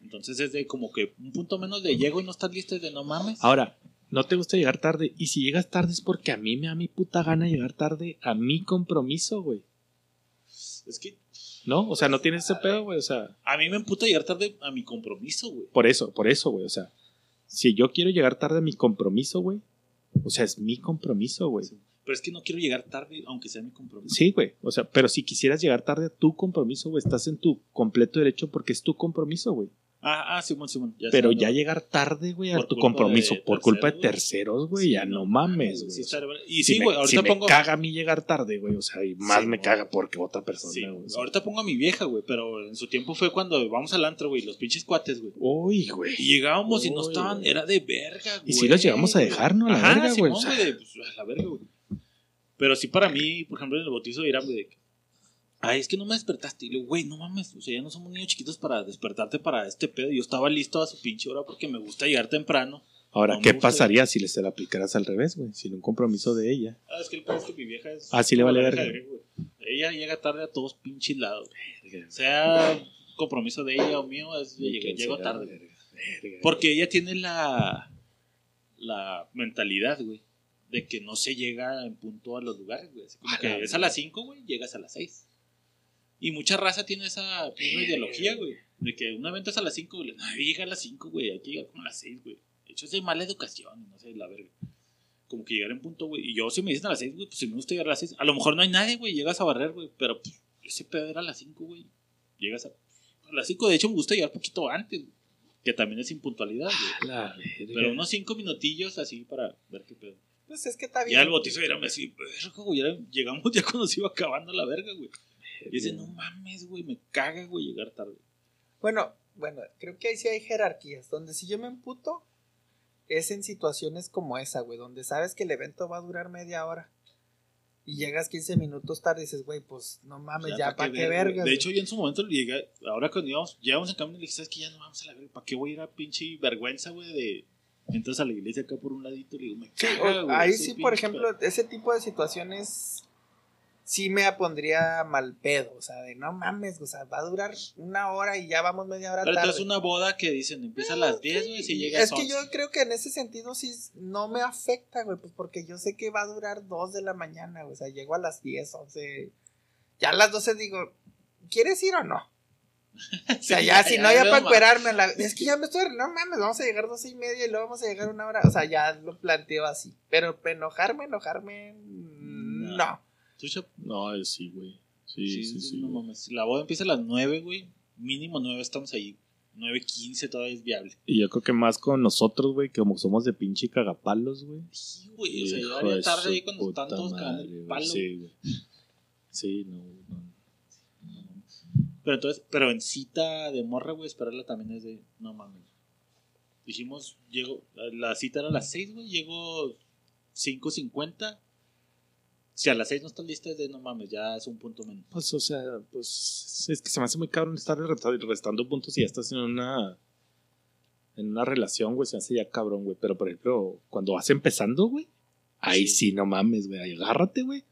Entonces es de como que un punto menos de llego y no estás listo es de no mames. Ahora, no te gusta llegar tarde. Y si llegas tarde es porque a mí me da mi puta gana llegar tarde a mi compromiso, güey. Es que ¿No? O sea, no tienes ese pedo, güey. O sea, a mí me emputa llegar tarde a mi compromiso, güey. por eso, por eso, güey. O sea, si yo quiero llegar tarde a mi compromiso, güey. O sea, es mi compromiso, güey. Pero es que no quiero llegar tarde, aunque sea mi compromiso. Sí, güey. O sea, pero si quisieras llegar tarde a tu compromiso, güey, estás en tu completo derecho porque es tu compromiso, güey. Ah, ah, Simón, Simón. ya Pero ya llegar tarde, güey, a Por tu compromiso de por culpa de terceros, güey. Sí, ya no mames, güey. sí O sea, está- y si sí, güey, ahorita si pongo. me caga a mí llegar tarde, güey, o sea, y más Sí, me caga porque otra persona, güey. ahorita pongo a mi vieja, güey, pero en su tiempo fue cuando vamos al antro, güey, los pinches cuates, güey. Uy, güey. Y llegábamos y no estaban, era de verga, güey. Y sí los llegamos a dejar, ¿no? A la Ajá, verga, güey, o sea. pues, a la verga, güey. Pero sí para mí, por ejemplo, en el bautizo de Irán, güey, de que, ay, es que no me despertaste. Y le digo, güey, no mames, o sea, ya no somos niños chiquitos para despertarte para este pedo. Yo estaba listo a su pinche hora porque me gusta llegar temprano. Ahora, no ¿qué pasaría si le se la aplicaras al revés, güey? Sin un compromiso de ella. Ah, es que el pedo es que mi vieja es. Ah, sí le vale verga. Ella llega tarde a todos pinches lados. Sea compromiso de ella o mío, es, llego, tarde. verga, verga. Porque ella tiene la, la mentalidad, güey, de que no se llega en punto a los lugares, güey. Así como que es a las 5, güey, llegas a las 6. Y mucha raza tiene esa misma ideología, güey. De que un evento es a las 5, güey. No, llega a las 5, güey. Hay que llegar como a las 6, güey. De hecho, es de mala educación, no sé, la verga. Como que llegar en punto, güey. Y yo, si me dicen a las 6, güey, pues si me gusta llegar a las 6. A lo mejor no hay nadie, güey. Llegas a barrer, güey. Pero pues, ese pedo era a las 5, güey. Llegas a, a las 5. De hecho, me gusta llegar poquito antes, güey. Que también es impuntualidad, güey. La verga. Pero unos cinco minutillos así para ver qué pedo. Pues es que está bien. Ya el bautizo era así, verga, güey. Llegamos *laughs* ya cuando se iba acabando la verga, güey. Y dice, no mames, güey, me caga, güey, llegar tarde. Bueno, bueno, creo que ahí sí hay jerarquías. Donde si yo me emputo, es en situaciones como esa, güey, donde sabes que el evento va a durar media hora. Y llegas 15 minutos tarde y dices, güey, pues no mames, ya, para qué ver, güey. vergas. De hecho, yo en su momento llegué, ahora cuando íbamos, llegamos en camino, le dije, ¿sabes qué? Ya no vamos a la verga. ¿Para qué voy a ir a pinche vergüenza, güey, de. Entras a la iglesia acá por un ladito, le digo, me Sí, caga, o- güey, ahí sí, por ejemplo, ese tipo de situaciones sí me pondría mal pedo. O sea, de no mames, o sea, va a durar una hora y ya vamos media hora Pero tarde. entonces una boda que dicen, empieza a las 10, güey, si llega a es que yo creo que en ese sentido sí no me afecta, güey, pues porque yo sé que va a durar 2 de la mañana, güey, o sea, llego a las 10, 11, ya a las 12 digo, ¿quieres ir o no? *laughs* O sea, ya, si no, ya para encuerarme, a la- es que ya me estoy, no mames, vamos a llegar 12 y media y luego vamos a llegar una hora, o sea, ya lo planteo así, pero enojarme, enojarme, mm, no. ¿Tú, Chap? No, sí, güey. Sí, Sí, sí, sí. no mames. La boda empieza a las 9, güey. Mínimo 9 estamos ahí. 9.15 todavía es viable. Y yo creo que más con nosotros, güey, que como somos de pinche cagapalos, güey. Sí, güey. O sea, de tarde ahí cuando están todos cagando madre, el güey. palo. Sí, güey. Sí, no, no. Pero entonces, pero en cita de morra, güey, esperarla también es de, no mames. Dijimos, llego, la cita era a las 6, güey, llego 5.50. Si a las 6 no estás lista, es de, no mames, ya es un punto menos. Pues, o sea, pues es que se me hace muy cabrón estar restando, puntos y ya estás en una en una relación, güey, se hace ya cabrón, güey. Pero, por ejemplo, cuando vas empezando, güey, ahí sí, no mames, güey, ahí agárrate, güey.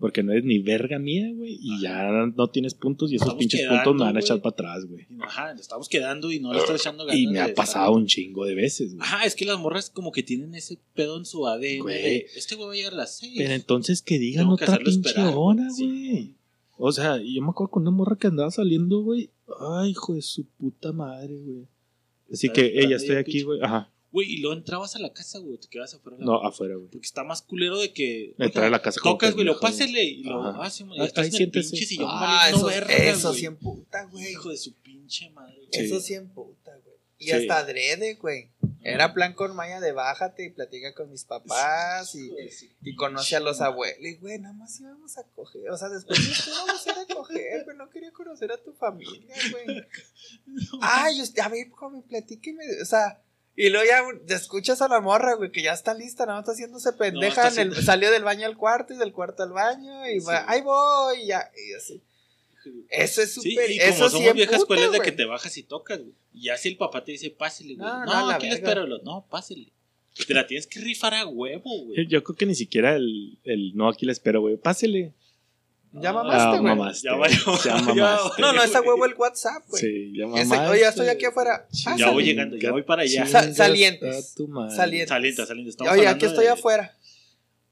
Porque no eres ni verga mía, güey, y ya no tienes puntos y esos Estamos pinches quedando, puntos me van a echar para atrás, güey. Ajá, le estamos quedando y no le estás echando ganas. Y me ha estar- pasado un chingo de veces, güey. Ajá, es que las morras como que tienen ese pedo en su ADN. Güey. Este güey va a llegar a las 6. Pero entonces que digan Tengo otra pinche esperar, hora, sí, güey. O sea, yo me acuerdo con una morra que andaba saliendo, güey. Ay, hijo de su puta madre, güey. Así que, ella estoy aquí, güey. Ajá. Güey, y luego entrabas a la casa, güey, te quedabas afuera. de la- No, afuera, güey. Porque está más culero de que. Entrar a la casa Tocas, güey, lo pásele y lo. Ajá. Ah, Ahí- ya estás ahí en el pinche sillón Ah, eso, verga, eso güey. sí emputa, güey. Hijo de su pinche madre. güey. Sí. Eso sí emputa, güey. Y Sí. hasta adrede, güey. Era plan con Maya de bájate y platica con mis papás y, y conoce a los abuelos. Y, güey, nada más íbamos a coger. O sea, después de esto íbamos a ir a coger, güey. No quería conocer a tu familia, güey. *laughs* Ay, usted, a ver, joven, platíqueme. O sea, y luego ya te escuchas a la morra, güey, que ya está lista, nada más está haciéndose pendeja. está en el- haciendo- salió del baño al cuarto y del cuarto al baño. Y va, Sí. ahí voy, y ya. Y así. Eso es Sí, súper. y como eso sí somos viejas emputa, escuelas de que te bajas y tocas, güey. Y ya si el papá te dice, pásele, güey. No, No, no, la aquí espero. No, pásele. Te la tienes que rifar a huevo, güey. Yo creo que ni siquiera el, el no aquí le espero, güey. Pásele. Ya Ah, mamaste, güey. mamaste. Ya. *laughs* Ya Ya mamaste. No, no, es a güey. huevo el WhatsApp, güey. Sí, ya Ese- mamaste. oye, estoy aquí afuera. Ya voy llegando, ya voy para allá. Sa- salientes. Salientes. Saliente, saliente. Estamos Oye, aquí estoy de- afuera.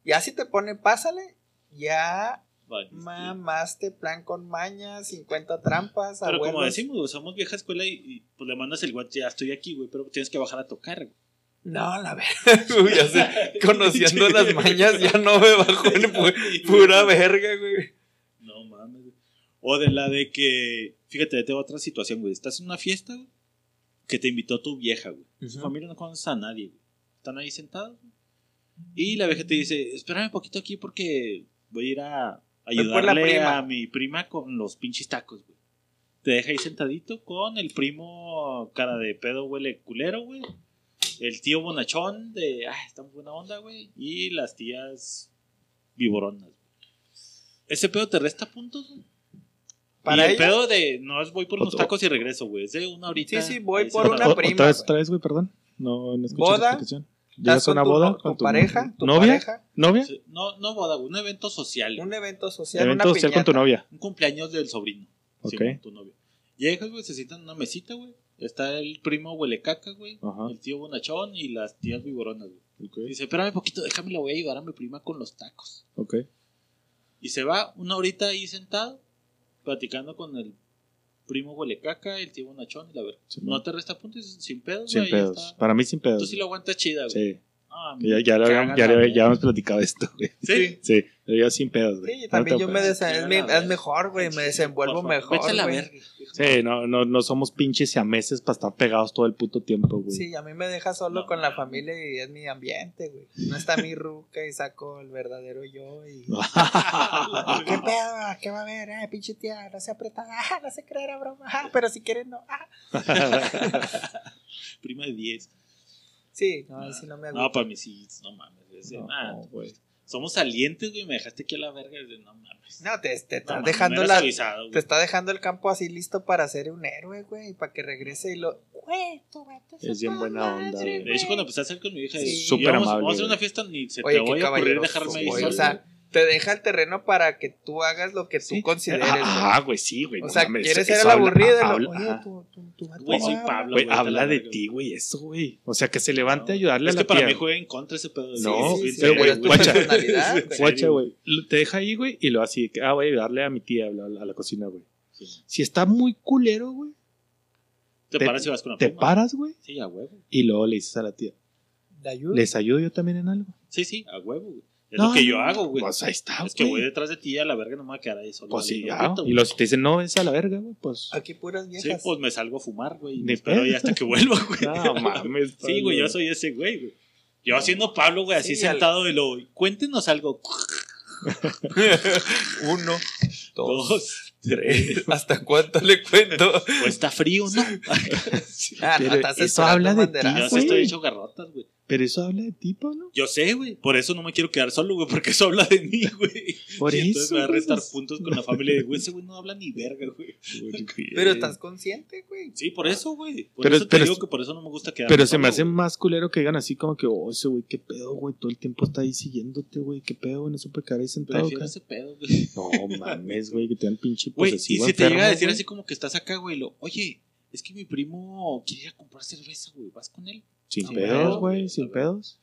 Ya si te pone, pásale. Ya Vale, mamaste plan con maña, 50 trampas. Pero como decimos, güey, somos vieja escuela y, y, pues le mandas el WhatsApp, ya estoy aquí, güey, pero tienes que bajar a tocar, güey. No, la verdad. *laughs* Uy, ya sé. *laughs* Conociendo las mañas, ya no me bajo en pu- pura verga, güey. O de la de que, fíjate, tengo otra situación, güey. Estás en una fiesta, güey, que te invitó tu vieja, güey. Su familia no conoce a nadie, güey. Están ahí sentados, güey. Y la vieja te dice, espérame un poquito aquí porque voy a ir a ayudarle prima. a mi prima con los pinches tacos, güey. Te deja ahí sentadito con el primo cara de pedo huele culero, güey. El tío bonachón de, ah, está muy buena onda, güey. Y las tías viboronas, güey. Ese pedo te resta puntos, güey. Para y el ella- pedo de, no es voy por unos tacos y regreso, güey. Es de una horita. Sí, sí, voy por una O- prima, Otra vez, güey. otra vez, güey, perdón. No, no escuché Boda, la explicación. Llegas a una tu boda con tu tu pareja, tu novia. pareja, ¿Novia? Sí, No, no boda, güey, un evento social. un Un, evento social, Evento una social con tu novia. cumpleaños del sobrino. Ok. Simón, tu novio. Llegas, güey, se sientan en una mesita, güey. Está el primo huele caca, güey. Ajá. El tío bonachón y las tías viboronas, güey. Ok. Dice, espérame un poquito, déjame, le voy a ayudar a mi prima con los tacos. Ok. Y se va una horita ahí sentado, platicando con el primo huele caca, el tío bonachón y la verga. Sí, no te resta puntos sin pedos, Sin güey. pedos. está. Para mí, sin pedos. Tú sí lo aguantas chida, güey. Sí. Ya, ya, lo habíamos- ya, hemos platicado esto, güey. Sí. Sí. Pero yo sin pedos, güey. Sí, No también yo me preocupes. desen- es, mejor, güey, me desenvuelvo mejor, Vete a la verga. Sí, no, no, no somos pinches siameses para estar pegados todo el puto tiempo, güey. Sí, a mí me deja solo No, con la familia y es mi ambiente, güey. No está mi ruca y saco el verdadero yo y... *laughs* ¿Qué pedo? ¿Qué va a haber? Eh, pinche tía, no se aprieta. Ah, no se cree, era broma. Ah, pero si quieren, no. Ah. *laughs* Prima de 10. Sí, no, ahí sí no me No, gusta. para mí sí, no mames. es de, No, ah, güey. somos salientes, güey. Me dejaste aquí a la verga. es de, no mames. No, te, te No está dejando la... avisado. Te está dejando el campo así listo para ser un héroe, güey. Para que regrese y lo... Güey, Es bien buena madre, onda, güey. De hecho, cuando empecé a salir con mi hija, Sí. Súper vamos, amable, Vamos a hacer una fiesta, ni se Oye, te voy a ocurrir dejarme ahí. O sea, te deja el terreno para que tú hagas lo que tú Sí. consideres, güey. Ah, güey, sí, güey. O no sea, mames, quieres ser el aburrido. y lo- habla- Oye, ajá. tú, tú, tú, vato, Güey, soy ah, Pablo. Habla la de ti, güey, eso, güey. O sea, que se levante a ayudarle Es a que la para tía. mí juega en contra ese pedo. de- No, sí, sí, sí, pero, güey, guacha. *laughs* güey. Guacha, güey. Lo- Te deja ahí, güey, y lo así, que, ah, voy a ayudarle a mi tía a la, a la cocina, güey. Sí. Si está muy culero, güey, Te Te- paras y vas con la te paras, güey, Sí, a huevo. y luego le dices a la tía. ¿les ayudo yo también en algo? Sí, sí, a huevo, güey. Es No, lo que yo no, hago, güey. Pues ahí está, es que voy detrás de ti y a la verga no me voy a quedar ahí solo. Pues sí, ya. Y los te dicen, no, es a la verga, güey, pues. Aquí puras Sí, viejas. pues me salgo a fumar, güey. y espero ahí hasta que vuelva, *laughs* güey. No mames. Sí, güey, yo soy ese güey, güey. Yo haciendo Pablo, güey, así Sí, al- sentado y lo. Cuéntenos algo. *laughs* Uno, dos, Dos. Tres. *laughs* ¿Hasta cuánto le cuento? Pues está frío, ¿no? Ah, Pero estás eso habla de ti. Yo sí estoy hecho garrotas, güey. Pero eso habla de ti, Pablo. Yo sé, güey. Por eso no me quiero quedar solo, güey. Porque eso habla de mí, güey. Por Y entonces eso, me va a restar pues. puntos con la *laughs* familia de, güey, ese güey no habla ni verga, güey. Pero estás consciente, güey. Sí, por eso, güey. Por Pero- eso te pero- digo que por eso no me gusta quedar Pero se me hace más culero que digan así como que, oh, ese güey, qué pedo, güey. Todo el tiempo está ahí siguiéndote, güey. Qué pedo, güey. No supe quedar ahí sentado. Prefiero ese pedo, güey. No mames, güey, que te dan pinche Güey, y si te llega a decir así como que estás acá, güey, lo, oye, es que mi primo quiere ir a comprar cerveza, güey, ¿vas con él? Sin pedos, pedo, güey, sin pedos.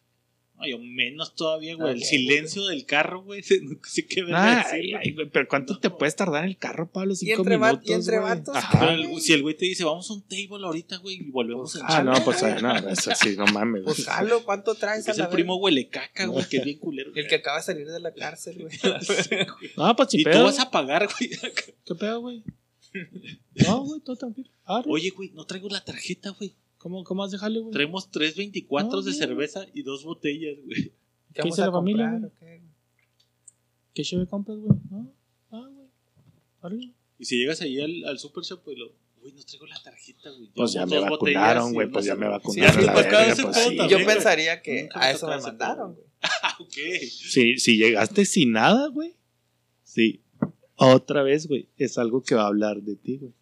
Ay, o menos todavía, güey. el Ok, silencio del carro, güey. *laughs* No sé qué verga Ay, decir, ay, güey, pero ¿cuánto te puedes tardar en el carro, Pablo? Cinco entre va- y minutos, entre vatos, Ajá. Pero el- si el güey te dice, vamos a un table ahorita, güey, y volvemos Pues, a Ah, no, pues ay, no, eso sí, no mames. Pues jalo, ¿cuánto traes Es el primo huele caca, güey, que es bien culero. El que acaba de salir de la cárcel, güey. *laughs* No, pues y tú vas a pagar, güey. ¿Qué pedo, güey? *laughs* No, güey, todo tranquilo. Arre. Oye, güey, no traigo la tarjeta, güey. ¿Cómo, ¿cómo vas a dejarle, güey? Traemos 3.24 No, de no. cerveza y dos botellas, güey. ¿Qué ¿Qué vamos dice a la familia, comprar güey? qué? ¿Qué cheve compras, güey? Ah, ah, güey. Arre. Y si llegas ahí al, al super shop, güey, lo, güey, no traigo la tarjeta, güey. Pues ya me dos botellas vacunaron, güey, pues ya me vacunaron. Sí, la has verga, pues sí. Yo güey. pensaría que a eso me mandaron, güey. *laughs* Ah, ok. Si, si llegaste sin nada, güey. Sí. Otra vez, güey. Es algo que va a hablar de ti, güey.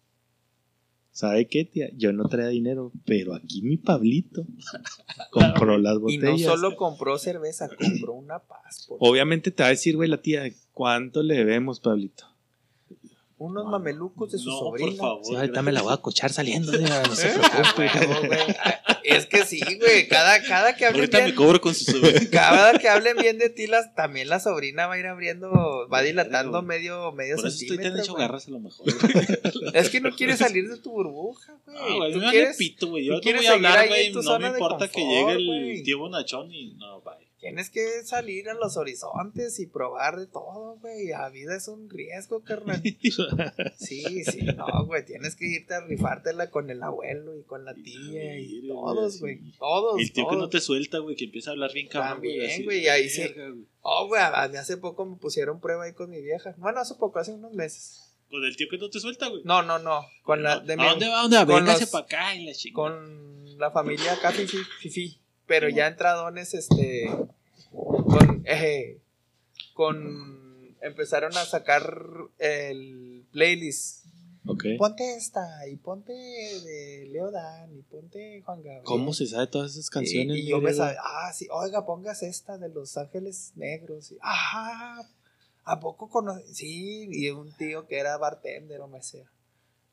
¿Sabe qué, tía? Yo no traía dinero, pero aquí mi Pablito *laughs* compró las Y botellas. no solo compró cerveza, compró una paz. Obviamente te va a decir, güey, la tía, ¿cuánto le debemos, Pablito? Unos mamelucos de su No, sobrina. por favor. Sí, ahorita me la voy a cochar saliendo, *laughs* tía, no se *laughs* Ah, preocupe. Ah, Es que sí, güey. Cada, cada que hablen Ahorita me bien, cobro con su sobrina. *laughs* cada que hablen bien de ti, las, también la sobrina va a ir abriendo, va dilatando Claro. medio, medio Por eso estoy tan hecho garras a lo mejor. güey. Es que no quieres salir de tu burbuja, güey. Ah, güey, Tú me quieres- pito, güey. Yo no voy a hablar, güey. No me importa que llegue el güey. tío Bonachón y no, bye. Tienes que salir a los horizontes y probar de todo, güey. La vida es un riesgo, carnal. *laughs* Sí, sí, no, güey. Tienes que irte a rifártela con el abuelo y con la tía y todos, güey, sí. Todos. El tío que no te suelta, güey, que empieza a hablar bien cabrón. También, güey, ahí sí. güey. Oh, güey, hace poco me pusieron prueba ahí con mi vieja. Bueno, hace poco, hace unos meses. Con el tío que no te suelta, güey. No, no, no. Con la de ¿A mi, dónde va? ¿A dónde va? Véngase para acá y la chingada. con la familia acá, fifi, fifi. Pero ya entradones, este. Con. Eh, con. Empezaron a sacar el playlist. Ok. Ponte esta, y ponte de Leo Dan, y ponte Juan Gabriel. ¿Cómo se sabe todas esas canciones? Y, y yo me sabía, ah, sí, oiga, pongas esta de Los Ángeles Negros. Y, Ajá, ¿a poco conoce? Sí, y un tío que era bartender o mesero.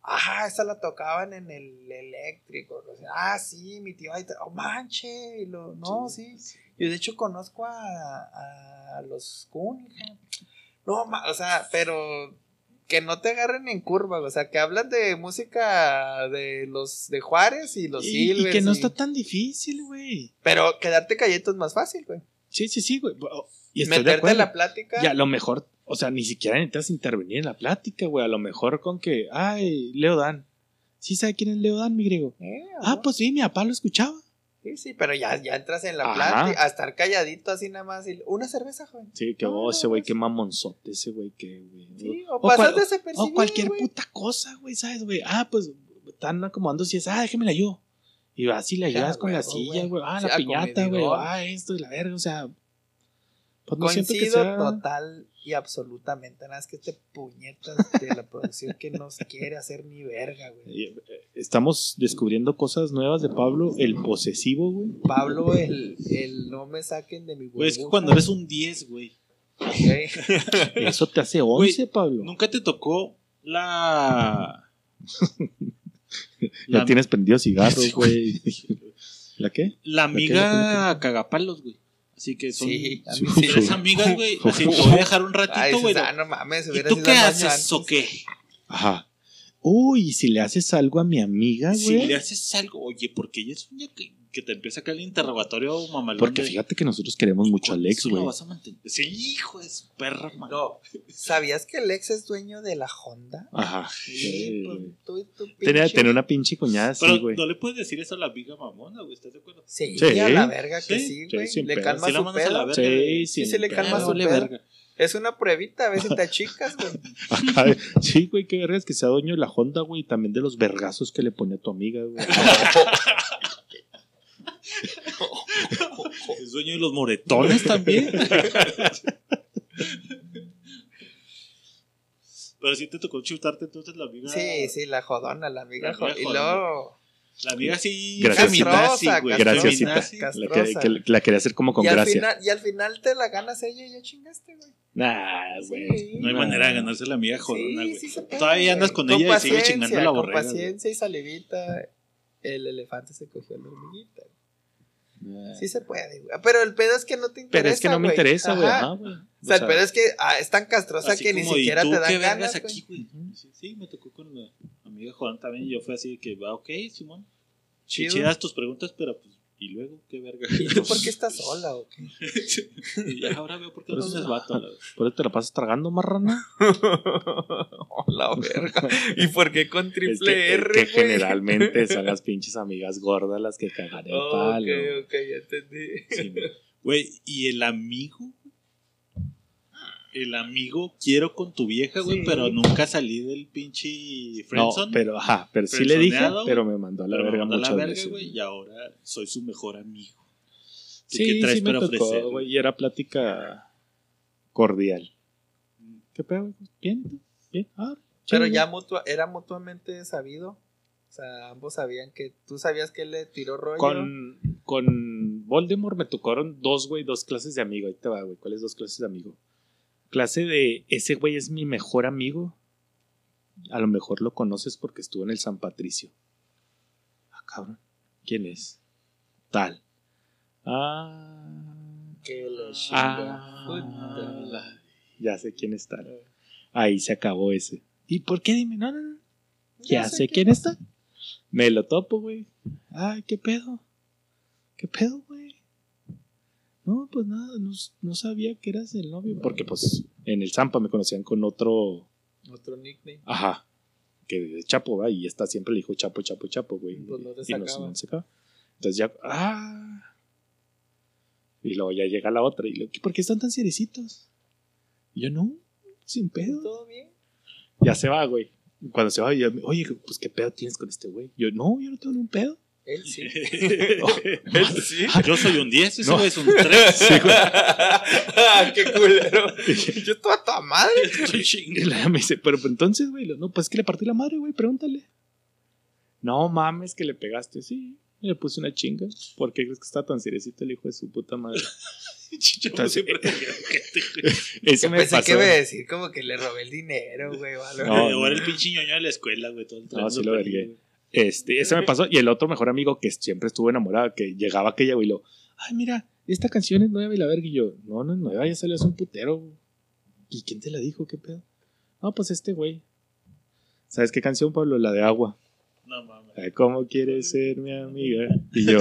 Ajá, esa la tocaban en el eléctrico. o sea, Ah, sí, mi tío ahí, oh, manche, y lo, no, sí. Yo de hecho conozco a, a los Cunningham. No, ma- o sea, pero que no te agarren en curva, o sea, que hablan de música de los de Juárez y los Y, y Silvers. que no y- está tan difícil, güey. Pero quedarte callado es más fácil, güey. Sí, sí, sí, güey. Y estoy de Meterte en acuerdo. la plática. Y a lo mejor, o sea, ni siquiera necesitas intervenir en la plática, güey. A lo mejor con que, ay, Leo Dan. ¿Sí sabe quién es Leo Dan, mi griego? Eh, Ah, pues sí, mi papá lo escuchaba. Sí, sí, pero ya, ya entras en la Ajá. plática, a estar calladito así nada más. Y, una cerveza, joven. Sí, que oh, ese güey, qué mamonzote, ese güey, que, güey. Sí, o, O pasas desapercibido, O cualquier puta cosa, güey, ¿sabes, güey? Ah, pues están acomodando si es, ah, déjemela yo. Y así la Ya, ayudas con la silla, güey. Ah, Sí, la piñata, güey. Ah, esto y la verga, o sea. Pues no siento que Coincido sea. total y absolutamente. Nada más que este puñetas de la producción que no se quiere hacer ni verga, güey. Eh, Estamos descubriendo cosas nuevas de Pablo, el posesivo, güey. Pablo, el, el no me saquen de mi Güey, es que burbuja, cuando eres un 10, güey. ok. *laughs* Eso te hace 11, Pablo. Nunca te tocó la. Ya la, tienes prendido cigarros, güey. ¿La qué? la amiga cagapalos, güey. Así que son Sí, *laughs* Sí. sí. tres amigas, güey. *laughs* Así te voy a dejar un ratito, güey. ah, no mames, ¿Y hubiera tú qué haces antes. o qué? Ajá. Uy, ¿y si le haces algo a mi amiga, Si güey. le haces algo, oye, porque ella es una que, que te empieza acá el interrogatorio mamalón. Porque de, fíjate que nosotros queremos mucho a ¿con Alex, eso lo güey. vas a mantener? Sí, hijo de su perra, man. No, ¿sabías que el ex es dueño de la Honda? Ajá. Sí, Sí. pues, tú y tu Tenía, pinche- tenía una pinche cuñada así, Pero güey. no le puedes decir eso a la amiga mamona, güey. ¿Estás de acuerdo? Sí, Sí. a la verga que Sí, sí, sí, güey. sin le pedo. calma Sí la su mandas a la pedo. verga. Sí, Sí, sí. sí le calma Ah, su vale pedo. verga. Es una pruebita, a ver si te achicas, güey. *laughs* Acá, sí, güey, qué vergas que sea dueño de la Honda, güey, y también de los vergazos que le pone a tu amiga, güey. *laughs* Es dueño de los moretones también. Pero sí te tocó chutarte entonces la amiga. Sí, sí, la jodona, la amiga La amiga jodona. Y luego. La amiga sí. Graciosita. feminazi, güey. Graciosita. Feminazi. La, que, que- la quería hacer como con y, al gracia. final, y al final te la ganas ella y ya chingaste, güey. Nah, güey. Sí. No hay manera de ganarse la amiga jodona, güey. sí Todavía andas con, ella y sigue chingando la borrega. Con paciencia y salivita, el elefante se cogió la hormiguita. Nah. Sí se puede, güey. Pero el pedo es que no te interesa. Pero es que no me güey. interesa, güey. Ajá. Ajá, güey. O sea, el pedo es que ah, es tan castrosa Así que ni como, ¿y siquiera tú te dan qué ganas. aquí, güey? Sí, sí, me tocó con la amiga jodona también. Y yo fue así de que, va, ok, Simón. Chido. chidas tus preguntas, pero pues, ¿y luego qué verga? ¿Y tú por qué *laughs* estás sola o qué? *laughs* Y ya ahora veo por qué no vato. la- ¿Por eso te la pasas tragando, marrana? *laughs* la verga. ¿Y por qué con Es triple que, es R, que güey? generalmente son las pinches amigas gordas las que cagan el Oh, palo. ok, ok, ya entendí. Güey, ¿y el amigo? El amigo quiero con tu vieja, güey, Sí. pero nunca salí del pinche no, friendzone. pero, ajá, pero sí le dije, pero me mandó a la verga mandó a la muchas verga, veces. güey, y ahora soy su mejor amigo. ¿Tú Sí, qué traes sí me para tocó, ofrecer? güey, y era plática cordial. ¿Qué pedo? güey? ¿Bien? ¿Tú? ¿Bien? Ah, Pero ya mutua, era mutuamente sabido. O sea, ambos sabían que tú sabías que él le tiró rollo. Con, con Voldemort me tocaron dos, güey, dos clases de amigo. Ahí te va, güey. ¿Cuáles dos clases de amigo? Clase de ese güey es mi mejor amigo. A lo mejor lo conoces porque estuvo en el San Patricio. Ah, cabrón. ¿Quién es? Tal. Ah. Que le chinga. Ah. Ya sé quién está. Ahí se acabó ese. ¿Y por qué dime? No, no, no. Ya, sé quién está. Me lo topo, güey. Ay, ¿qué pedo? ¿Qué pedo, güey? No, pues nada, no, no sabía que eras el novio. Porque, pues, en el Zampa me conocían con otro. Otro nickname. Ajá. Que de Chapo, ¿va? Y esta siempre le dijo Chapo, Chapo, Chapo, güey. Pues no te y nos sacaba. Entonces ya. ¡Ah! Y luego ya llega la otra. Y le ¿por qué están tan cerecitos? Y yo, no, sin pedo. ¿Todo bien? Ya se va, güey. Cuando se va, yo, oye, pues qué pedo tienes con este güey. Yo, no, yo no tengo ningún pedo. Él sí. *laughs* Él sí. Yo soy un 10, ese No. es un 3. *laughs* Ah, qué culero. Yo toda tu madre. *laughs* Y la me dice, pero entonces, güey, no, pues es que le partí la madre, güey, pregúntale. No mames, que le pegaste, sí. Le puse una chinga. ¿Por qué crees que está tan cerecito el hijo de su puta madre? Güey. Eso me pensé pasó. que iba a decir como que le robé el dinero, güey. No, Ahora el pinche ñoño de la escuela, güey. Todo el No, sí lo vergué. Este, ese me pasó. Y el otro mejor amigo que siempre estuvo enamorado, que llegaba aquella, güey, y lo, ay, mira, esta canción es nueva y la verga. Y yo, no, no es nueva, ya salió hace un putero. güey". ¿Y quién te la dijo? ¿Qué pedo? No, pues este güey. ¿Sabes qué canción, Pablo? La de agua. No mames. Ay, ¿Cómo quieres ser mi amiga? Y yo,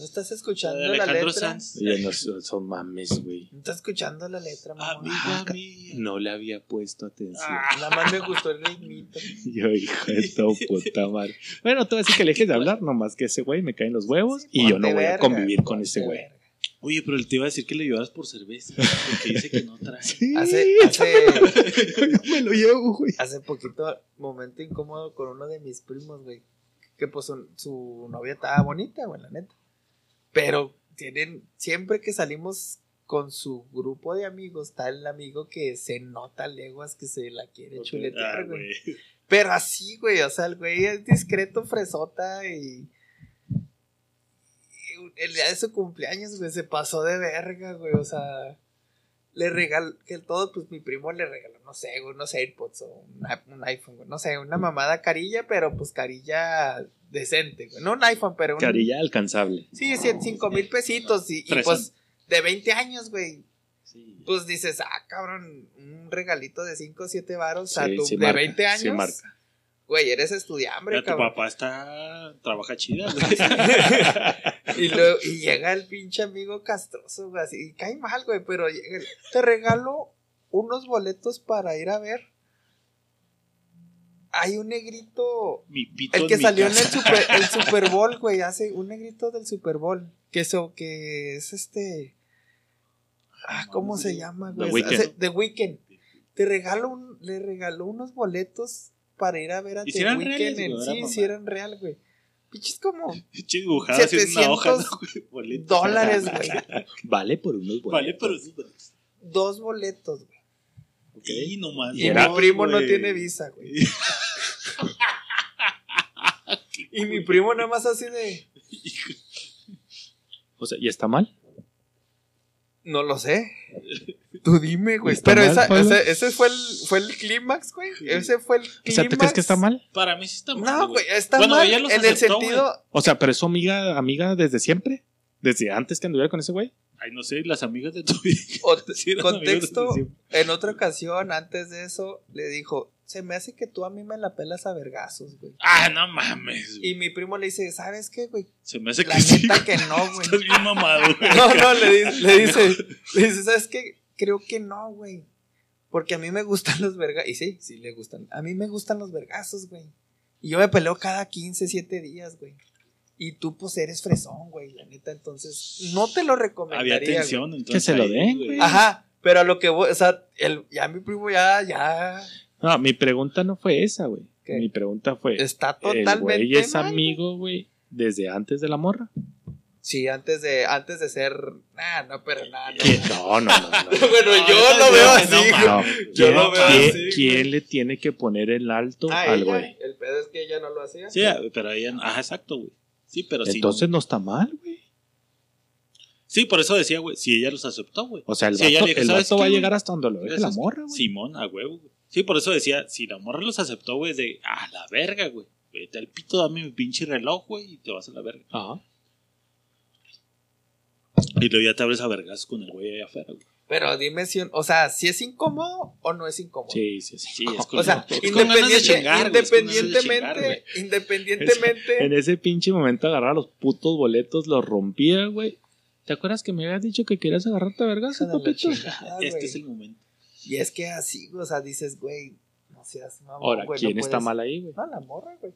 ¿No estás escuchando la, Alejandro letra? Sanz. y yo no son, son mames, güey. ¿No estás escuchando la letra, mamá? Amiga *laughs* mía. No le había puesto atención. Ah. Nada más me gustó el ritmito. *laughs* Yo, hijo de tu puta madre. Bueno, te voy a decir que le dejes de hablar, nomás que ese güey me caen los huevos y yo no voy a convivir con ese güey. Oye, pero él te iba a decir que le llevaras por cerveza. Porque dice que no trae. *laughs* Sí, Hace, hace, me lo llevo, güey. hace poquito, momento incómodo con uno de mis primos, güey. Que pues su, su novia estaba bonita, güey, la neta. Pero tienen, siempre que salimos con su grupo de amigos, está el amigo que se nota leguas que se la quiere chuletear, Ah, güey. güey. Pero así, güey, o sea, el güey es discreto, fresota y. el día de su cumpleaños, güey, se pasó de verga, güey, o sea. Le regaló, que todo, pues mi primo le regaló, no sé, unos AirPods o un iPhone, güey, no sé, una mamada carilla, pero pues carilla decente, güey. No un iPhone, pero un. Carilla alcanzable. Sí, sí, cinco mil pesitos y, y, pues de 20 años, güey. Sí. Pues dices, ah, cabrón, un regalito de 5 o 7 varos a Sí, tu, sí de marca, 20 años. sí marca. Güey, eres estudiambre, Mira, tu cabrón. papá está. Trabaja chida, güey. *laughs* y, luego, y llega el pinche amigo castroso, güey, así, y cae mal, güey, pero llega te regalo unos boletos para ir a ver. Hay un negrito, Mi pito el que en mi salió en el super, el *laughs* Super Bowl, güey, hace un negrito del Super Bowl, que eso, que es este, Ah, ¿cómo se llama, The güey? Weeknd. Hace- The Weeknd. Te regaló un, le regaló unos boletos para ir a ver a ¿Y The Weeknd. reales, en- güey? Sí, mamá. sí eran real, güey. Pinches como *laughs* Pinche dibujado así en una hoja. 700 ¿no, *laughs* güey? Dólares, güey. Vale por unos boletos. Vale, pero esos boletos. Dos boletos, güey. Ok. Y nomás. Y mi primo no tiene visa, güey. Y mi primo nada más así de. O sea, ¿y está mal? No lo sé. Tú dime, güey. ¿Está Pero mal, esa, Pablo? ese, ese fue el, fue el clímax, güey. Ese fue el clímax. O sea, ¿tú crees que está mal? Para mí sí está mal. No, güey, está Bueno, mal en el sentido. O sea, pero es su amiga, amiga desde siempre. Desde antes que anduviera con ese güey. Ay, no sé, las amigas de tu te- *laughs* Sí, amigos contexto, en otra ocasión, antes de eso, le dijo: Se me hace que tú a mí me la pelas a vergazos, güey. Ah, no mames. güey. Y mi primo le dice: ¿Sabes qué, güey? Se me hace La que sí. neta que no, *laughs* güey. Estás bien mamado, güey. No, no, le dice, *laughs* le dice, le dice, ¿sabes qué? Creo que no, güey. Porque a mí me gustan los vergazos. Y sí, sí le gustan. A mí me gustan los vergazos, güey. Y yo me peleo cada 15, 7 días, güey. Y tú, pues, eres fresón, güey, la neta. Entonces, no te lo recomendaría. Había güey. tensión, entonces. Que se lo den, güey. Ajá, pero a lo que voy, o sea, el, ya mi primo ya, ya No, mi pregunta no fue esa, güey. Mi pregunta fue: está ¿el totalmente güey es mal, amigo, güey, desde antes de la morra? Sí, antes de, antes de ser, nah, no, pero nada, no. No, no, no. *laughs* no. bueno, No, yo no, lo veo así, no, güey. No, Yo ¿quién, lo veo quién- así, quién le tiene que poner el alto Ah, al ella, güey? El pedo es que ella no lo hacía. Sí, pero ella. Ajá, exacto, güey. Sí, pero sí. Entonces no está mal, güey. Sí, por eso decía, güey. Si ella los aceptó, güey. O sea, el ella vato, le dijo, el ¿sabes vato qué, va a llegar hasta donde lo deje la morra, güey. Simón, a huevo, güey. Sí, por eso decía, si la morra los aceptó, güey, es de, a la verga, güey. Vete al pito, dame mi pinche reloj, güey, y te vas a la verga. Ajá. Y luego ya te abres a vergas con el güey allá afuera, güey. Pero dime si, o sea, si es incómodo o no es incómodo. Sí, sí, sí. Sí, es con, O sea, es independiente- chingar, güey, es independientemente, independientemente, En ese pinche momento agarraba los putos boletos, los rompía, güey. ¿Te acuerdas que me habías dicho que querías agarrarte a vergas, papito? chingada, Este güey. es el momento. Y es que así, o sea, dices, güey, no seas mamón, Ahora, güey, ¿quién no está puedes- mal ahí, güey? La morra, güey.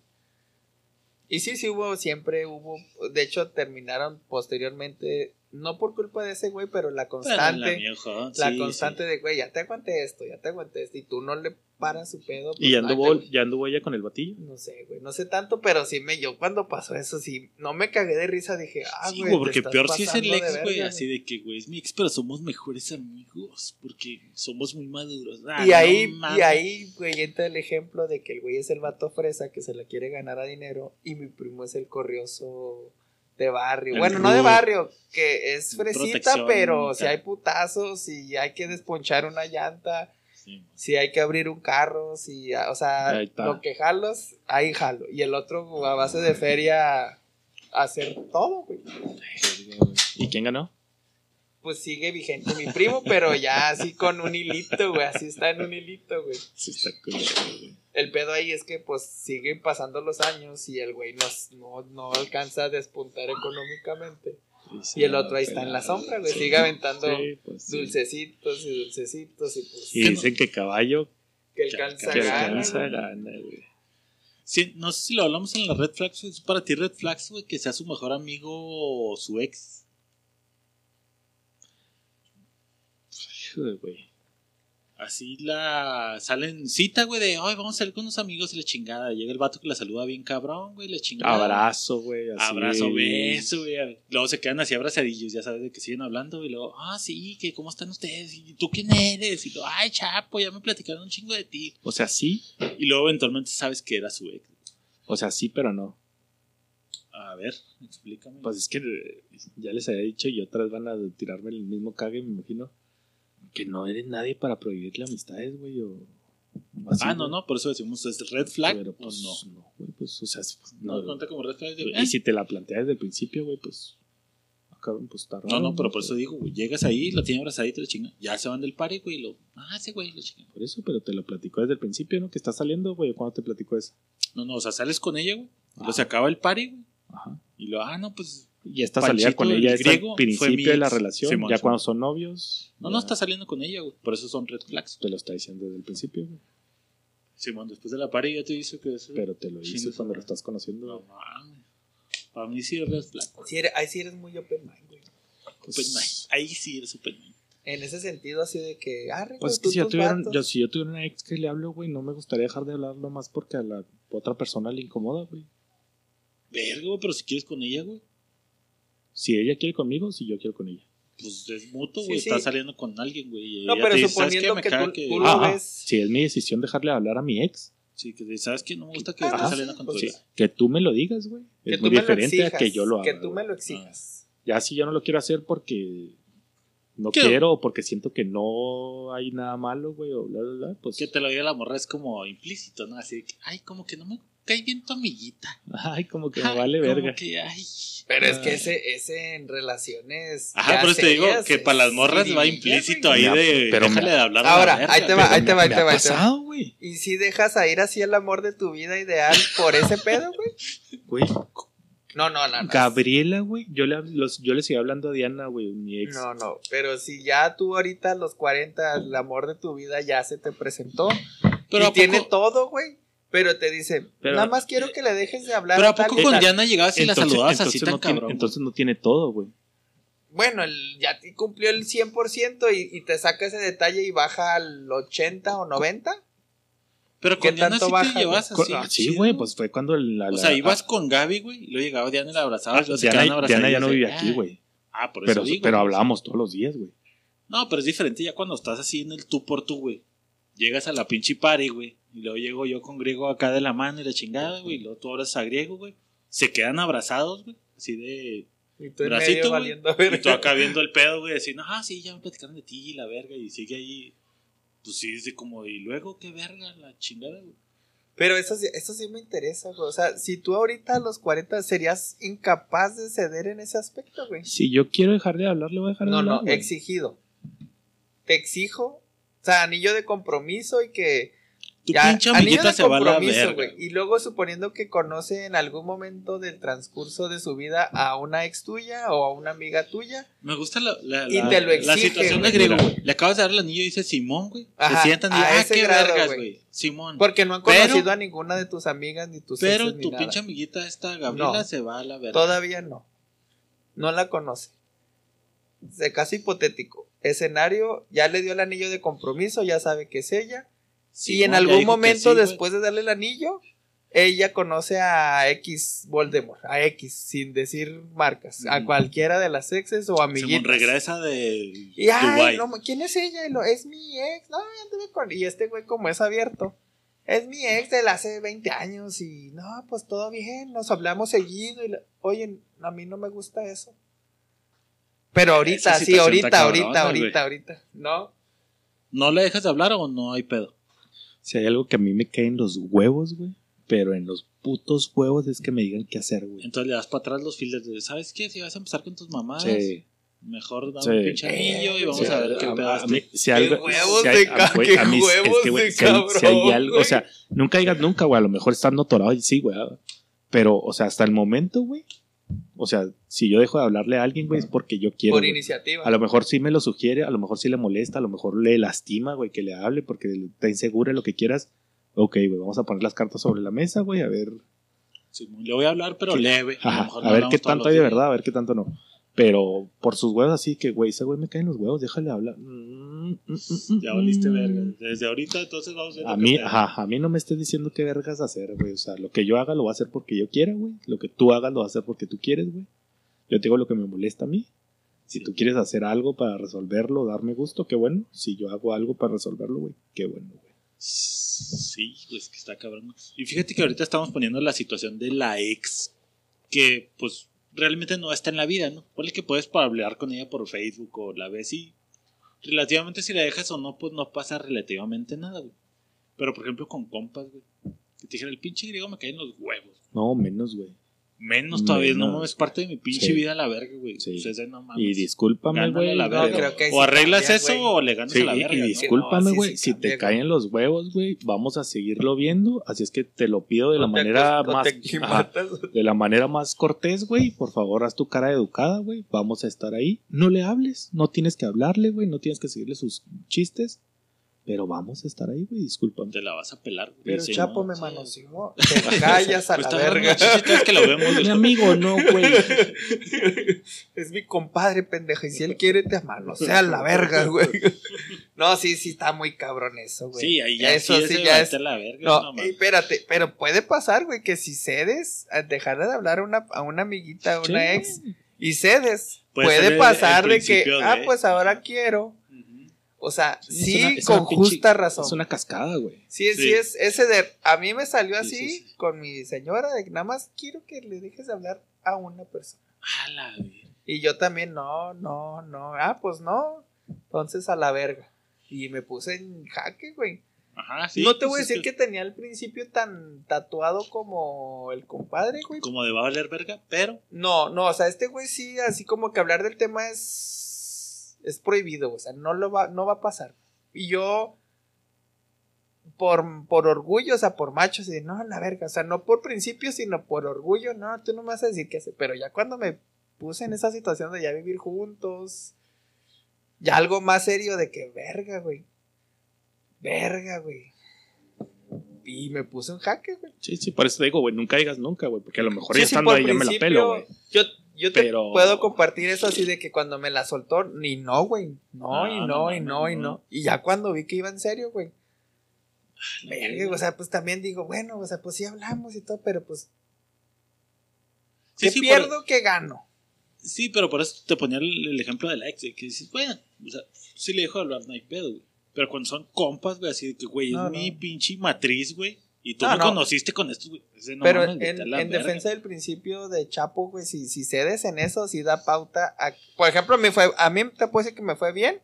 Y sí, sí hubo, siempre hubo, de hecho terminaron posteriormente, no por culpa de ese güey, pero la Pero constante, la vieja, la sí, constante sí. de, güey, ya te aguanté esto, ya te aguanté esto, y tú no le paras su pedo. Y ya pues, anduvo, ay, te- ya anduvo ella con el batillo. No sé, güey, no sé tanto, pero sí me, yo cuando pasó eso, sí, no me cagué de risa, dije, ah, Sí, güey, güey, te porque estás peor si es el ex, güey, así de que, güey, es mi ex, pero somos mejores amigos, porque somos muy maduros. Ah, y no ahí, y ahí, güey, entra el ejemplo de que el güey es el vato fresa que se la quiere ganar a dinero y mi primo es el corrioso de barrio. El bueno, no de barrio, que es fresita, Protección, pero si hay putazos, si hay que desponchar una llanta, Sí, si hay que abrir un carro, si, o sea, lo que jalos, ahí jalo. Y el otro a base de feria hacer todo, güey. ¿Y quién ganó? Pues sigue vigente mi primo, pero ya así con un hilito, güey, así está en un hilito, güey. Sí, está culero, güey. El pedo ahí es que pues siguen pasando los años y el güey no, no, no alcanza a despuntar económicamente. Sí, sí, Y el otro ahí está en la sombra, güey. Sí. Sigue aventando Sí, pues, sí. dulcecitos y dulcecitos y pues Y dicen que caballo que alcanza que gana, alcanza gana, güey. Sí, no sé si lo hablamos en la Red Flags. ¿Es para ti Red Flags, güey, que sea su mejor amigo o su ex? Güey. Así la salen cita, güey, de ay, vamos a salir con unos amigos y la chingada. Llega el vato que la saluda bien cabrón, güey, la chingada. Abrazo, güey. así. Abrazo, beso, güey. Luego se quedan así abrazadillos, ya sabes de que siguen hablando. Y luego, ah, sí, que cómo están ustedes. ¿Y tú quién eres? Y luego, ay, chapo, ya me platicaron un chingo de ti. O sea, sí. Y luego eventualmente sabes que era su ex. O sea, sí, pero no. A ver, explícame. Pues es que eh, ya les había dicho y otras van a tirarme el mismo cague, me imagino. Que no eres nadie para prohibirle amistades, güey. O, así, ah, no, no, por eso decimos, ¿es red flag Pero pues no? no, güey, pues, o sea, No, no, cuenta como red flag. de- Y eh. si te la planteas desde el principio, güey, pues. Acá, pues está raro. No, no, pero por eso digo, güey, llegas ahí, la tiene abrazadita, la chinga. Ya se van del party, güey, y lo. Ah, sí, güey, la chinga. Por eso, pero te lo platicó desde el principio, ¿no? Que está saliendo, güey. ¿Cuándo te platicó eso? No, no, o sea, sales con ella, güey. Ajá. se acaba el party, güey. Ajá. Y lo, ah, no, pues. Y esta salida Panchito, con el ella es griego, al principio de la relación. Simón, ya cuando son novios. No, ya no está saliendo con ella, güey. Por eso son red flags. Te lo está diciendo desde el principio, güey. Simón, después de la party ya te dice que eso. Pero te lo dice cuando lo estás conociendo. No mames. Para mí sí es red flag. Sí eres- ahí sí eres muy open mind, güey. Pues, Open mind. Ahí sí eres open mind. En ese sentido, así de que, arre, Pues güey, es que tú si yo, tuviera, yo, si yo tuviera una ex que le hablo, güey, no me gustaría dejar de hablar nomás porque a la otra persona le incomoda, güey. Verga, güey, pero si quieres con ella, güey. Si ella quiere conmigo, si yo quiero con ella. Pues es mutuo, güey. sí. Estás saliendo con alguien, güey. No, pero dice, suponiendo Me que tú- que- tú lo Ajá. ves. Si es mi decisión dejarle hablar a mi ex, Sí, que dice, ¿sabes qué? No me gusta que estés saliendo con tu sí, ex. que tú me lo digas, güey. Que Es tú muy me lo diferente a exijas, que yo lo haga. Que tú me lo exijas. Ya si yo no lo quiero hacer porque no ¿Qué? quiero o porque siento que no hay nada malo, güey, o bla, bla, bla, pues. Que te lo diga la morra es como implícito, ¿no? Así de que, ay, como que no me cae bien tu amiguita. Ay, como que me Ay, vale como verga. que, ay. Pero es que ese, ese en relaciones. Ajá, pero te digo que para las morras va implícito ahí de. pero déjale me- de hablar a la Ahora, verga, ahí te va, ahí te va, ahí te va, pasado, güey. ¿Y si dejas a ir así el amor de tu vida ideal por ese pedo, güey? Güey, No, no, no. no. Gabriela, güey, yo le, los- yo le seguía hablando a Diana, güey, mi ex. No, no, pero si ya tú ahorita a los 40, el amor de tu vida ya se te presentó Pero y ¿a tiene poco- todo, güey, pero te dice, Pero- nada más quiero que le dejes de hablar. Pero ¿a poco con tal". Diana llegabas y la saludabas así tan no tiene, cabrón? entonces no tiene todo, güey. Bueno, el- ya te cumplió el 100% y, y te saca ese detalle y baja al 80 o 90. Pero ¿Qué con Diana sí baja, te llevas así. ah, sí, güey, pues fue cuando la. O la- sea, ibas con Gaby, güey, y luego llegaba Diana y la abrazabas. ah, Diana, Diana ya no de, aquí, "Ah". güey. Ah, por Pero, eso digo. pero güey. hablábamos todos los días, güey. No, pero es diferente ya cuando estás así en el tú por tú, güey. Llegas a la pinche party, güey. Y luego llego yo con griego acá de la mano y la chingada, güey. Y luego tú abrazas a griego, güey. Se quedan abrazados, güey. Así de. Y tú Bracito, medio güey. Y tú acá viendo el pedo, güey. Así, no, ah, sí, ya me platicaron de ti y la verga. Y sigue ahí. Pues sí, es de como. Y luego, qué verga, la chingada, güey. Pero eso, sí- eso sí me interesa, güey. O sea, si tú ahorita a los 40 serías incapaz de ceder en ese aspecto, güey. Si yo quiero dejar de hablar, le voy a dejar de No, hablar. no, güey. exigido. Te exijo. O sea, anillo de compromiso y que. Tu ya, pinche anillo amiguita de se va a la compromiso, verga. güey. Y luego suponiendo que conoce en algún momento del transcurso de su vida a una ex tuya o a una amiga tuya. Me gusta la, la, Y la- te lo la exige, situación de griego, güey. Le acabas de dar el anillo y dice Simón, güey. Ajá, Se sientan y ah, ese qué grado, vergas, güey. Simón. Porque no han Pero- conocido a ninguna de tus amigas ni tus Pero exes ni tu nada. pinche amiguita esta Gabriela No. se va a la verga. Todavía no. No la conoce. De caso hipotético. Escenario, ya le dio el anillo de compromiso, ya sabe que es ella. Y en algún momento, sí, después de darle el anillo, ella conoce a X Voldemort, a X, sin decir marcas, a cualquiera de las exes o amiguitas. Regresa de Y ay, no, ¿quién es ella? Y lo, es mi ex. No, con. Y este güey, como es abierto, es mi ex de hace 20 años. Y no, pues todo bien, nos hablamos seguido. Y la- Oye, a mí no me gusta eso. Pero ahorita, sí, ahorita, ahorita, ahorita, ahorita. No. ¿No le dejas de hablar o no hay pedo? Si hay algo que a mí me cae en los huevos, güey. Pero en los putos huevos es que me digan qué hacer, güey. Entonces le das para atrás los files de, ¿sabes qué? Si vas a empezar con tus mamás, Sí. mejor dame Sí. un pinche anillo y vamos Sí, a ver qué este. mí, si algo, huevos si hay- de ca- güey, qué huevos que, güey, de si hay- si hay cabrón, algo, o sea, nunca digas nunca, güey, a lo mejor estando atorado y sí, güey. ah. Pero, o sea, hasta el momento, güey. O sea, si yo dejo de hablarle a alguien, güey, es porque yo quiero. por güey. iniciativa. A lo mejor sí me lo sugiere, a lo mejor sí le molesta, a lo mejor le lastima, güey, que le hable porque está insegura lo que quieras. Ok, güey, vamos a poner las cartas sobre la mesa, güey, a ver, Simón, le voy a hablar, pero leve. A lo Ajá, a no ver qué tanto hay de verdad, a ver qué tanto no. Pero por sus huevos así que, güey, ese güey me cae en los huevos, déjale hablar. Mm, mm, mm, Ya valiste verga. Desde ahorita, entonces vamos a ver. A mí, ajá, a mí no me estés diciendo qué vergas hacer, güey. O sea, lo que yo haga lo voy a hacer porque yo quiera, güey. Lo que tú hagas lo vas a hacer porque tú quieres, güey. Yo te digo lo que me molesta a mí. Si tú quieres hacer algo para resolverlo, darme gusto, qué bueno. Si yo hago algo para resolverlo, güey, qué bueno, güey. Sí, pues que está cabrón. Y fíjate que ahorita estamos poniendo la situación de la ex que pues realmente no está en la vida, ¿no? Ponle que puedes hablar con ella por Facebook o la ves y relativamente si la dejas o no, pues no pasa relativamente nada, güey. Pero por ejemplo con compas, güey. Que te dijera, el pinche griego me cae en los huevos. No, menos, güey. Menos todavía, no Menos. mames, parte de mi pinche Sí. vida a la verga, güey. Sí. Pues es de no mames. Y discúlpame, güey. a la pero- verga. creo que ahí o arreglas cambia, eso o le ganas Sí, a la verga. y ¿no? discúlpame, No, güey. si cambia, te caen los huevos, güey, vamos a seguirlo viendo. Así es que te lo pido de la No manera no más. ajá, de la manera más cortés, güey. Por favor, haz tu cara educada, güey. Vamos a estar ahí. No le hables. No tienes que hablarle, güey. No tienes que seguirle sus chistes. Pero vamos a estar ahí, güey, discúlpame. Te la vas a pelar, güey. Pero Sí, Chapo no, me sí. manoseó. *laughs* Te callas a Pues la verga. chichitas que lo vemos, Mi amigo, no, güey. *laughs* Es mi compadre, pendeja. Y si él quiere, te manosea a la verga, güey. *laughs* No, sí, sí, está muy cabrón eso, güey. Sí, ahí ya Eso sí, sí, ya es. la verga. No, no espérate, pero puede pasar, güey, que si cedes a dejar de hablar a una, a una amiguita, a una Sí. ex, y cedes, Puede puede, ser el- pasar el de que, ah, pues ahora quiero. O sea, Sí, una- con pinche- justa razón. Es una cascada, güey. Sí, sí, Sí. es ese de. A mí me salió Sí, así sí, sí. con mi señora, de que nada más quiero que le dejes de hablar a una persona. A la verga. Y yo también, no, no, no. Ah, pues no. Entonces a la verga. Y me puse en jaque, güey. Ajá, sí. no te pues voy a decir que tenía al principio tan tatuado como el compadre, güey. Como de va a valer verga, pero. No, no, o sea, este güey sí, así como que hablar del tema es. Es prohibido, o sea, no lo va, no va a pasar. Y yo. Por, por orgullo, o sea, por macho, así de, no, la verga, o sea, no por principio, sino por orgullo, no, tú no me vas a decir qué hacer. Pero ya cuando me puse en esa situación de ya vivir juntos, ya algo más serio de que, verga, güey. Verga, güey. Y me puse en jaque, güey. Sí, sí, por eso te digo, güey, nunca digas nunca, güey, porque a lo mejor Sí, ya sí, estando ahí ya me la pelo, güey. Yo, yo te Pero- puedo compartir eso así de que cuando me la soltó, ni no, güey. No, No, y no no, y no, y no. Y ya cuando vi que iba en serio, güey. Verga, o sea, pues también digo, bueno, o sea, pues sí hablamos y todo, pero pues, ¿qué sí, por- pierdo? ¿Qué gano? Sí, pero por eso te ponía el, el ejemplo de la ex, que dices, bueno, o sea, sí le dejo de hablar, no hay pedo, güey. Pero cuando son compas, güey, así de que, güey, No, es mi pinche matriz, güey. Y tú No, me no. conociste con estos, güey. Ese no pero en, defensa del principio de Chapo, güey, si, si cedes en eso, si da pauta a... Por ejemplo, me fue, a mí te puedo decir que me fue bien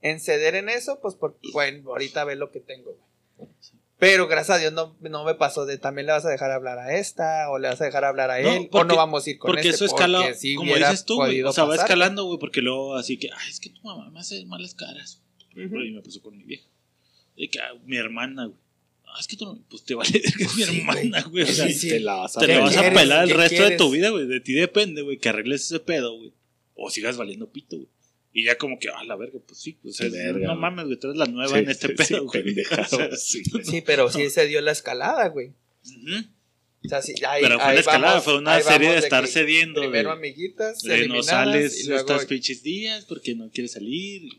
en ceder en eso, pues, por, bueno, ahorita ve lo que tengo, güey. Pero gracias a Dios no, no me pasó de también le vas a dejar hablar a esta, o le vas a dejar hablar a él, o porque- no vamos a ir con Porque este, eso escala, porque sí como dices tú, güey. O sea, va escalando, güey, porque luego así que, ay, es que tu mamá me hace malas caras. Ujú. Y me pasó con mi vieja. De que, ah, mi hermana, güey. Ah, es que tú no, pues te vale que es mi Sí, hermana, güey. O sea, Sí, sí. Te la vas a te la ¿Qué vas a pelar el ¿Qué resto de tu vida, güey. De ti depende, güey, que arregles ese pedo, güey. O sigas valiendo pito, güey. Y ya como que, ah, la verga, pues sí. O sea, Verga, no mames, güey, tú eres la nueva Sí, en este sí, pedo, sí, güey. *laughs* O sea, *laughs* sí. Sí, pero sí se dio la escalada, güey. Ujú. O sea, sí, ahí, Pero fue ahí una escalada, vamos- fue una serie de estar cediendo. Primero de- amiguitas, de no sales y luego estos pinches días porque no quieres salir.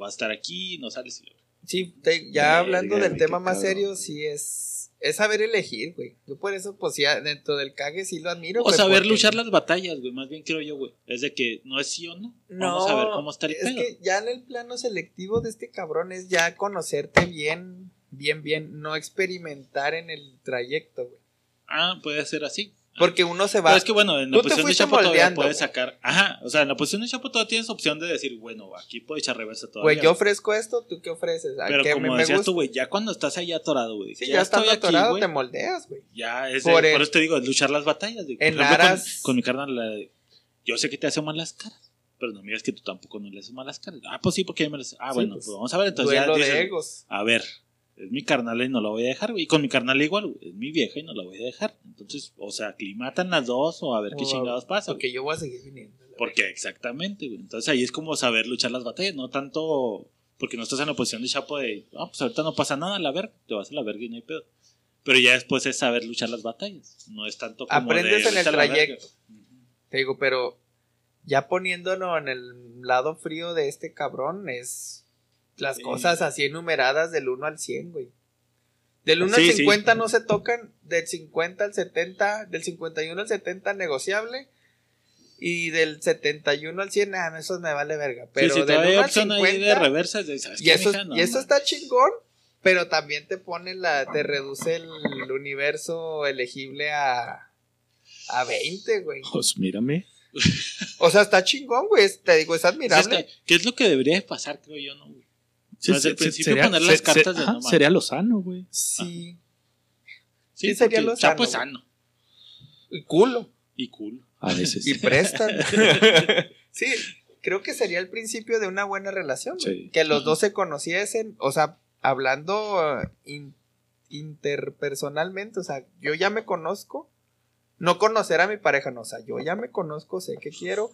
Va a estar aquí, no sales. y luego- Sí, te- ya Verga, hablando del tema más cabrón. serio, sí es es saber elegir, güey. Yo por eso, pues ya dentro del cague sí lo admiro. O güey, saber porque- luchar las batallas, güey. Más bien creo yo, güey. Es de que no es sí o no. Vamos a ver cómo está el es pedo. que ya en el plano selectivo de este cabrón es ya conocerte bien, bien, bien, no experimentar en el trayecto, güey. Ah, puede ser así. Porque uno se va. Pero es que bueno, en la posición de Chapo todavía moldeando, puedes güey. sacar. Ajá, o sea, en la posición de Chapo todavía tienes opción de decir, bueno, aquí puedo echar reversa todavía. Güey, yo ofrezco esto, ¿tú qué ofreces? ¿A Pero como me, me decías gusta? tú, güey, ya cuando estás ahí atorado, güey. Sí, ya, estoy aquí, atorado güey, te moldeas, güey. Ya es Por el- por eso te digo, es luchar las batallas. güey. En ejemplo, con- aras- Con, mi carnal, la yo sé que te hace malas caras, pero no me digas que tú tampoco no le haces malas caras. Ah, pues sí, porque yo me las. Ah, Sí, bueno, pues, pues vamos a ver. Entonces ya Duelo dices, de egos. a ver, es mi carnal y no la voy a dejar, güey. Y con mi carnal igual, güey, es mi vieja y no la voy a dejar. Entonces, o sea, aclimatan las dos o a ver qué chingados pasa. güey. Porque yo voy a seguir viniendo. Porque exactamente, güey. Entonces ahí es como saber luchar las batallas, no tanto porque no estás en la posición de Chapo de, ah, pues ahorita no pasa nada, la verga, te vas a la verga y no hay pedo. Pero ya después es saber luchar las batallas, no es tanto como Aprendes de, en el trayecto. Te digo, pero ya poniéndonos en el lado frío de este cabrón, es las Sí. cosas así enumeradas del 1 al 100, güey. Del 1 Sí, al sí. 50 no se tocan, del 50 al 70, del 51 al 70 negociable. Y del 71 al 100, ah, eso me vale verga. Pero sí, sí, del todavía 1 hay al opción ahí de 50, reversa, de, ¿sabes y eso, mija? No, y eso está chingón, pero también te pone la, te reduce el universo elegible a, a 20, güey. Pues mírame. O sea, está chingón, güey. Te digo, es Sí, es admirable. que- ¿Qué es lo que debería de pasar, creo yo, no, güey? Sí, Desde el sí, principio sería- poner las se- cartas se- de ajá, no mames. Sería lo sano, güey. Sí. Sí, Sí, sería porque lo Chapo es sano, sano Y culo. y cool. A veces. Y prestan. *laughs* sí, creo que sería el principio de una buena relación. Sí. Que los dos se conociesen. O sea, hablando in- interpersonalmente. O sea, yo ya me conozco. No conocer a mi pareja, no. O sea, yo ya me conozco, sé qué quiero.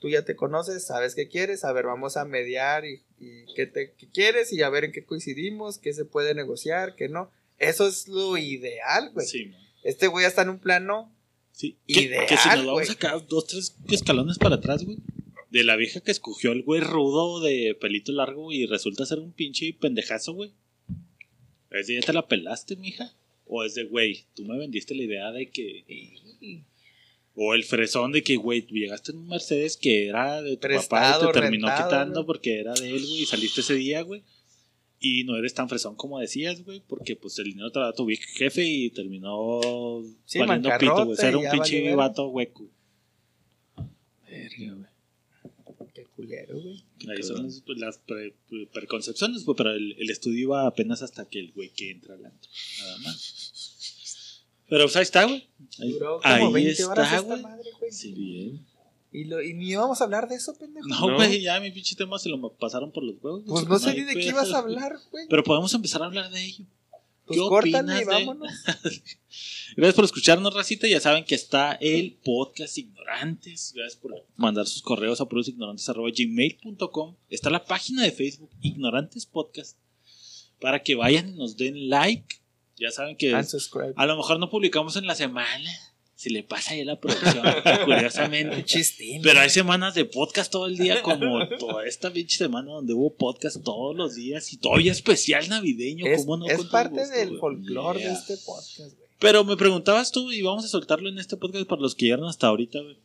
Tú ya te conoces, sabes qué quieres, a ver, vamos a mediar y, y qué, te, qué quieres y a ver en qué coincidimos, qué se puede negociar, qué no. Eso es lo ideal, güey. Sí. Este güey ya está en un plano Sí. Que, Ideal, que si nos vamos güey. acá dos, tres escalones para atrás, güey. De la vieja que escogió el güey rudo de pelito largo y resulta ser un pinche pendejazo, güey. ¿Es de ya te la pelaste, mija? O es de, güey, tú me vendiste la idea de que. O el fresón de que, güey, tú llegaste en un Mercedes que era de tu papá y te terminó rentado, quitando güey. porque era de él, güey, y saliste ese día, güey. Y no eres tan fresón como decías, güey, porque pues el dinero te lo da tu jefe y terminó Sí, valiendo pito, güey. O sea, era un pinche vato hueco. Verga, güey. Qué culero, güey. Ahí son las, pues, las pre- pre- preconcepciones, güey, pero el, el estudio iba apenas hasta que el güey que entra al antro. Nada más. Pero pues ahí está, güey. Ahí, Duró como ahí 20 horas está, esta güey. madre, güey. Sí. Bien. Y, lo, y ni íbamos a hablar de eso, pendejo. No, No. güey, ya mi pinche tema se lo pasaron por los huevos. pues no sé ni de qué ibas a hablar, güey. Pero podemos empezar a hablar de ello. Pues ¿qué córtale opinas y de- vámonos. *laughs* Gracias por escucharnos, Racita. Ya saben que está el podcast Ignorantes. Gracias por mandar sus correos a purosignorantes.gmail.com. Está la página de Facebook Ignorantes Podcast para que vayan y nos den like. Ya saben que a lo mejor no publicamos en la semana. Si le pasa ahí a la producción, *laughs* curiosamente. Chistín. Pero hay semanas de podcast todo el día, como *laughs* toda esta pinche semana donde hubo podcast todos los días y todavía especial navideño. es, ¿cómo no? es parte gusto, del folclore Yeah. de este podcast, güey. Pero me preguntabas tú, y vamos a soltarlo en este podcast para los que llegaron hasta ahorita, güey.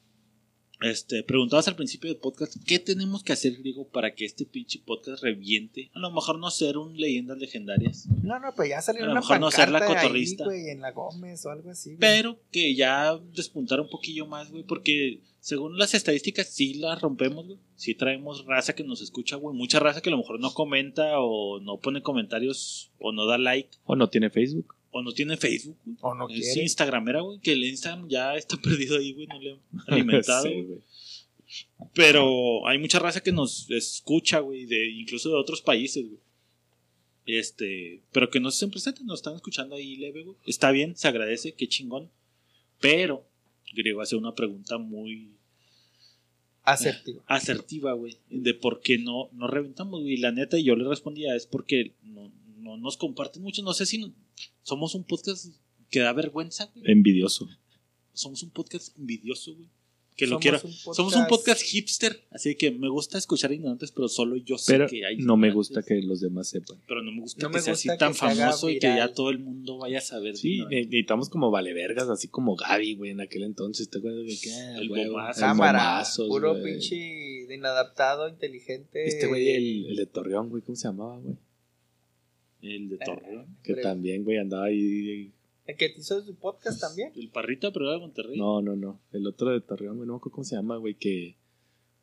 Este, preguntabas al principio del podcast, ¿qué tenemos que hacer, griego, para que este pinche podcast reviente? A lo mejor no ser un leyendas legendarias, No, no, pues ya salió A lo una mejor no ser la ahí, cotorrista. güey, en la Gómez o algo así, güey. pero que ya despuntar un poquillo más, güey, porque según las estadísticas sí las rompemos, güey. Sí traemos raza que nos escucha, güey. Mucha raza que a lo mejor no comenta o no pone comentarios o no da like O no tiene Facebook. O no tiene Facebook, güey. O no Es quiere. Instagramera, güey, que el Instagram ya está *laughs* perdido ahí, güey, no le han *laughs* alimentado. Sí, güey. güey. Pero hay mucha raza que nos escucha, güey, de, incluso de otros países, güey. Este, pero que no se presenten, nos están escuchando ahí leve, güey. Está bien, se agradece, qué chingón. Pero, Griego hace una pregunta muy Asertivo. asertiva, güey, de por qué no, no reventamos, güey. La neta, yo le respondía, es porque no, no nos comparten mucho. No sé si somos un podcast que da vergüenza, güey. Envidioso. Somos un podcast envidioso, güey. Que lo Somos quiero. un Somos un podcast hipster, así que me gusta escuchar ignorantes, pero solo yo sé Pero que hay. no me gusta que los demás sepan. Pero no me gusta No que me sea gusta así tan famoso y que ya todo el mundo vaya a saber. Sí, ne- necesitamos como valevergas, así como Gaby, güey, en aquel entonces. ¿Te acuerdas de que? ah, El güey, bombazo. el Cámara. bombazos, puro güey. pinche de inadaptado, inteligente. Este güey, el, el de Torreón, güey, ¿cómo se llamaba, güey? El de Torreón. Que también, güey, andaba ahí. El que te hizo su podcast también. El Parrita, pero era de Monterrey. No, no, no. El otro de Torreón, güey, no me acuerdo cómo se llama, güey, que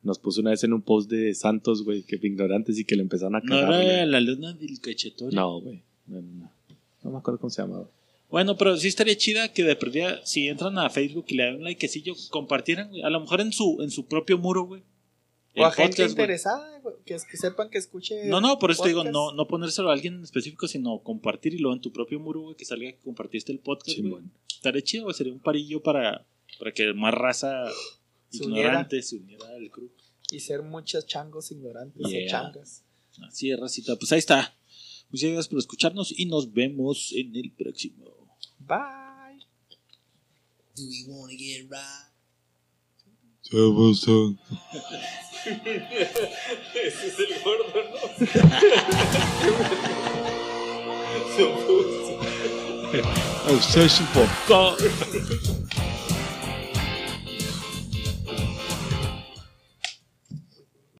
nos puso una vez en un post de Santos, güey, que ignorantes y que le empezaron a No cagar. era güey. la luna del cachetón. No, güey. No, no, no. No me acuerdo cómo se llamaba. Bueno, pero sí estaría chida que de perdida, si entran a Facebook y le dan un likecillo, compartieran, güey. A lo mejor en su, en su propio muro, güey. O a gente podcast, interesada, güey, que, que sepan que escuche. No, no, por eso te digo, no, no ponérselo a alguien en específico, sino compartir y luego en tu propio muro, güey, que salga que compartiste el podcast. Simón. Estaría chido, güey. Sería un parillo para, para que más raza Se ignorante se uniera al crew. Y ser muchos changos ignorantes o Yeah. changas. Así es, racita. Pues ahí está. Muchas gracias por escucharnos y nos vemos en el próximo. Bye. Do we wanna get right? Ese es el gordo, ¿no? Obsession por